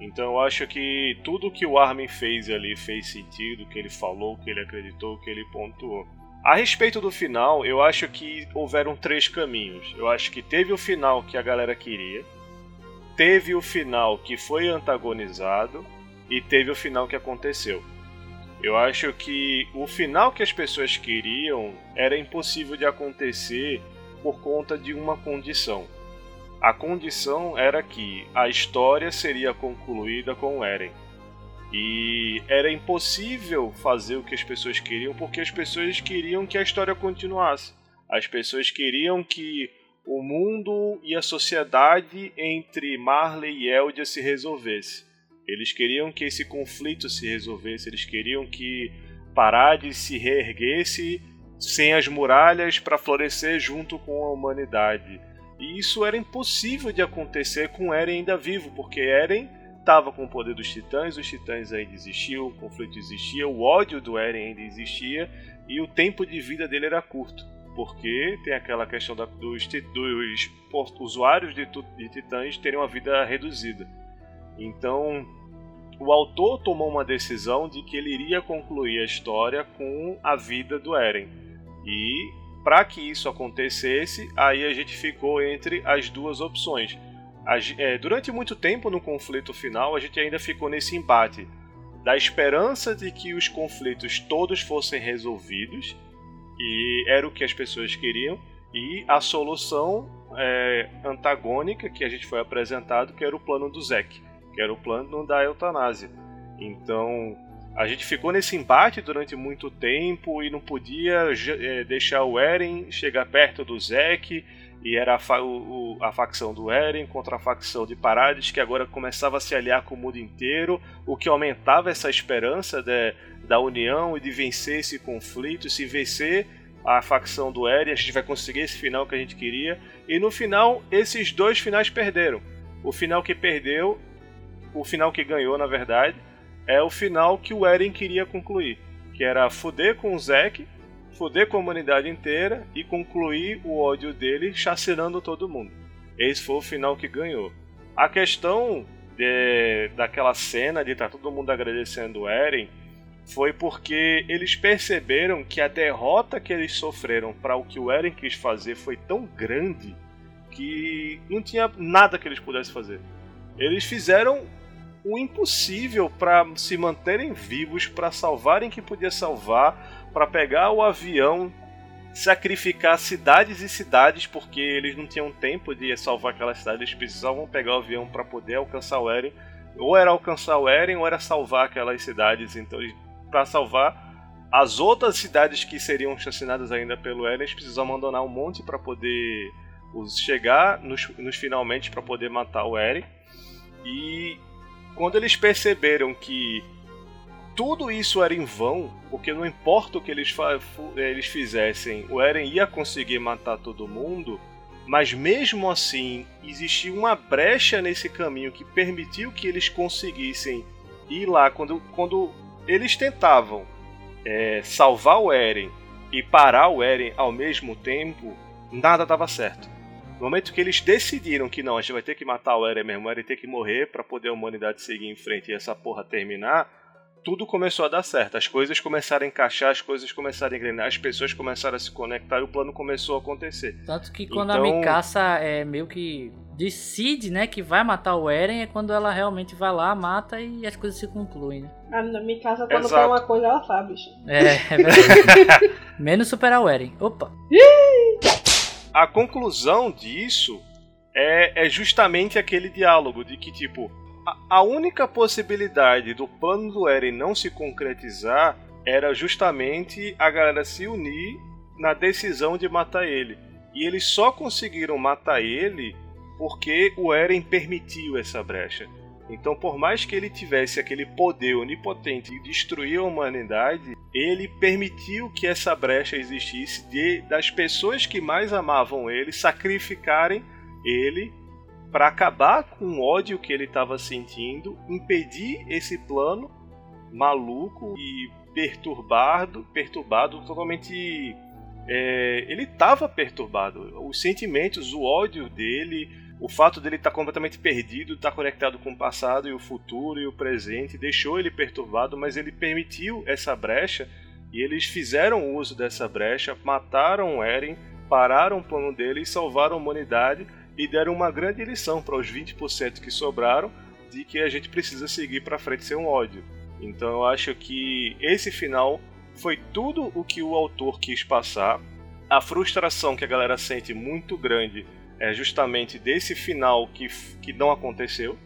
D: Então eu acho que tudo que o Armin fez ali fez sentido, que ele falou, que ele acreditou, que ele pontuou. A respeito do final, eu acho que houveram três caminhos. Eu acho que teve o final que a galera queria, teve o final que foi antagonizado e teve o final que aconteceu. Eu acho que o final que as pessoas queriam era impossível de acontecer por conta de uma condição. A condição era que a história seria concluída com Eren. E era impossível fazer o que as pessoas queriam porque as pessoas queriam que a história continuasse. As pessoas queriam que o mundo e a sociedade entre Marley e Eldia se resolvesse. Eles queriam que esse conflito se resolvesse, eles queriam que Parade se reerguesse sem as muralhas para florescer junto com a humanidade. E isso era impossível de acontecer com Eren ainda vivo, porque Eren estava com o poder dos titãs, os titãs ainda existiam, o conflito existia, o ódio do Eren ainda existia e o tempo de vida dele era curto. Porque tem aquela questão da- dos, dos usuários de, de titãs terem uma vida reduzida. Então, o autor tomou uma decisão de que ele iria concluir a história com a vida do Eren. E para que isso acontecesse, aí a gente ficou entre as duas opções. É, durante muito tempo no conflito final, a gente ainda ficou nesse embate da esperança de que os conflitos todos fossem resolvidos, e era o que as pessoas queriam, e a solução é, antagônica que a gente foi apresentado, que era o plano do Zek, que era o plano da eutanásia. Então, A gente ficou nesse embate durante muito tempo e não podia é, deixar o Eren chegar perto do Zek e era a, fa o, a, facção do Eren contra a facção de Parades, que agora começava a se aliar com o mundo inteiro, o que aumentava essa esperança de, da união e de vencer esse conflito. Se vencer a facção do Eren, a gente vai conseguir esse final que a gente queria. E no final, esses dois finais perderam. O final que perdeu, o final que ganhou, na verdade, é o final que o Eren queria concluir, que era fuder com o Zack foder com a humanidade inteira e concluir o ódio dele chacinando todo mundo. Esse foi o final que ganhou. A questão de, daquela cena de estar tá todo mundo agradecendo o Eren foi porque eles perceberam que a derrota que eles sofreram para o que o Eren quis fazer foi tão grande que não tinha nada que eles pudessem fazer. Eles fizeram o impossível para se manterem vivos, para salvarem que podia salvar, para pegar o avião, sacrificar cidades e cidades, porque eles não tinham tempo de salvar aquela cidade, eles precisavam pegar o avião para poder alcançar o Eren. Ou era alcançar o Eren, ou era salvar aquelas cidades. Então, para salvar as outras cidades que seriam chacinadas ainda pelo Eren, eles precisavam abandonar um monte para poder chegar nos, nos finalmente para poder matar o Eren. E quando eles perceberam que tudo isso era em vão, porque não importa o que eles, eles fizessem, o Eren ia conseguir matar todo mundo, mas mesmo assim existia uma brecha nesse caminho que permitiu que eles conseguissem ir lá quando, quando eles tentavam é, salvar o Eren e parar o Eren ao mesmo tempo, nada dava certo. No momento que eles decidiram que não, a gente vai ter que matar o Eren mesmo, o Eren tem que morrer para poder a humanidade seguir em frente e essa porra terminar, tudo começou a dar certo. As coisas começaram a encaixar, as coisas começaram a engrenar, as pessoas começaram a se conectar e o plano começou a acontecer.
B: Tanto que quando
D: então...
B: a Mikasa é meio que decide, né, que vai matar o Eren, é quando ela realmente vai lá, mata e as coisas se concluem. Né?
C: A Mikasa, quando Exato. quer uma coisa, ela sabe, bicho.
B: É, é verdade. Menos superar o Eren. Opa!
D: A conclusão disso é, é justamente aquele diálogo de que, tipo, a única possibilidade do plano do Eren não se concretizar era justamente a galera se unir na decisão de matar ele. E eles só conseguiram matar ele porque o Eren permitiu essa brecha. Então, por mais que ele tivesse aquele poder onipotente de destruir a humanidade, ele permitiu que essa brecha existisse de das pessoas que mais amavam ele sacrificarem ele para acabar com o ódio que ele estava sentindo, impedir esse plano maluco e perturbado, perturbado totalmente. É, ele estava perturbado. Os sentimentos, o ódio dele, o fato dele estar tá completamente perdido, estar tá conectado com o passado e o futuro e o presente, deixou ele perturbado, mas ele permitiu essa brecha e eles fizeram uso dessa brecha, mataram o Eren, pararam o plano dele e salvaram a humanidade e deram uma grande lição para os 20% que sobraram de que a gente precisa seguir para frente sem um ódio. Então eu acho que esse final foi tudo o que o autor quis passar. A frustração que a galera sente muito grande é justamente desse final que, que não aconteceu.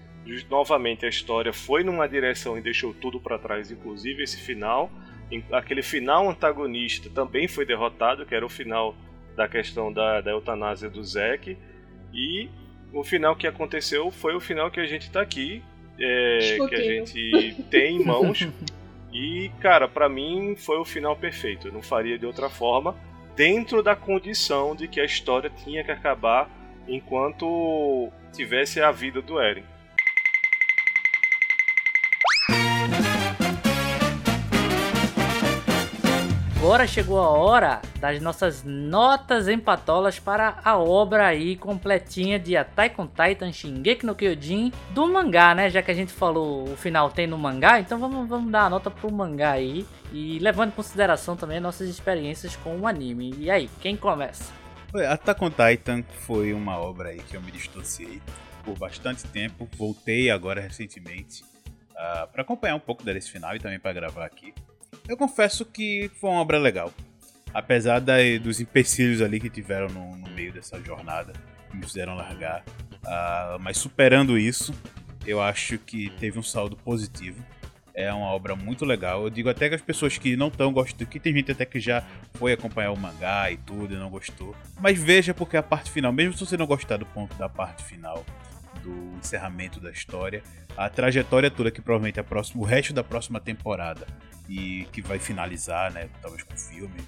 D: Novamente a história foi numa direção e deixou tudo para trás, inclusive esse final. Aquele final antagonista também foi derrotado, que era o final da questão da, da eutanásia do Zack. E o final que aconteceu foi o final que a gente tá aqui, é, que a gente tem em mãos. e, cara, para mim foi o final perfeito. Eu não faria de outra forma, dentro da condição de que a história tinha que acabar enquanto tivesse a vida do Eren.
B: agora chegou a hora das nossas notas empatolas para a obra aí completinha de Attack on Titan Shingeki no Kyojin do mangá, né? Já que a gente falou o final tem no mangá, então vamos, vamos dar a nota pro mangá aí e levando em consideração também nossas experiências com o anime. E aí, quem começa?
G: Attack on Titan foi uma obra aí que eu me distanciei por bastante tempo, voltei agora recentemente uh, ah, para acompanhar um pouco desse final e também para gravar aqui. Eu confesso que foi uma obra legal. Apesar da, dos empecilhos ali que tiveram no, no, meio dessa jornada, que me fizeram largar. Uh, mas superando isso, eu acho que teve um saldo positivo. É uma obra muito legal. Eu digo até que as pessoas que não estão gostando, que tem gente até que já foi acompanhar o mangá e tudo e não gostou. Mas veja porque a parte final, mesmo se você não gostar do ponto da parte final, do encerramento da história, a trajetória toda que provavelmente é próxima, o resto da próxima temporada e que vai finalizar, né, talvez com o filme,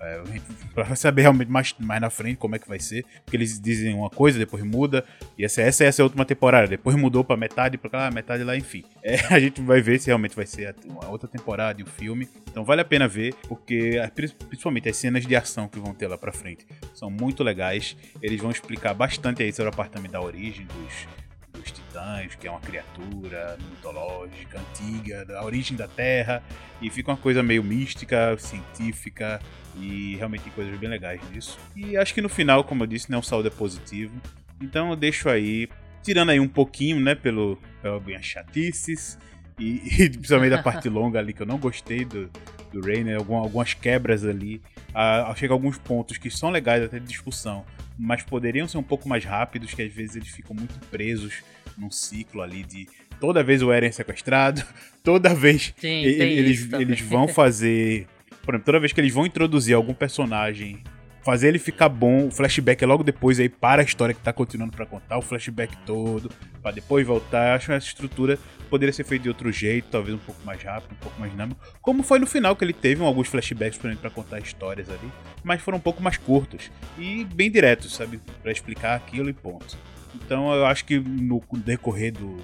G: é, pra saber realmente mais, mais na frente como é que vai ser. Porque eles dizem uma coisa, depois muda. E essa, essa, essa é a última temporada. Depois mudou pra metade, pra cá, metade lá, enfim. É, a gente vai ver se realmente vai ser a, a outra temporada e o filme. Então vale a pena ver, porque principalmente as cenas de ação que vão ter lá pra frente são muito legais. Eles vão explicar bastante aí sobre a parte também da origem dos dos titãs, que é uma criatura mitológica, antiga, da origem da Terra, e fica uma coisa meio mística, científica, e realmente tem coisas bem legais nisso. E acho que no final, como eu disse, né, o saldo é positivo. Então eu deixo aí, tirando aí um pouquinho, né, pelo, pelas minhas chatices, e, e, principalmente da parte longa ali, que eu não gostei do, do Rainer, né, algumas quebras ali. Ah, chega alguns pontos que são legais até de discussão, mas poderiam ser um pouco mais rápidos, que às vezes eles ficam muito presos num ciclo ali de toda vez o Eren é sequestrado, toda vez
B: Sim,
G: eles, eles vão fazer. Por exemplo, toda vez que eles vão introduzir algum personagem, fazer ele ficar bom, o flashback é logo depois aí para a história que tá continuando para contar, o flashback todo, para depois voltar. Eu acho essa estrutura poderia ser feita de outro jeito, talvez um pouco mais rápido, um pouco mais dinâmico. Como foi no final, que ele teve alguns flashbacks para contar histórias ali, mas foram um pouco mais curtos e bem diretos, sabe? para explicar aquilo e ponto. Então eu acho que no decorrer do,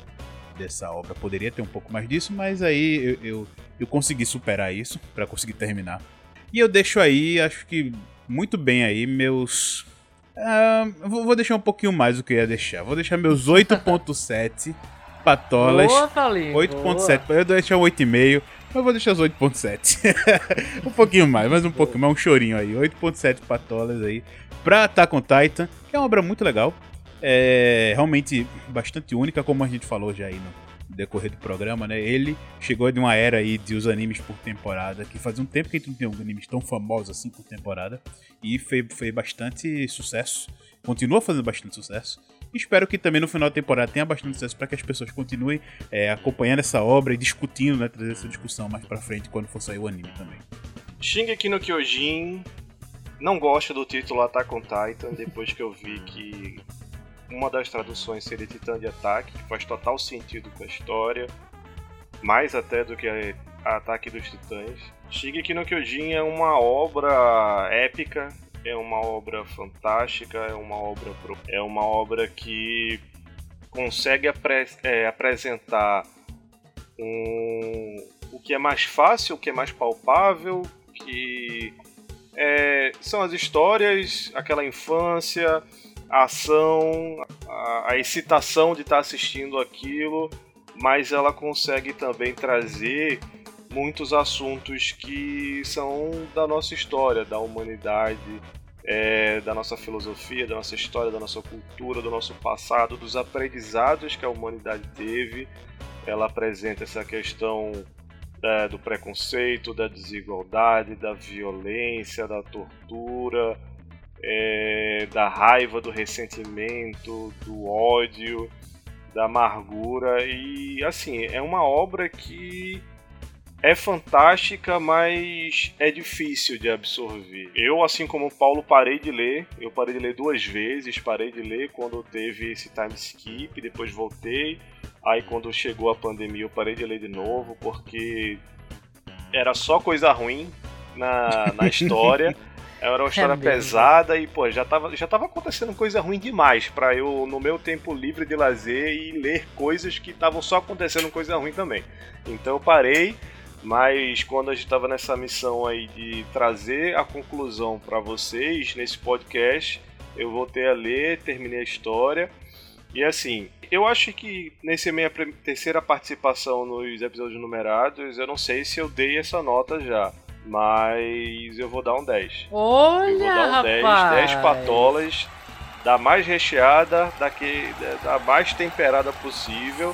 G: dessa obra poderia ter um pouco mais disso, mas aí eu, eu, eu consegui superar isso para conseguir terminar. E eu deixo aí, acho que muito bem aí, meus. Uh, vou deixar um pouquinho mais do que eu ia deixar. Vou deixar meus 8.7 patolas. 8.7. Eu deixar 8,5. Mas vou deixar os 8.7. um pouquinho mais, mais um pouquinho, mais um chorinho aí. 8.7 patolas aí. Pra Attack on Titan, que é uma obra muito legal é realmente bastante única, como a gente falou já aí no decorrer do programa, né? Ele chegou de uma era aí de os animes por temporada, que faz um tempo que a gente não tem animes tão famosos assim por temporada, e fez, fez bastante sucesso, continua fazendo bastante sucesso. espero que também no final da temporada tenha bastante sucesso para que as pessoas continuem é, acompanhando essa obra e discutindo, né? Trazer essa discussão mais pra frente quando for sair o anime também.
D: Shingeki no Kyojin não gosto do título Attack on Titan depois que eu vi que uma das traduções seria Titã de Ataque, que faz total sentido com a história, mais até do que a Ataque dos Titãs. Shigeki no Kyojin é uma obra épica, é uma obra fantástica, é uma obra é uma obra que consegue apre é, apresentar um, o que é mais fácil, o que é mais palpável, que é, são as histórias, aquela infância, a ação, a, a excitação de estar tá assistindo aquilo, mas ela consegue também trazer muitos assuntos que são da nossa história, da humanidade, é, da nossa filosofia, da nossa história, da nossa cultura, do nosso passado, dos aprendizados que a humanidade teve. Ela apresenta essa questão é, do preconceito, da desigualdade, da violência, da tortura, é, da raiva, do ressentimento, do ódio, da amargura e assim é uma obra que é fantástica, mas é difícil de absorver. Eu, assim como o Paulo, parei de ler. Eu parei de ler duas vezes. Parei de ler quando teve esse time skip, depois voltei. Aí, quando chegou a pandemia, eu parei de ler de novo, porque era só coisa ruim na, na história. Era uma história é pesada e, pô, já tava, já tava acontecendo coisa ruim demais para eu, no meu tempo livre de lazer, e ler coisas que estavam só acontecendo coisa ruim também. Então eu parei, mas quando a gente tava nessa missão aí de trazer a conclusão para vocês nesse podcast, eu voltei a ler, terminei a história. E assim, eu acho que nessa minha terceira participação nos episódios numerados, eu não sei se eu dei essa nota já. Mas eu vou dar um 10.
B: Olha, eu vou dar um 10, rapaz.
D: 10 patolas da mais recheada, da, que, da mais temperada possível.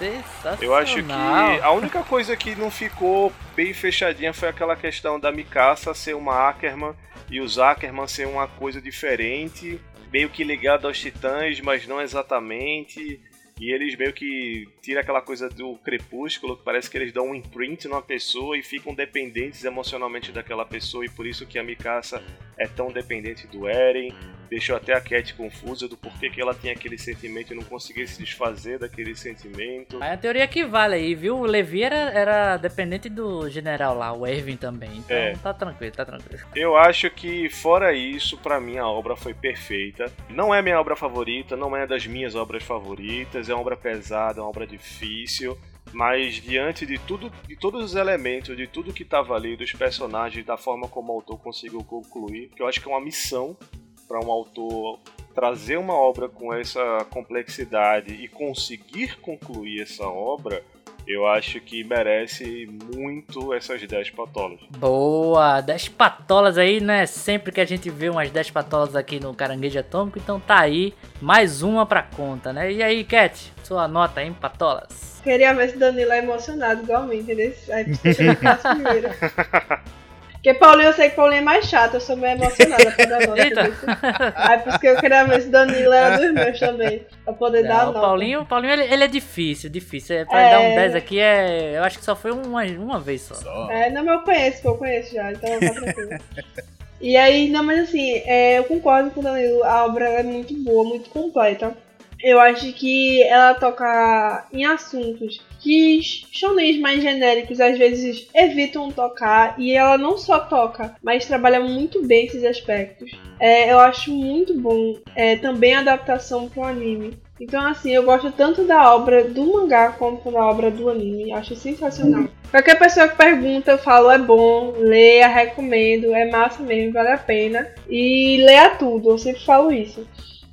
D: Eu acho que a única coisa que não ficou bem fechadinha foi aquela questão da Mikasa ser uma Ackerman e os Ackerman ser uma coisa diferente, meio que ligado aos titãs, mas não exatamente. e eles meio que tiram aquela coisa do crepúsculo, que parece que eles dão um imprint numa pessoa e ficam dependentes emocionalmente daquela pessoa, e por isso que a Mikasa é tão dependente do Eren. Deixou até a Cat confusa do porquê que ela tinha aquele sentimento e não conseguia se desfazer daquele sentimento.
B: Aí a teoria que vale aí, viu? O Levi era, era dependente do general lá, o Erwin também. Então
D: É.
B: tá tranquilo, tá tranquilo.
D: Eu acho que, fora isso, pra mim a obra foi perfeita. Não é minha obra favorita, não é das minhas obras favoritas, é uma obra pesada, é uma obra difícil. Mas diante de tudo, de todos os elementos, de tudo que estava ali, dos personagens, da forma como o autor conseguiu concluir, que eu acho que é uma missão para um autor trazer uma obra com essa complexidade e conseguir concluir essa obra, eu acho que merece muito essas 10 patólogas.
B: Boa, 10 patolas aí, né? Sempre que a gente vê umas 10 patolas aqui no Caranguejo Atômico, então tá aí mais uma pra conta, né? E aí, Cat, sua nota aí em patolas?
C: Queria ver se Danilo é emocionado igualmente, entendeu? Aí que eu faça primeiro. Porque Paulinho, eu sei que Paulinho é mais chato, eu sou meio emocionada pra dar nota.
B: Eita.
C: Aí por isso que eu queria ver se Danilo era dos meus também, pra poder dar a
B: Não, o
C: nota.
B: Paulinho, o Paulinho ele, ele é difícil, difícil. É, pra
C: É.
B: dar um 10 aqui, é, eu acho que só foi uma, uma vez só.
G: Só.
C: É, não, mas eu conheço, pô, eu conheço já, então tá tranquilo. E aí, não, mas assim, é, eu concordo com o Danilo, a obra é muito boa, muito completa. Eu acho que ela toca em assuntos que shonens mais genéricos às vezes evitam tocar, e ela não só toca, mas trabalha muito bem esses aspectos. É, eu acho muito bom é, também a adaptação para o anime. Então, assim, eu gosto tanto da obra do mangá quanto da obra do anime. Acho sensacional. Qualquer pessoa que pergunta, eu falo, é bom, leia, recomendo, é massa mesmo, vale a pena. E leia tudo, eu sempre falo isso.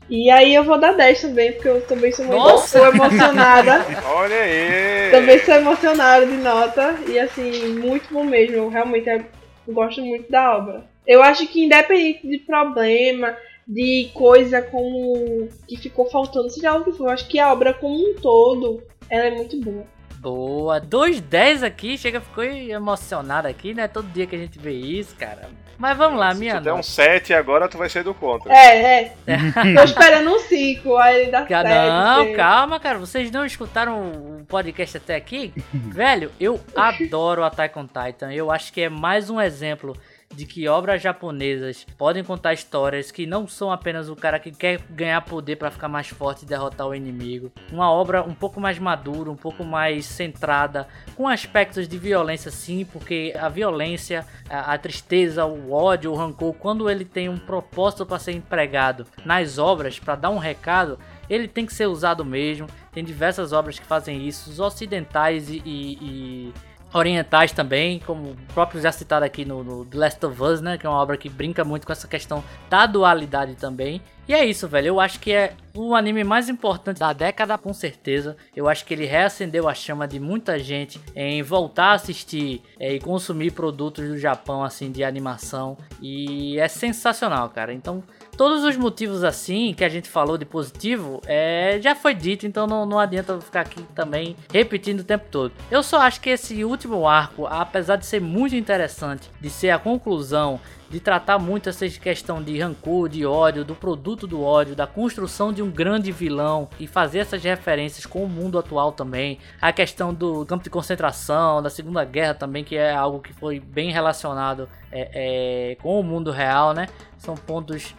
C: E aí eu vou dar 10 também, porque eu também sou muito
B: Nossa!
C: sou emocionada.
D: Olha aí!
C: também sou emocionada de nota. E assim, muito bom mesmo. Eu realmente é- eu gosto muito da obra. Eu acho que independente de problema, de coisa como que ficou faltando, seja lá o que for, eu acho que a obra como um todo, ela é muito boa.
B: Boa, 2,10 aqui, chega, ficou emocionado aqui, né? Todo dia que a gente vê isso, cara. Mas vamos lá,
D: Se
B: minha
D: tu der um
B: nota.
D: 7 agora, tu vai ser do contra.
C: É, é. Tô esperando um 5, aí ele dá
B: Ca-
C: 7.
B: Não, calma, cara. Vocês não escutaram o podcast até aqui? Velho, eu adoro Attack on Titan. Eu acho que é mais um exemplo de que obras japonesas podem contar histórias que não são apenas o cara que quer ganhar poder pra ficar mais forte e derrotar o inimigo. Uma obra um pouco mais madura, um pouco mais centrada, com aspectos de violência sim, porque a violência, a, a tristeza, o ódio, o rancor, quando ele tem um propósito para ser empregado nas obras, para dar um recado, ele tem que ser usado mesmo. Tem diversas obras que fazem isso, os ocidentais e, e- e orientais também, como o próprio já citado aqui no, no The Last of Us, né? Que é uma obra que brinca muito com essa questão da dualidade também. E é isso, velho. Eu acho que é o anime mais importante da década, com certeza. Eu acho que ele reacendeu a chama de muita gente em voltar a assistir é, e consumir produtos do Japão, assim, de animação. E é sensacional, cara. Então, todos os motivos assim que a gente falou de positivo é, já foi dito, então não, não adianta ficar aqui também repetindo o tempo todo. Eu só acho que esse último arco, apesar de ser muito interessante, de ser a conclusão, de tratar muito essa questão de rancor, de ódio, do produto do ódio, da construção de um grande vilão e fazer essas referências com o mundo atual também, a questão do campo de concentração, da Segunda Guerra também, que é algo que foi bem relacionado é, é, com o mundo real, né? São pontos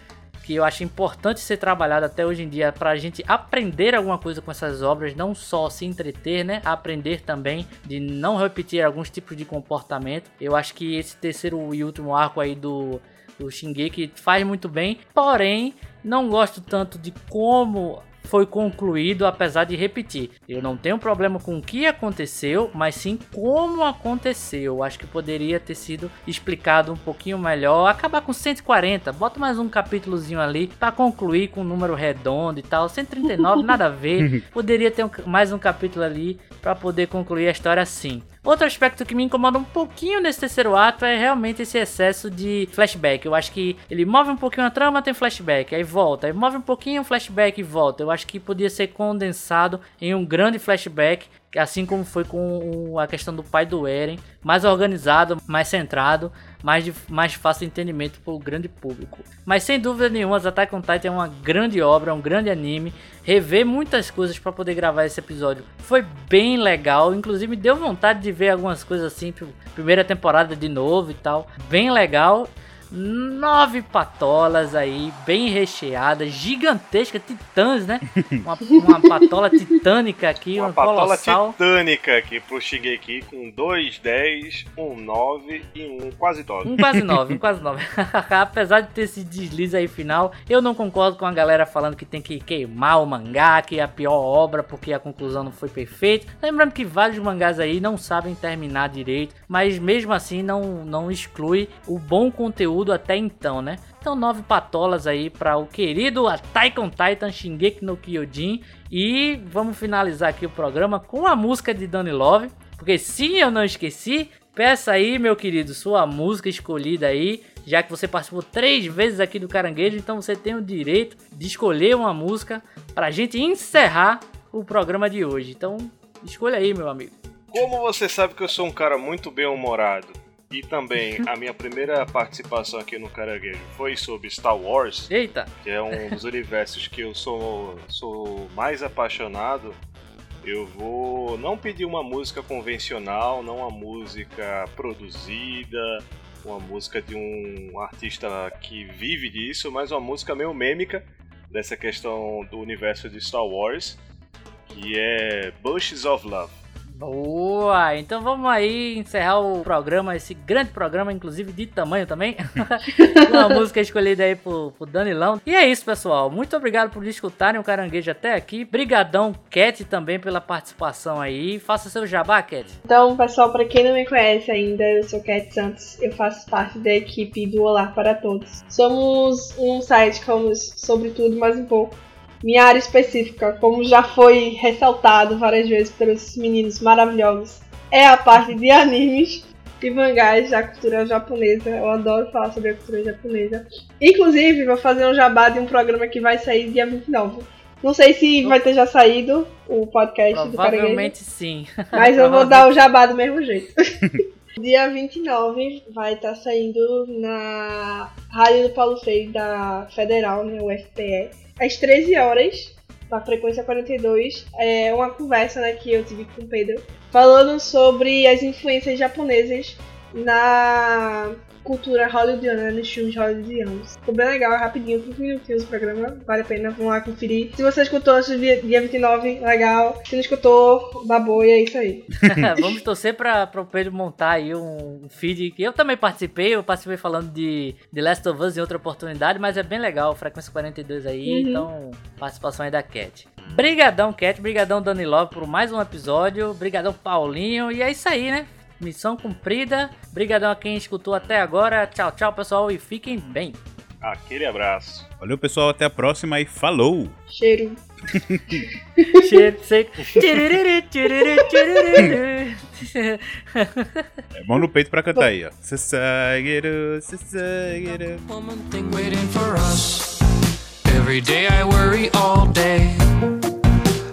B: que eu acho importante ser trabalhado até hoje em dia para a gente aprender alguma coisa com essas obras, não só se entreter, né? Aprender também de não repetir alguns tipos de comportamento. Eu acho que esse terceiro e último arco aí do do Shingeki faz muito bem, porém não gosto tanto de como foi concluído, apesar de repetir. Eu não tenho problema com o que aconteceu, mas sim como aconteceu. Eu acho que poderia ter sido explicado um pouquinho melhor. Acabar com 140, bota mais um capítulozinho ali para concluir com um número redondo e tal. 139, nada a ver. Poderia ter um- mais um capítulo ali para poder concluir a história assim. Outro aspecto que me incomoda um pouquinho nesse terceiro ato é realmente esse excesso de flashback. Eu acho que ele move um pouquinho a trama, tem flashback, aí volta, aí move um pouquinho, flashback e volta. Eu acho que podia ser condensado em um grande flashback assim como foi com a questão do pai do Eren, mais organizado, mais centrado, mais, de, mais fácil de entendimento para o grande público. Mas sem dúvida nenhuma, Attack on Titan é uma grande obra, um grande anime. Rever muitas coisas para poder gravar esse episódio foi bem legal, inclusive me deu vontade de ver algumas coisas assim, primeira temporada de novo e tal, bem legal nove patolas aí, bem recheadas, gigantescas, titãs, né? Uma, uma patola titânica aqui, uma, uma patola colossal.
D: titânica aqui pro Shigeki com dois 10, um 9 e um quase 9.
B: Um quase 9, um quase 9. Apesar de ter esse deslize aí final, eu não concordo com a galera falando que tem que queimar o mangá, que é a pior obra porque a conclusão não foi perfeita. Lembrando que vários mangás aí não sabem terminar direito, mas mesmo assim não, não exclui o bom conteúdo conteúdo até então, né? Então, nove patolas aí para o querido Attack on Titan Shingeki no Kyojin. E vamos finalizar aqui o programa com a música de Donny Love. Porque se eu não esqueci, peça aí, meu querido, sua música escolhida aí. Já que você participou três vezes aqui do Caranguejo, então você tem o direito de escolher uma música para a gente encerrar o programa de hoje. Então, escolha aí, meu amigo.
D: Como você sabe que eu sou um cara muito bem-humorado, e também a minha primeira participação aqui no Caranguejo foi sobre Star Wars.
B: Eita!
D: Que é um dos universos que eu sou, sou mais apaixonado. Eu vou não pedir uma música convencional, não uma música produzida, uma música de um artista que vive disso, mas uma música meio mêmica dessa questão do universo de Star Wars, que é Bushes of Love.
B: Boa! Então vamos aí encerrar o programa, esse grande programa, inclusive de tamanho também. Uma música escolhida aí por, por Danilão. E é isso, pessoal. Muito obrigado por escutarem o Caranguejo até aqui. Brigadão, Cat, também pela participação aí. Faça seu jabá, Cat.
C: Então, pessoal, para quem não me conhece ainda, eu sou Cat Santos. Eu faço parte da equipe do Olá para Todos. Somos um site que falamos sobre tudo mais um pouco minha área específica, como já foi ressaltado várias vezes pelos meninos maravilhosos, é a parte de animes e mangás da cultura japonesa. Eu adoro falar sobre a cultura japonesa. Inclusive, vou fazer um jabá de um programa que vai sair dia 29. Não sei se vai ter já saído o podcast do Caranguejo.
B: Provavelmente sim.
C: Mas eu vou dar o jabá do mesmo jeito. Dia 29 vai estar tá saindo na Rádio do Paulo Freire da Federal, né, UFPE às 13 horas, na frequência 42, é uma conversa né, que eu tive com o Pedro, falando sobre as influências japonesas na cultura hollywoodiana, nos filmes hollywoodianos. Ficou bem legal, é rapidinho, 5 minutinhos o programa, vale a pena, vamos lá conferir. Se você escutou dia, dia 29, legal. Se não escutou, baboia, é isso aí.
B: vamos torcer para o Pedro montar aí um feed que eu também participei, eu participei falando de The Last of Us em outra oportunidade, mas é bem legal, frequência 42 aí, uhum. então participação aí da Cat. Brigadão, Cat, brigadão Dani Love por mais um episódio, brigadão Paulinho, e é isso aí, né? Missão cumprida. Obrigadão a quem escutou até agora. Tchau, tchau, pessoal, e fiquem bem.
D: Aquele abraço.
G: Valeu, pessoal. Até a próxima e falou!
C: Cheiro.
B: Cheiro seco.
G: é mão no peito pra cantar aí, ó. Society, society. Every day I worry all day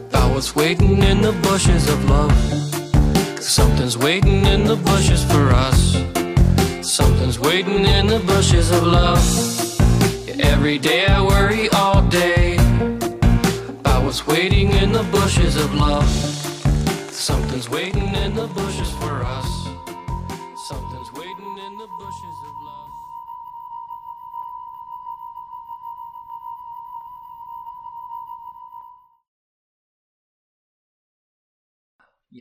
G: about what's waiting in the bushes of love. Something's waiting in the bushes for us. Something's waiting in the bushes of love. Every day I worry all day about what's waiting in the bushes of love. Something's waiting in the bushes for us.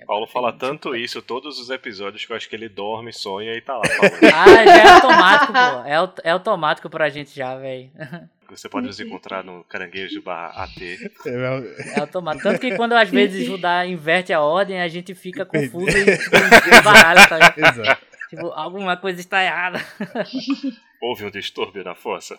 D: Paulo fala tanto isso todos os episódios que eu acho que ele dorme, sonha e tá lá.
B: ah, já é automático, pô. É, é automático pra gente já, velho.
D: Você pode nos encontrar no caranguejo barra AT.
B: É automático. Tanto que quando às vezes Judá inverte a ordem, a gente fica confuso e tipo, baralho, tá Exato. Tipo, alguma coisa está errada.
D: Houve um distúrbio na força.